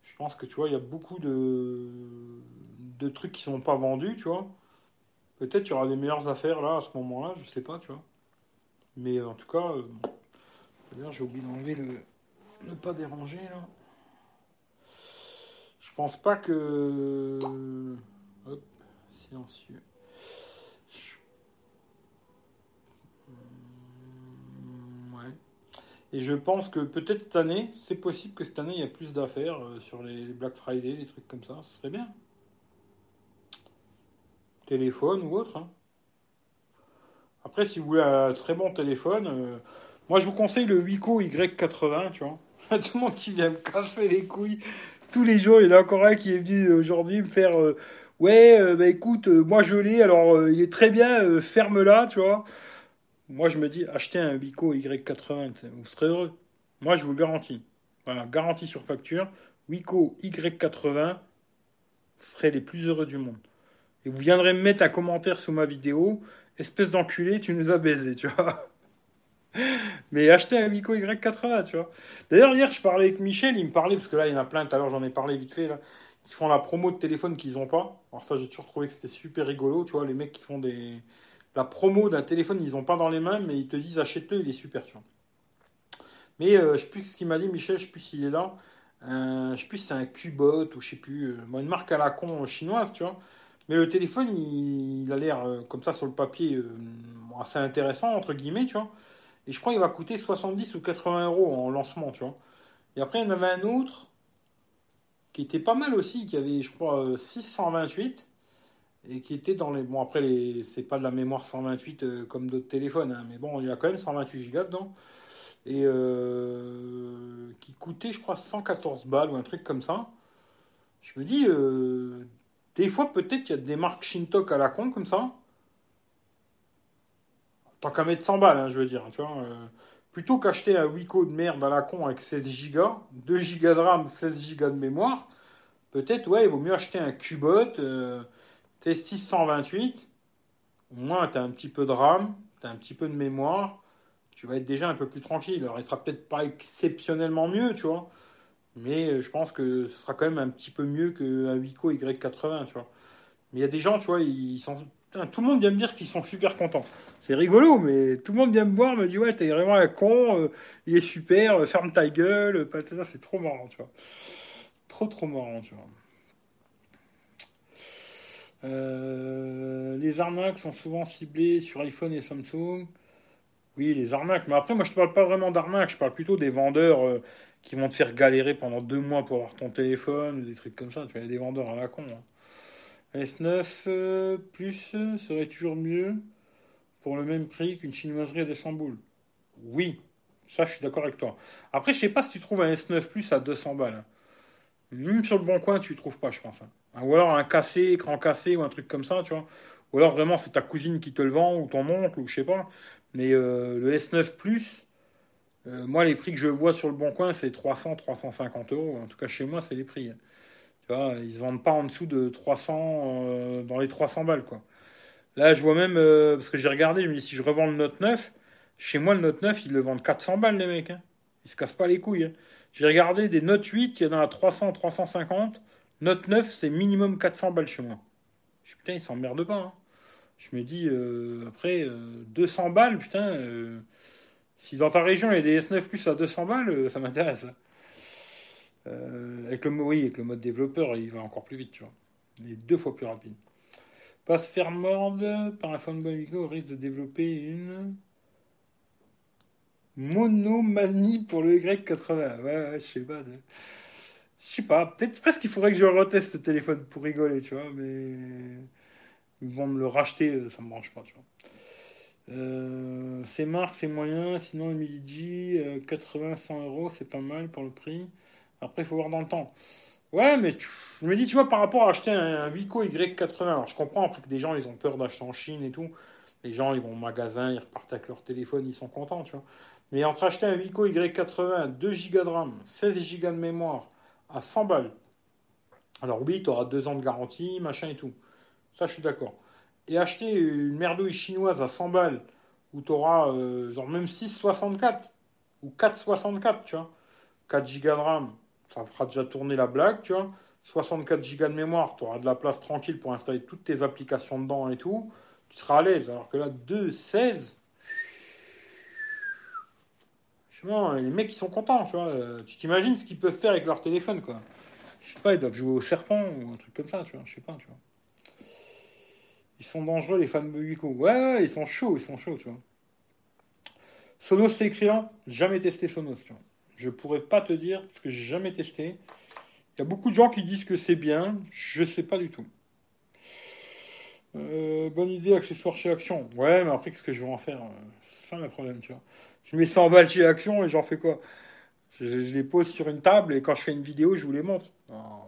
je pense que tu vois, il y a beaucoup de, de trucs qui sont pas vendus, tu vois. Peut-être il y aura des meilleures affaires là à ce moment-là, je sais pas, tu vois. Mais en tout cas, euh, j'ai oublié d'enlever le ne pas déranger là. Je pense pas que. Hop, silencieux. Hmm, ouais. Et je pense que peut-être cette année, c'est possible que cette année, il y a plus d'affaires euh, sur les Black Friday, des trucs comme ça. Ce serait bien. Téléphone ou autre. Hein. Après, si vous voulez un très bon téléphone, euh, Moi, je vous conseille le Wico Y80, tu vois. Tout le monde qui vient me casser les couilles. Tous les jours, il y en a encore un qui est venu aujourd'hui me faire euh, Ouais, euh, bah écoute, euh, moi je l'ai, alors il est très bien, ferme-la, tu vois. Moi, je me dis Achetez un Wico Y80, vous serez heureux. Moi, je vous le garantis. Voilà, garantie sur facture. Wico Y80, vous serez les plus heureux du monde. Et vous viendrez me mettre un commentaire sous ma vidéo. Espèce d'enculé, tu nous as baisé, tu vois. Mais acheter un Vico Y80, tu vois. D'ailleurs, hier, je parlais avec Michel, il me parlait, parce que là, il y en a plein, tout à l'heure, j'en ai parlé vite fait, là, qui font la promo de téléphone qu'ils n'ont pas. Alors, ça, j'ai toujours trouvé que c'était super rigolo, tu vois, les mecs qui font des. La promo d'un téléphone, ils n'ont pas dans les mains, mais ils te disent achète-le, il est super, tu vois. Mais euh, je sais plus ce qu'il m'a dit, Michel, je sais plus s'il est là. Euh, je sais plus si c'est un Cubot ou je sais plus. Euh, une marque à la con chinoise, tu vois. Mais le téléphone, il, a l'air comme ça sur le papier assez intéressant, entre guillemets, tu vois. Et je crois qu'il va coûter 70 ou 80 euros en lancement, tu vois. Et après, il y en avait un autre qui était pas mal aussi, qui avait, je crois, 628 et qui était dans les. Bon, après, les... c'est pas de la mémoire 128 euh, comme d'autres téléphones, hein, mais bon, il y a quand même 128 Go dedans. Et euh, qui coûtait, je crois, 114 balles ou un truc comme ça. Je me dis, euh, des fois, peut-être qu'il y a des marques Shintok à la con comme ça Tant qu'à mettre 100 balles, hein, je veux dire. Tu vois, euh, plutôt qu'acheter un Wico de merde à la con avec 16 Go, 2 Go de RAM, 16 Go de mémoire, peut-être, ouais, il vaut mieux acheter un Cubot euh, T628. Au moins, tu as un petit peu de RAM, tu as un petit peu de mémoire. Tu vas être déjà un peu plus tranquille. Alors, il sera peut-être pas exceptionnellement mieux, tu vois. Mais euh, je pense que ce sera quand même un petit peu mieux qu'un Wico Y80, tu vois. Mais il y a des gens, tu vois, ils sont tout le monde vient me dire qu'ils sont super contents. C'est rigolo, mais tout le monde vient me voir, me dit ouais, t'es vraiment un con, euh, il est super, euh, ferme ta gueule, euh, c'est trop marrant, tu vois. Trop trop marrant, tu vois. les arnaques sont souvent ciblées sur iPhone et Samsung. Oui, les arnaques, mais après moi je te parle pas vraiment d'arnaques, je parle plutôt des vendeurs qui vont te faire galérer pendant deux mois pour avoir ton téléphone, des trucs comme ça. Tu vois, des vendeurs à la con. Hein. S9 euh, Plus serait toujours mieux pour le même prix qu'une chinoiserie à 200 boules. Oui, ça je suis d'accord avec toi. Après, je sais pas si tu trouves un S9 Plus à 200 balles. Même sur le bon coin, tu ne trouves pas, je pense. Hein. Ou alors un cassé, écran cassé ou un truc comme ça, tu vois. Ou alors vraiment c'est ta cousine qui te le vend ou ton oncle ou je sais pas. Mais euh, le S9 Plus, euh, moi les prix que je vois sur le bon coin c'est 300, 350 euros. En tout cas chez moi c'est les prix. Hein. Tu vois, ils vendent pas en dessous de 300, euh, dans les 300 balles, quoi. Là, je vois même, euh, parce que j'ai regardé, je me dis, si je revends le Note 9, chez moi, le Note 9, ils le vendent 400 balles, les mecs. Hein. Ils se cassent pas les couilles. Hein. J'ai regardé des Note 8, il y en a 300, 350. Note 9, c'est minimum 400 balles chez moi. Je putain, ils s'emmerdent pas. Hein. Je me dis, euh, après, 200 balles, putain, si dans ta région, il y a des S9 Plus à 200 balles, ça m'intéresse. Euh, avec, le, oui, avec le mode développeur, il va encore plus vite, tu vois. Il est deux fois plus rapide. Pas se faire mordre par un fanboy au risque de développer une monomanie pour le Y80. Ouais, ouais, je sais pas. Je sais pas. Peut-être presque qu'il faudrait que je reteste le téléphone pour rigoler, tu vois, mais ils vont me le racheter, ça me branche pas, tu vois. Euh, c'est marque, c'est moyen, sinon le Midi 80-100 euros, c'est pas mal pour le prix. Après, il faut voir dans le temps. Ouais, mais je me dis, tu vois, par rapport à acheter un, Vico Y80, alors je comprends après que des gens, ils ont peur d'acheter en Chine et tout. Les gens, ils vont au magasin, ils repartent avec leur téléphone, ils sont contents, tu vois. Mais entre acheter un Vico Y80, 2 Go de RAM, 16 Go de mémoire, à 100 balles. Alors oui, tu auras 2 ans de garantie, machin et tout. Ça, je suis d'accord. Et acheter une merdouille chinoise à 100 balles, où tu auras euh, genre même 6,64 ou 4,64, tu vois. 4 Go de RAM, ça fera déjà tourner la blague, tu vois. 64 Go de mémoire, tu auras de la place tranquille pour installer toutes tes applications dedans et tout. Tu seras à l'aise. Alors que là, 2, 16. les mecs, ils sont contents, tu vois. Euh, tu t'imagines ce qu'ils peuvent faire avec leur téléphone, quoi. Je sais pas, ils doivent jouer au serpent ou un truc comme ça, tu vois. Je sais pas, tu vois. Ils sont dangereux, les fans de Wico. Ouais, ouais, ils sont chauds, ils sont chauds, tu vois. Sonos, c'est excellent. Jamais testé Sonos, tu vois. Je pourrais pas te dire parce que j'ai jamais testé. Il y a beaucoup de gens qui disent que c'est bien. Je sais pas du tout. Euh, bonne idée, accessoire chez Action. Ouais, mais après, qu'est-ce que je vais en faire C'est ça le problème, tu vois. Je mets 100 balles chez Action et j'en fais quoi? Je, les pose sur une table et quand je fais une vidéo, je vous les montre.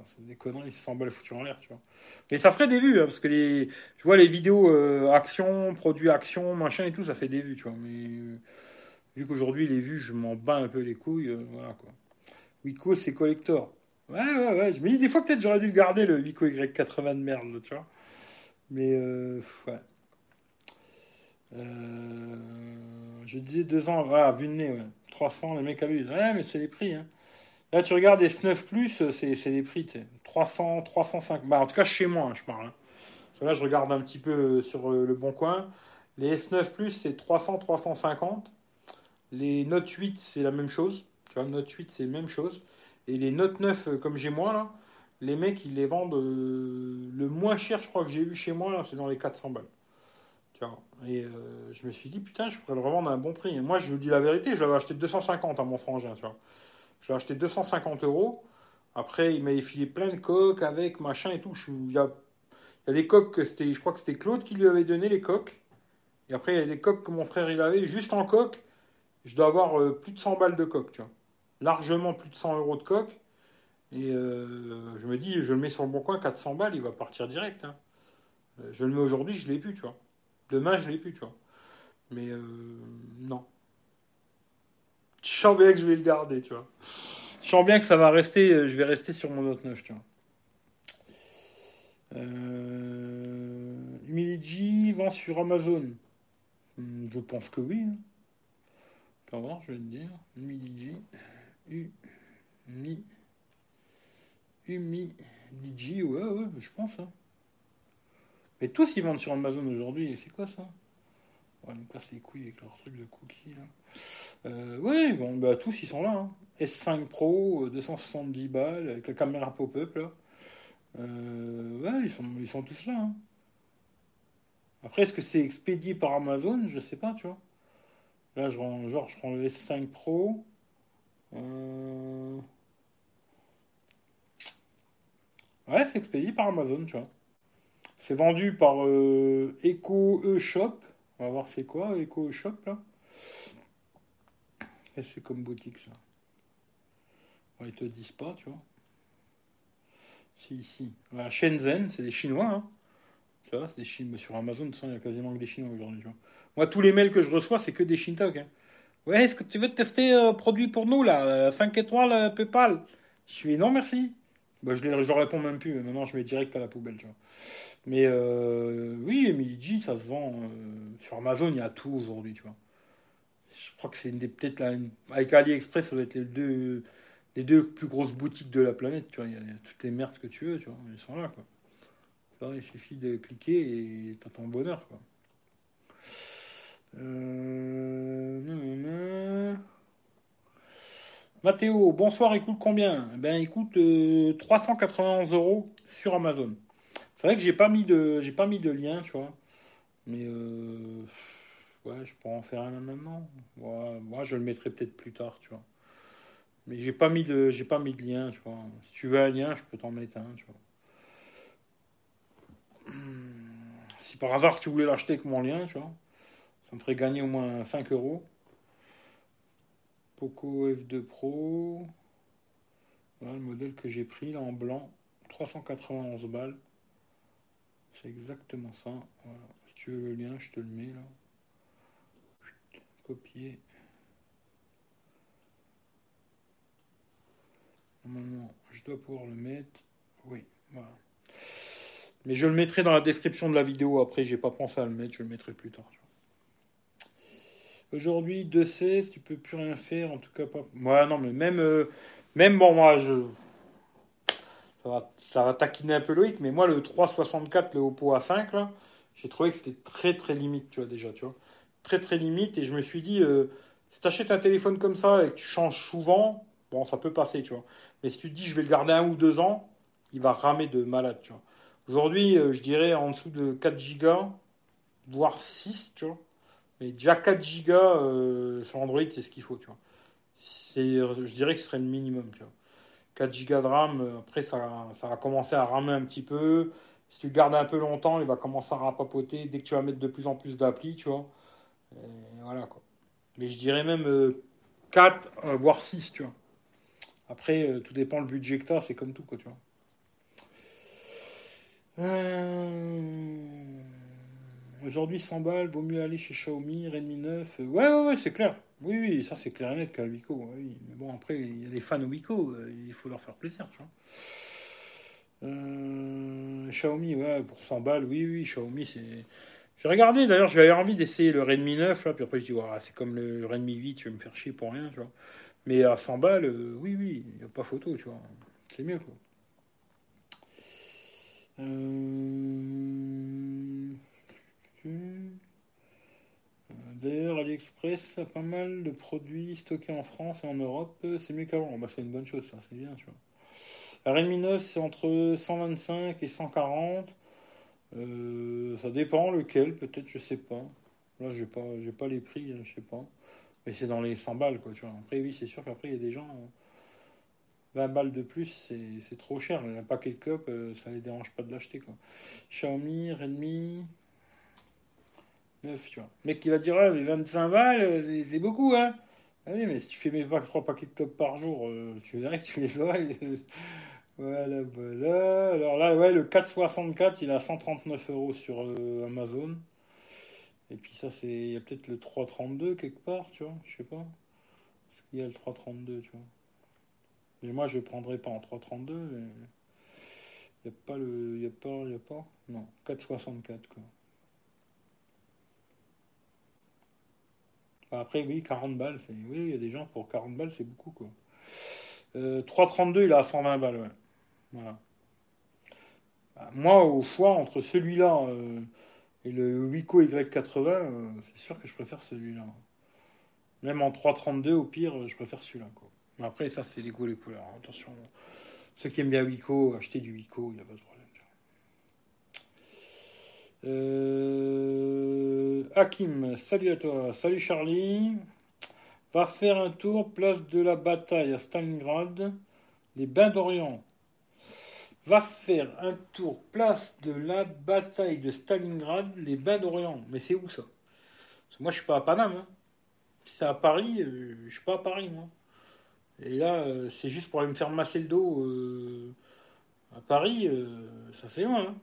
c'est des conneries, 100 balles foutues en l'air, tu vois. Mais ça ferait des vues, hein, parce que les, je vois les vidéos euh, action, produits action, machin et tout, ça fait des vues, tu vois. Mais euh, vu qu'aujourd'hui, les vues, je m'en bats un peu les couilles, euh, voilà quoi. Wico, c'est collector. Ouais, ouais, ouais. Je me dis des fois, peut-être j'aurais dû le garder, le Wico Y80 de merde, tu vois. Mais, ouais. je disais deux ans, voilà, vu de nez, ouais. 300, les mecs abusent. Ouais, mais c'est les prix, hein. Là, tu regardes les S9 Plus, c'est les prix, tu sais. 300, 305. Bah, en tout cas, chez moi, hein, je parle. Hein. Là, je regarde un petit peu sur euh, le bon coin. Les S9 Plus, c'est 300, 350. Les Note 8, c'est la même chose. Tu vois, Note 8, c'est la même chose. Et les Note 9, euh, comme j'ai moi, là, les mecs, ils les vendent euh, le moins cher, je crois que j'ai vu chez moi, c'est dans les 400 balles. Et je me suis dit, putain, je pourrais le revendre à un bon prix. Et moi, je vous dis la vérité, je l'avais acheté 250 à mon frangin, tu vois. Je l'ai acheté 250 euros. Après, il m'avait filé plein de coques avec machin et tout. Il y a, des coques que c'était, je crois que c'était Claude qui lui avait donné les coques. Et après, il y a des coques que mon frère il avait juste en coque. Je dois avoir euh, plus de 100 balles de coques, tu vois. Largement plus de 100 euros de coques. Et euh, je me dis, je le mets sur le bon coin, 400 balles, il va partir direct. Hein. Euh, je le mets aujourd'hui, je l'ai plus, tu vois. Demain, je l'ai plus, tu vois. Mais non. Je sens bien que je vais le garder, tu vois. Je sens bien que ça va rester, je vais rester sur mon Note 9, tu vois. Euh, vend sur Amazon. Hmm, je pense que oui. Hein. Voir, je vais te dire. Humidigi. U. Mi. Humidigi, ouais, ouais, je pense. Hein. Mais tous ils vendent sur Amazon aujourd'hui. C'est quoi ça? On va me les couilles avec leur truc de cookies là. Euh, oui, bon, bah, tous ils sont là. Hein. S5 Pro, 270 euh, balles, avec la caméra pop-up là. Euh, ouais, ils sont, ils sont tous là. Hein. Après, est-ce que c'est expédié par Amazon? Je sais pas, tu vois. Là, je rends, genre, je prends le S5 Pro. Euh... Ouais, c'est expédié par Amazon, tu vois. C'est vendu par euh, Eco E-Shop. On va voir c'est quoi Eco E-Shop là. C'est comme boutique ça Ils te disent pas, tu vois. Si, ici. Voilà, Shenzhen, c'est des Chinois. Hein. Tu vois, c'est des Chinois. Sur Amazon, il y a quasiment que des Chinois aujourd'hui. Moi, tous les mails que je reçois, c'est que des Shintok. Hein. Ouais, est-ce que tu veux tester euh, produit pour nous, là 5 euh, étoiles, euh, PayPal? Je suis non, merci. Bah, je, ne leur réponds même plus. Maintenant, je mets direct à la poubelle, tu vois. Mais oui, Emily ça se vend. sur Amazon, il y a tout aujourd'hui, tu vois je crois que c'est une des peut-être avec AliExpress, ça doit être les deux, les deux plus grosses boutiques de la planète. Tu vois, il y, a, toutes les merdes que tu veux, tu vois, ils sont là, quoi. il suffit de cliquer et t'as ton bonheur, quoi. Euh... Mathéo, bonsoir, écoute combien? Eh Ben écoute 391 euh, euros sur Amazon. C'est vrai que j'ai pas mis de j'ai pas mis de lien, tu vois. Mais euh, Ouais, je pourrais en faire un maintenant. moi, je le mettrai peut-être plus tard, tu vois. Mais j'ai pas mis de, j'ai pas mis de lien, tu vois. Si tu veux un lien, je peux t'en mettre un, tu vois. Si par hasard tu voulais l'acheter avec mon lien, tu vois, ça me ferait gagner au moins 5 euros. Poco F2 Pro. Voilà le modèle que j'ai pris là en blanc. 391 balles. C'est exactement ça. Si tu veux le lien, je te le mets là copier. Normalement, je dois pouvoir le mettre. Oui, voilà. Mais je le mettrai dans la description de la vidéo. Après, j'ai pas pensé à le mettre. Je le mettrai plus tard. Aujourd'hui, 2.16, tu peux plus rien faire. En tout cas, pas. Ouais, non, mais même, euh, même bon, moi, je. Ça va, ça va, taquiner un peu Loïc, mais moi, le 3.64, le Oppo A5, là, j'ai trouvé que c'était très, très limite, tu vois, déjà, tu vois très très limite. Et je me suis dit, euh, si tu achètes un téléphone comme ça et que tu changes souvent, bon, ça peut passer, tu vois. Mais si tu te dis, je vais le garder un ou deux ans, il va ramer de malade, tu vois. Aujourd'hui, euh, je dirais en dessous de 4 Go, voire 6, tu vois. Mais déjà 4 Go euh, sur Android, c'est ce qu'il faut, tu vois. Je dirais que ce serait le minimum, tu vois. 4 Go de RAM, après ça, ça va commencer à ramer un petit peu. Si tu le gardes un peu longtemps, il va commencer à rapapoter. Dès que tu vas mettre de plus en plus d'appli, tu vois, et voilà quoi. Mais je dirais même 4, voire 6, tu vois. Après, tout dépend le budget que tu as, c'est comme tout, quoi, tu vois. Aujourd'hui, 100 balles, vaut mieux aller chez Xiaomi, Redmi 9. Ouais, ouais, ouais, c'est clair. Oui, oui, ça c'est clair et net qu'à Wico. Oui. Mais bon, après, il y a des fans au Wico, il faut leur faire plaisir, tu vois. Euh, Xiaomi, ouais, pour 100 balles, oui, oui, Xiaomi, c'est. J'ai regardé, d'ailleurs, j'avais envie d'essayer le Redmi 9, là, puis après je dis, ouais, c'est comme le Redmi 8, je vais me faire chier pour rien, tu vois. Mais à 100 balles, euh, oui, oui, il n'y a pas photo, tu vois. C'est mieux, quoi. Euh... D'ailleurs, AliExpress a pas mal de produits stockés en France et en Europe. C'est mieux qu'avant. Bah, c'est une bonne chose, ça, c'est bien, tu vois. Redmi 9, c'est entre 125 et 140. Euh, ça dépend lequel, peut-être, je sais pas. Là, j'ai pas, j'ai pas les prix, hein, je sais pas. Mais c'est dans les 100 balles, quoi, tu vois. Après, oui, c'est sûr qu'après, il y a des gens. 20 balles de plus, c'est trop cher. Un paquet de clopes, euh, ça les dérange pas de l'acheter. Xiaomi, Redmi. 9, tu vois. Mec qui va dire, ouais, mais 25 balles, euh, c'est beaucoup, hein. Ah oui, mais si tu fais mes 3 paquets de clopes par jour, tu verrais que tu les aurais. Voilà, voilà. Alors là, ouais, le 464, il a 139 euros sur euh, Amazon. Et puis ça, c'est. Il y a peut-être le 332 quelque part, tu vois, je sais pas. Est-ce qu'il y a le 332, tu vois. Mais moi, je prendrais pas en 332. Il n'y a pas le. Il a pas. Il a pas. Non, 464, quoi. Après, oui, 40 balles. Oui, il y a des gens pour 40 balles, c'est beaucoup, quoi. Euh, 332, il a 120 balles. Voilà. Bah, moi, au choix entre celui-là euh, et le Wico Y80, euh, c'est sûr que je préfère celui-là. Même en 332, au pire, je préfère celui-là. Après, ça, c'est les goûts, les couleurs. Attention, ceux qui aiment bien Wico, achetez du Wico, il n'y a pas de problème. Euh, Hakim, salut à toi. Salut Charlie. Va faire un tour, place de la bataille à Stalingrad, les bains d'Orient va faire un tour place de la bataille de Stalingrad, les bains d'Orient. Mais c'est où ça? Moi, je suis pas à Paname. Hein. Si c'est à Paris, euh, je suis pas à Paris, moi. Et là, euh, c'est juste pour aller me faire masser le dos euh, à Paris, ça fait loin. Hein.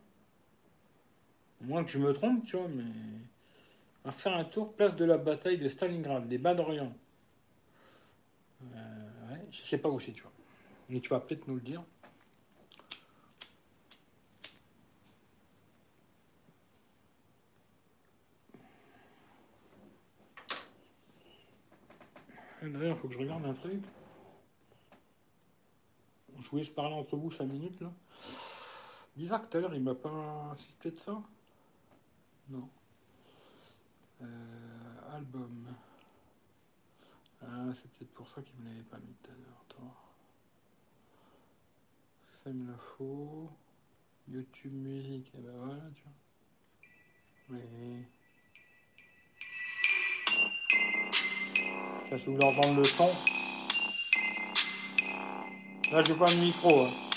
Moins que je me trompe, tu vois, mais. Va faire un tour place de la bataille de Stalingrad, les bains d'Orient. ouais, je sais pas où c'est, tu vois. Mais tu vas peut-être nous le dire. D'ailleurs, il faut que je regarde un truc. Je voulais se parler entre vous 5 minutes là. Bizarre que tout à l'heure il m'a pas cité de ça. Non. Euh, album. Ah, c'est peut-être pour ça qu'il me l'avait pas mis tout à l'heure. Attends. Ça me l'info. YouTube musique, et ben voilà, tu vois. Mais. si vous voulez entendre le son. Là, j'ai pas de micro. Hein.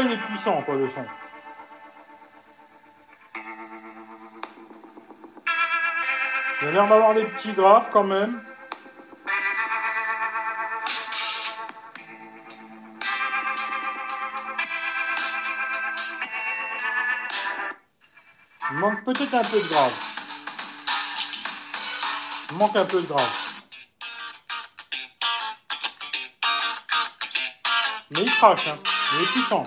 Il est puissant, quoi, le son. Il a l'air d'avoir des petits graphes quand même. Il manque peut-être un peu de grave. Il manque un peu de grave. Mais il crache, hein. Il est puissant.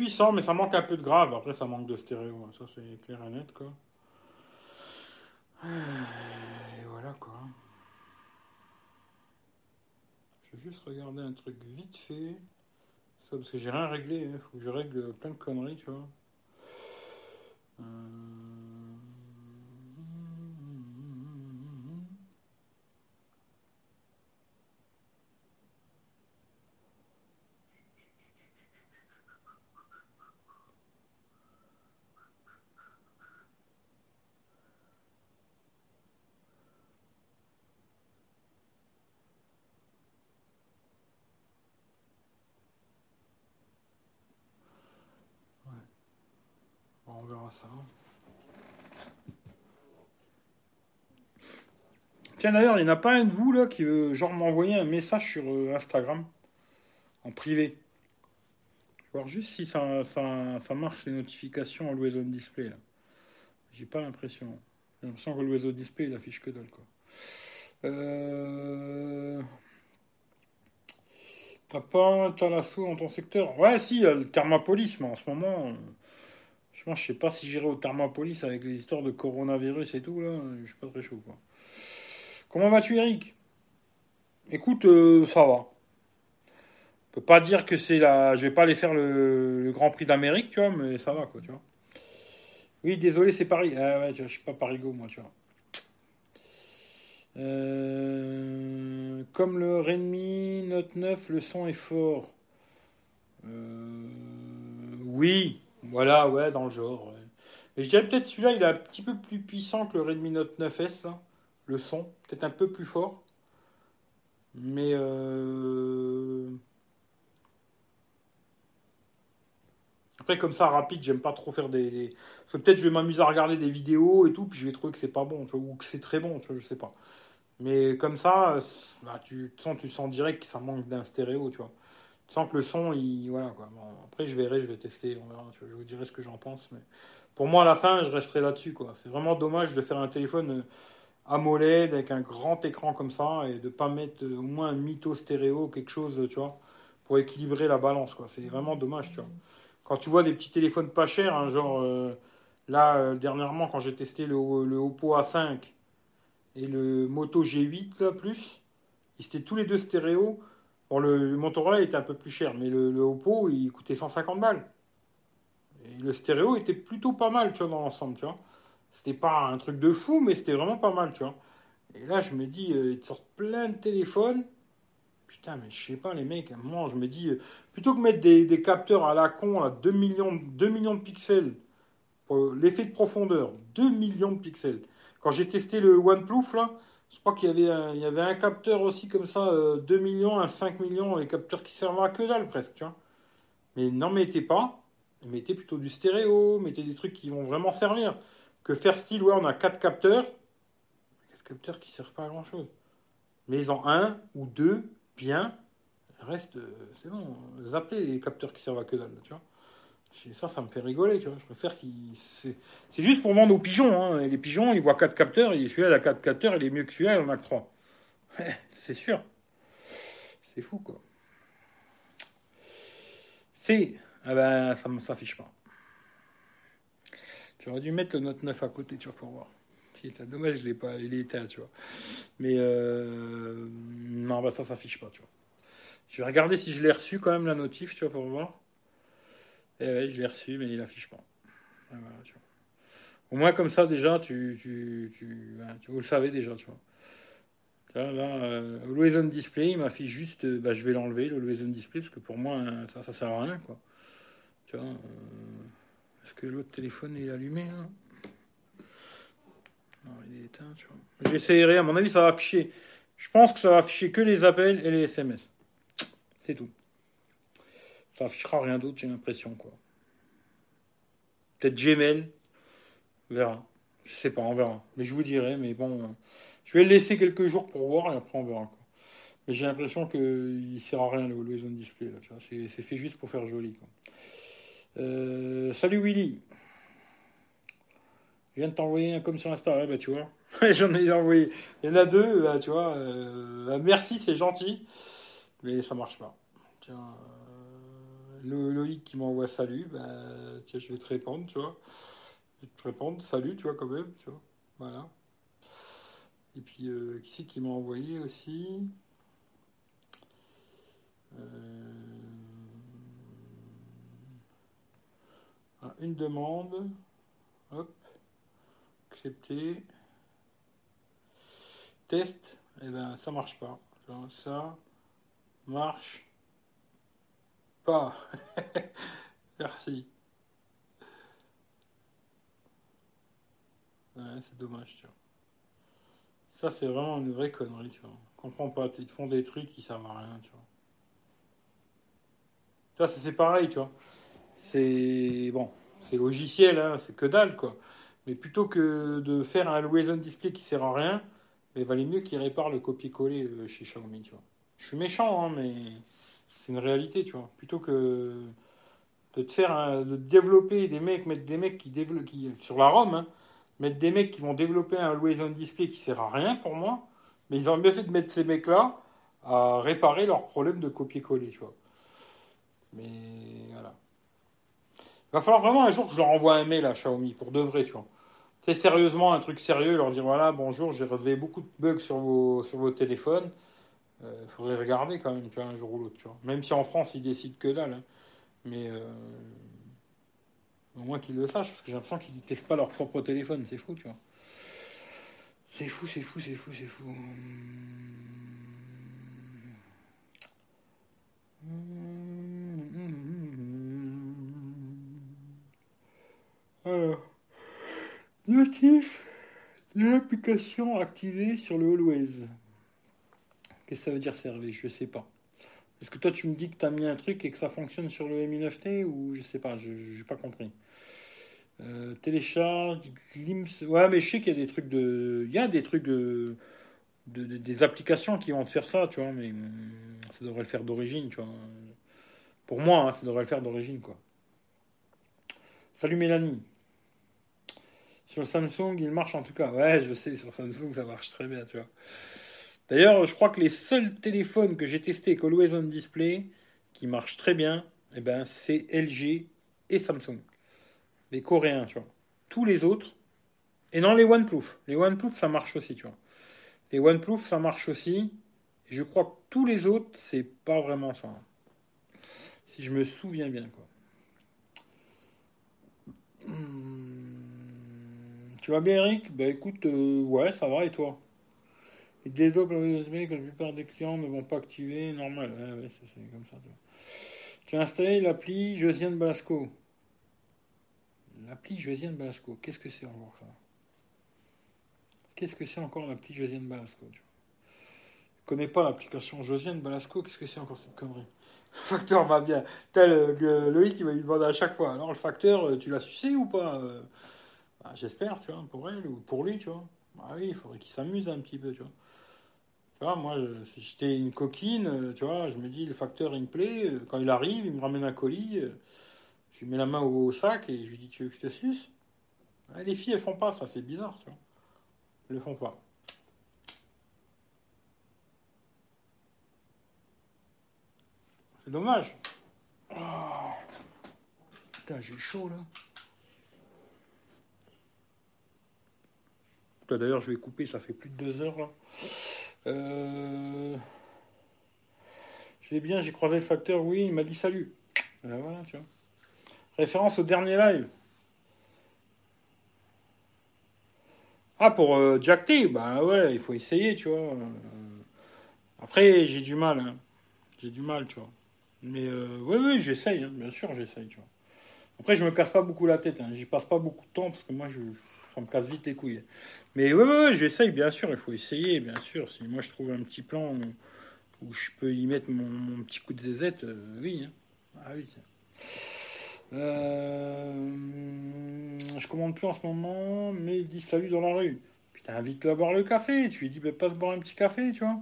Puissant, mais ça manque un peu de grave. Après, ça manque de stéréo. Ça, c'est clair et net, quoi. Et voilà, quoi. Je vais juste regarder un truc vite fait. Ça, parce que j'ai rien réglé. Hein. faut que je règle plein de conneries, tu vois. Euh, ça. Tiens d'ailleurs, il n'y en a pas un de vous là qui veut genre m'envoyer un message sur euh, Instagram en privé. Voir juste si ça, ça, marche les notifications Always on Display. J'ai pas l'impression. J'ai l'impression que on Display il affiche que dalle quoi. Euh... T'as pas un Talasso dans ton secteur? Ouais, si, il y a le Thermopolis, mais en ce moment, je pense, sais pas si j'irai au Thermopolis avec les histoires de coronavirus et tout, là. Je suis pas très chaud, quoi. Comment vas-tu, Eric? Écoute, euh, ça va. Je peux pas dire que c'est la. Je vais pas aller faire le, Grand Prix d'Amérique, tu vois, mais ça va, quoi, tu vois. Oui, désolé, c'est Paris. Ah ouais, je suis pas Parigo, moi, tu vois. Euh, comme le Redmi Note 9, le son est fort. Euh, oui, voilà, ouais, dans le genre. Et je dirais peut-être celui-là, il est un petit peu plus puissant que le Redmi Note 9S. Hein, le son, peut-être un peu plus fort. Mais euh, après, comme ça, rapide, j'aime pas trop faire des. peut-être je vais m'amuser à regarder des vidéos et tout, puis je vais trouver que c'est pas bon, ou que c'est très bon, tu vois, je sais pas. Mais comme ça, bah, tu, sens, tu sens direct que ça manque d'un stéréo, tu vois. Tu sens que le son, il, voilà quoi. après, je verrai, je vais tester, je vous dirai ce que j'en pense. Mais pour moi, à la fin, je resterai là-dessus. C'est vraiment dommage de faire un téléphone euh, AMOLED avec un grand écran comme ça et de pas mettre euh, au moins un mytho stéréo, quelque chose, tu vois, pour équilibrer la balance. C'est vraiment dommage, tu vois. Quand tu vois des petits téléphones pas chers, hein, genre euh, là, dernièrement, quand j'ai testé le, le Oppo A5 et le Moto G8 là, plus, ils étaient tous les deux stéréo. Bon, le, Motorola était un peu plus cher, mais le, Oppo, il coûtait 150 balles. Et le stéréo était plutôt pas mal, tu vois, dans l'ensemble, tu vois. C'était pas un truc de fou, mais c'était vraiment pas mal, tu vois. Et là, je me dis, euh, ils sortent plein de téléphones. Putain, mais je sais pas, les mecs, à un moment, je me dis, euh, plutôt que mettre des, capteurs à la con, à 2 millions, 2 millions de pixels, pour l'effet de profondeur, 2 millions de pixels, quand j'ai testé le OnePlus, là, je crois qu'il y avait un, capteur aussi comme ça, 2 euh, millions, un 5 millions, les capteurs qui servent à que dalle presque, tu vois. Mais n'en mettez pas, mettez plutôt du stéréo, mettez des trucs qui vont vraiment servir. Que faire style, ouais, on a 4 capteurs, 4 capteurs qui servent pas à grand chose. Mais ont un ou deux bien, reste, euh, c'est bon, appelez les capteurs qui servent à que dalle, tu vois. Ça, ça me fait rigoler, tu vois. Je préfère qu'ils. C'est juste pour vendre aux pigeons. Hein. Les pigeons, ils voient quatre capteurs, et celui-là, il a quatre capteurs, il est mieux que celui-là, il en a que trois. c'est sûr. C'est fou, quoi. C'est. Ah ben, ça ne s'affiche pas. J'aurais dû mettre le Note 9 à côté, tu vois, pour voir. C'est dommage, je l'ai pas, il est éteint, tu vois. Mais euh... non, bah ça s'affiche pas, tu vois. Je vais regarder si je l'ai reçu quand même la notif, tu vois, pour voir. Eh je l'ai reçu, mais il n'affiche pas. Au moins, comme ça, déjà, tu, tu, tu, ben, vous le savez déjà, tu vois. Là, là euh, Display, il m'affiche juste, euh, bah, je vais l'enlever, le Always Display, parce que pour moi, hein, ça, ça sert à rien, quoi. Tu vois, euh, est-ce que l'autre téléphone est allumé, Non, il est éteint, tu vois. J'essaierai, à mon avis, ça va afficher. Je pense que ça va afficher que les appels et les SMS. C'est tout. Ça affichera rien d'autre, j'ai l'impression, quoi. Peut-être Gmail. On verra. Je sais pas, on verra. Mais je vous dirai, mais bon. Je vais le laisser quelques jours pour voir et après on verra. Quoi. Mais j'ai l'impression qu'il sert à rien le Always Display. C'est, fait juste pour faire joli. Quoi. Euh, salut Willy. Je viens de t'envoyer un comme sur Insta. bah, tu vois. J'en ai envoyé. Il y en a deux, bah, tu vois. Euh, merci, c'est gentil. Mais ça marche pas. Tiens. Loïc qui m'envoie salut, bah, tiens, je vais te répondre, tu vois. Je vais te répondre salut, tu vois, quand même, tu vois. Voilà. Et puis, euh, qui c'est qui m'a envoyé aussi euh, ah, Une demande. Hop. Accepter. Test. Eh ben, ça marche pas. Ça marche Merci. C'est dommage, tu vois. Ça, c'est vraiment une vraie connerie, tu vois. Comprends pas. Ils te font des trucs qui servent à rien, tu vois. Ça, c'est pareil, tu vois. C'est. Bon. c'est logiciel, hein, c'est que dalle, quoi. Mais plutôt que de faire un always on display qui sert à rien, il valait mieux qu'ils réparent le copier-coller euh, chez Xiaomi, tu vois. Je suis méchant, hein, mais c'est une réalité, tu vois. Plutôt que de te faire, de développer des mecs, mettre des mecs qui développent, sur la ROM, hein, mettre des mecs qui vont développer un always on display qui sert à rien pour moi, mais ils ont mieux fait de mettre ces mecs-là à réparer leurs problèmes de copier-coller, tu vois. Mais voilà. Il va falloir vraiment un jour que je leur envoie un mail à Xiaomi, pour de vrai, tu vois. C'est sérieusement un truc sérieux, leur dire voilà, bonjour, j'ai relevé beaucoup de bugs sur sur vos téléphones. Euh, faudrait regarder quand même, tu vois, un jour ou l'autre, tu vois. Même si en France, ils décident que dalle. Hein. Mais euh, au moins qu'ils le sachent, parce que j'ai l'impression qu'ils ne testent pas leur propre téléphone, c'est fou, tu vois. C'est fou, c'est fou, c'est fou, c'est fou. Alors, notif de l'application activée sur le Always. Qu'est-ce que ça veut dire server Je sais pas. Est-ce que toi tu me dis que tu as mis un truc et que ça fonctionne sur le Mi9T ou je sais pas, je n'ai pas compris. Euh, télécharge, Glimpse. Ouais, mais je sais qu'il y a des trucs de. Il y a des trucs de... des applications qui vont te faire ça, tu vois, mais hum, ça devrait le faire d'origine, tu vois. Pour moi, hein, ça devrait le faire d'origine, quoi. Salut Mélanie. Sur le Samsung, il marche en tout cas. Ouais, je sais, sur Samsung, ça marche très bien, tu vois. D'ailleurs, je crois que les seuls téléphones que j'ai testés avec Always On Display, qui marchent très bien, eh ben, c'est LG et Samsung. Les coréens, tu vois. Tous les autres, et non les OnePlus. Les OnePlus, ça marche aussi, tu vois. Les OnePlus, ça marche aussi. Et je crois que tous les autres, c'est pas vraiment ça. Si je me souviens bien, quoi. Hmm. Tu vas bien, Eric? Ben écoute, euh, ouais, ça va, et toi? Il développe le USB que la plupart des clients ne vont pas activer, normal. Ouais, c'est comme ça. Tu as installé l'appli Josiane Balasco. L'appli Josiane Balasco, qu'est-ce que c'est encore ça? Qu'est-ce que c'est encore l'appli Josiane Balasco Je connais pas l'application Josiane Balasco, qu'est-ce que c'est encore cette connerie? Le facteur va bien. Tel euh, Loïc, il va lui demander à chaque fois. Alors, le facteur, euh, tu l'as sucé ou pas euh? Bah, J'espère, tu vois, pour elle ou pour lui, tu vois. Bah oui, il faudrait qu'il s'amuse un petit peu, tu vois. Moi, si j'étais une coquine, tu vois, je me dis, le facteur, il me plaît. Quand il arrive, il me ramène un colis. Je lui mets la main au sac et je lui dis, tu veux que je te suce? Les filles, elles font pas ça, c'est bizarre, tu vois. Elles le font pas. dommage. Oh. Putain, j'ai chaud là. D'ailleurs, je vais couper, ça fait plus de deux heures là. Euh... Je vais bien, j'ai croisé le facteur, oui, il m'a dit salut. Ben voilà, tu vois. Référence au dernier live. Ah, pour euh, Jack T, bah ouais, il faut essayer, tu vois. Euh, après, j'ai du mal, hein. J'ai du mal, tu vois. Mais euh, oui, oui, j'essaye, hein, bien sûr, j'essaye. Tu vois. Après, je me casse pas beaucoup la tête, hein, j'y passe pas beaucoup de temps parce que moi, je, ça me casse vite les couilles. Mais oui, oui, j'essaye, bien sûr, il faut essayer, bien sûr. Si moi, je trouve un petit plan où, je peux y mettre mon, petit coup de zézette, euh, oui. Hein. Ah oui, euh, je commande plus en ce moment, mais il dit salut dans la rue. Putain, invite-le à boire le café. Tu lui dis, bah, passe boire un petit café, tu vois.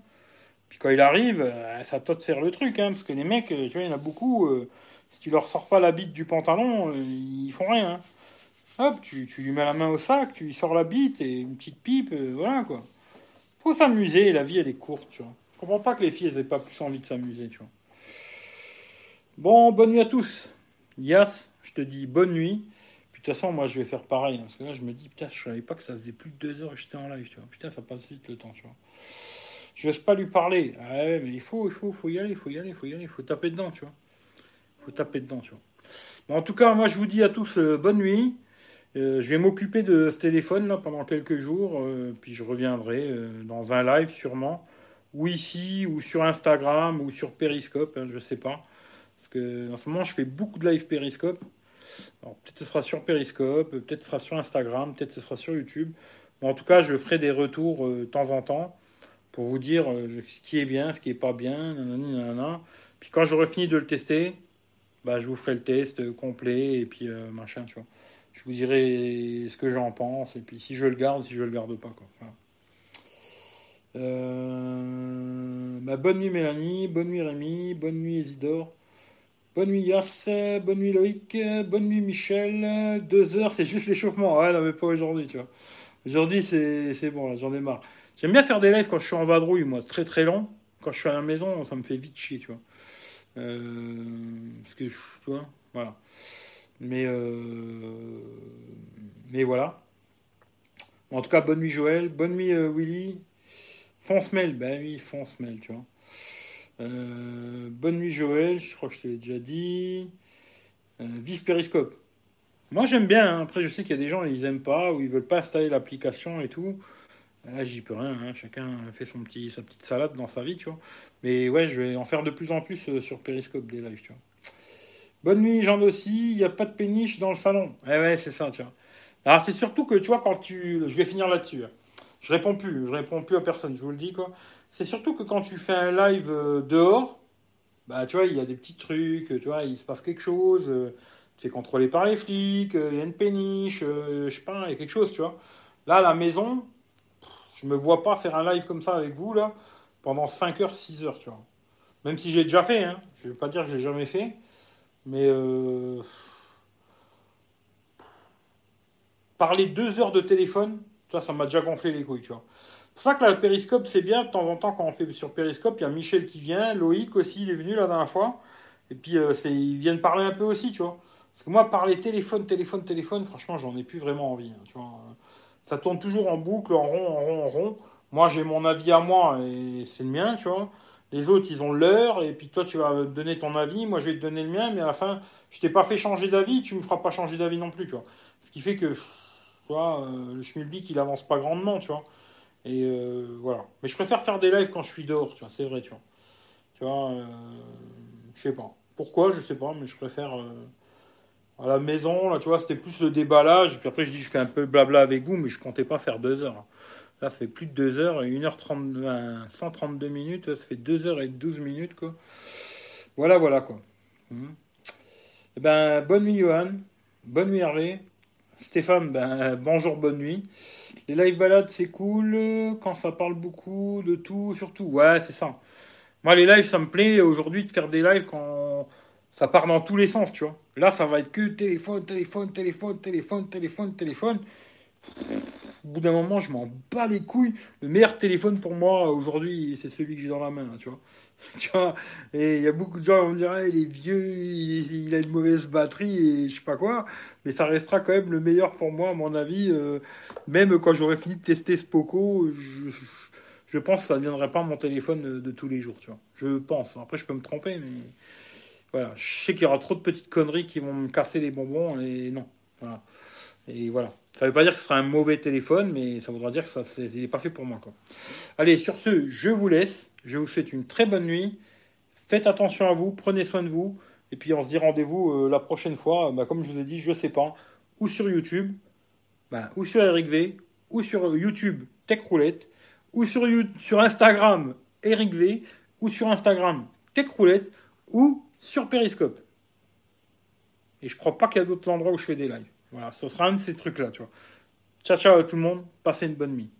Puis quand il arrive, euh, ça toi de faire le truc, hein, parce que les mecs, euh, tu vois, il y en a beaucoup, euh, si tu leur sors pas la bite du pantalon, ils font rien. Hein. Hop, tu, tu, lui mets la main au sac, tu lui sors la bite et une petite pipe, voilà quoi. Faut s'amuser, la vie elle est courte, tu vois. Je comprends pas que les filles elles aient pas plus envie de s'amuser, tu vois. Bon, bonne nuit à tous. Yas, je te dis bonne nuit. Puis de toute façon, moi je vais faire pareil, hein, parce que là je me dis, putain, je savais pas que ça faisait plus de deux heures que j'étais en live, tu vois. Putain, ça passe vite le temps, tu vois. Je n'ose pas lui parler. Ah mais il faut, il faut, faut y aller, il faut y aller, il faut y aller, il faut taper dedans, tu vois. Faut taper dedans, tu vois. en tout cas, moi, je vous dis à tous euh, bonne nuit. Euh, je vais m'occuper de ce téléphone là pendant quelques jours, euh, puis je reviendrai dans un live sûrement, ou ici, ou sur Instagram, ou sur Periscope, hein, je sais pas. Parce que en ce moment, je fais beaucoup de live Periscope. peut-être ce sera sur Periscope, peut-être ce sera sur Instagram, peut-être ce sera sur YouTube. en tout cas, je ferai des retours de temps en temps pour vous dire euh, ce qui est bien, ce qui est pas bien, nanana. Puis quand j'aurai fini de le tester, bah, je vous ferai le test complet et puis machin, tu vois. Je vous dirai ce que j'en pense et puis si je le garde, si je le garde pas, quoi. Bah, bonne nuit Mélanie, bonne nuit Rémi, bonne nuit Isidore. Bonne nuit Yass, bonne nuit Loïc, bonne nuit Michel. Deux heures, c'est juste l'échauffement. Ouais, non, mais pas aujourd'hui, tu vois. Aujourd'hui, c'est bon, j'en ai marre. J'aime bien faire des lives quand je suis en vadrouille, moi, très très long. Quand je suis à la maison, ça me fait vite chier, tu vois. Euh, parce que, tu vois, voilà. Mais, euh, mais voilà. En tout cas, bonne nuit Joël, bonne nuit euh, Willy. Fonce mail, ben oui, fonce mail, tu vois. bonne nuit Joël, je crois que je te l'ai déjà dit. vive Periscope. Moi j'aime bien, hein. après je sais qu'il y a des gens ils aiment pas ou ils veulent pas installer l'application et tout. Là j'y peux rien, hein. chacun fait son petit, sa petite salade dans sa vie, tu vois. Mais ouais, je vais en faire de plus en plus euh, sur Periscope des lives, tu vois. Bonne nuit Jean Dossi, il n'y a pas de péniche dans le salon. Eh ouais, c'est ça, tu vois. Alors c'est surtout que tu vois quand tu... Je vais finir là-dessus. Hein. Je réponds plus, je réponds plus à personne, je vous le dis quoi. C'est surtout que quand tu fais un live euh, dehors, bah tu vois, il y a des petits trucs, tu vois, il se passe quelque chose. Euh, c'est contrôlé par les flics, euh, il y a une péniche, euh, je sais pas, il y a quelque chose, tu vois. Là, à la maison, je me vois pas faire un live comme ça avec vous, là, pendant 5 heures, 6 heures, tu vois. Même si j'ai déjà fait, hein. Je vais pas dire que j'ai jamais fait, mais euh... parler 2 heures de téléphone, ça, ça m'a déjà gonflé les couilles, tu vois. C'est pour ça que la périscope, c'est bien, de temps en temps, quand on fait sur périscope, il y a Michel qui vient, Loïc aussi, il est venu la dernière fois. Et puis, euh, ils viennent parler un peu aussi, tu vois. Parce que moi, parler téléphone, téléphone, téléphone, franchement, j'en ai plus vraiment envie. Hein, tu vois. Ça tourne toujours en boucle, en rond, en rond, en rond. Moi, j'ai mon avis à moi et c'est le mien, tu vois. Les autres, ils ont leur, et puis toi, tu vas donner ton avis, moi, je vais te donner le mien, mais à la fin, je t'ai pas fait changer d'avis, tu me feras pas changer d'avis non plus, tu vois. Ce qui fait que, tu vois, euh, le schmilblick, il avance pas grandement, tu vois. Et euh, voilà. Mais je préfère faire des lives quand je suis dehors, tu vois, c'est vrai, tu vois. Tu vois, euh, je sais pas. Pourquoi, je sais pas, mais je préfère à la maison, là, tu vois, c'était plus le déballage. Puis après, je dis, je fais un peu blabla avec vous, mais je comptais pas faire deux heures. Là, ça fait plus de deux heures, 1h30, 132 minutes, ça fait deux heures et 12 minutes, quoi. Voilà, voilà, quoi. Hum. Eh ben, bonne nuit, Johan. Bonne nuit, Hervé. Stéphane, ben, bonjour, bonne nuit. Les live balades, c'est cool quand ça parle beaucoup de tout, surtout. Ouais, c'est ça. Moi, les lives, ça me plaît aujourd'hui de faire des lives quand ça part dans tous les sens, tu vois. Là, ça va être que téléphone, téléphone, téléphone, téléphone, téléphone, téléphone. Au bout d'un moment, je m'en bats les couilles. Le meilleur téléphone pour moi aujourd'hui, c'est celui que j'ai dans la main, tu vois. tu vois et il y a beaucoup de gens qui vont dire, il est vieux, il, a une mauvaise batterie et je sais pas quoi. Mais ça restera quand même le meilleur pour moi, à mon avis. Euh, même quand j'aurai fini de tester ce Poco, je, pense que ça ne deviendrait pas mon téléphone de, de, tous les jours, tu vois. Je pense. Après, je peux me tromper, mais voilà, je sais qu'il y aura trop de petites conneries qui vont me casser les bonbons et non. Voilà. Et voilà. Ça ne veut pas dire que ce sera un mauvais téléphone, mais ça voudra dire que ça n'est pas fait pour moi. Allez, sur ce, je vous laisse. Je vous souhaite une très bonne nuit. Faites attention à vous, prenez soin de vous. Et puis on se dit rendez-vous euh, la prochaine fois. Bah, comme je vous ai dit, je ne sais pas. Ou sur YouTube, bah, ou sur Eric V, ou sur YouTube Tech Roulette, ou sur, Instagram Eric V, ou sur Instagram Tech Roulette, ou sur Periscope. Et je crois pas qu'il y a d'autres endroits où je fais des lives. Voilà, ce sera un de ces trucs-là, tu vois. Ciao, ciao à tout le monde. Passez une bonne nuit.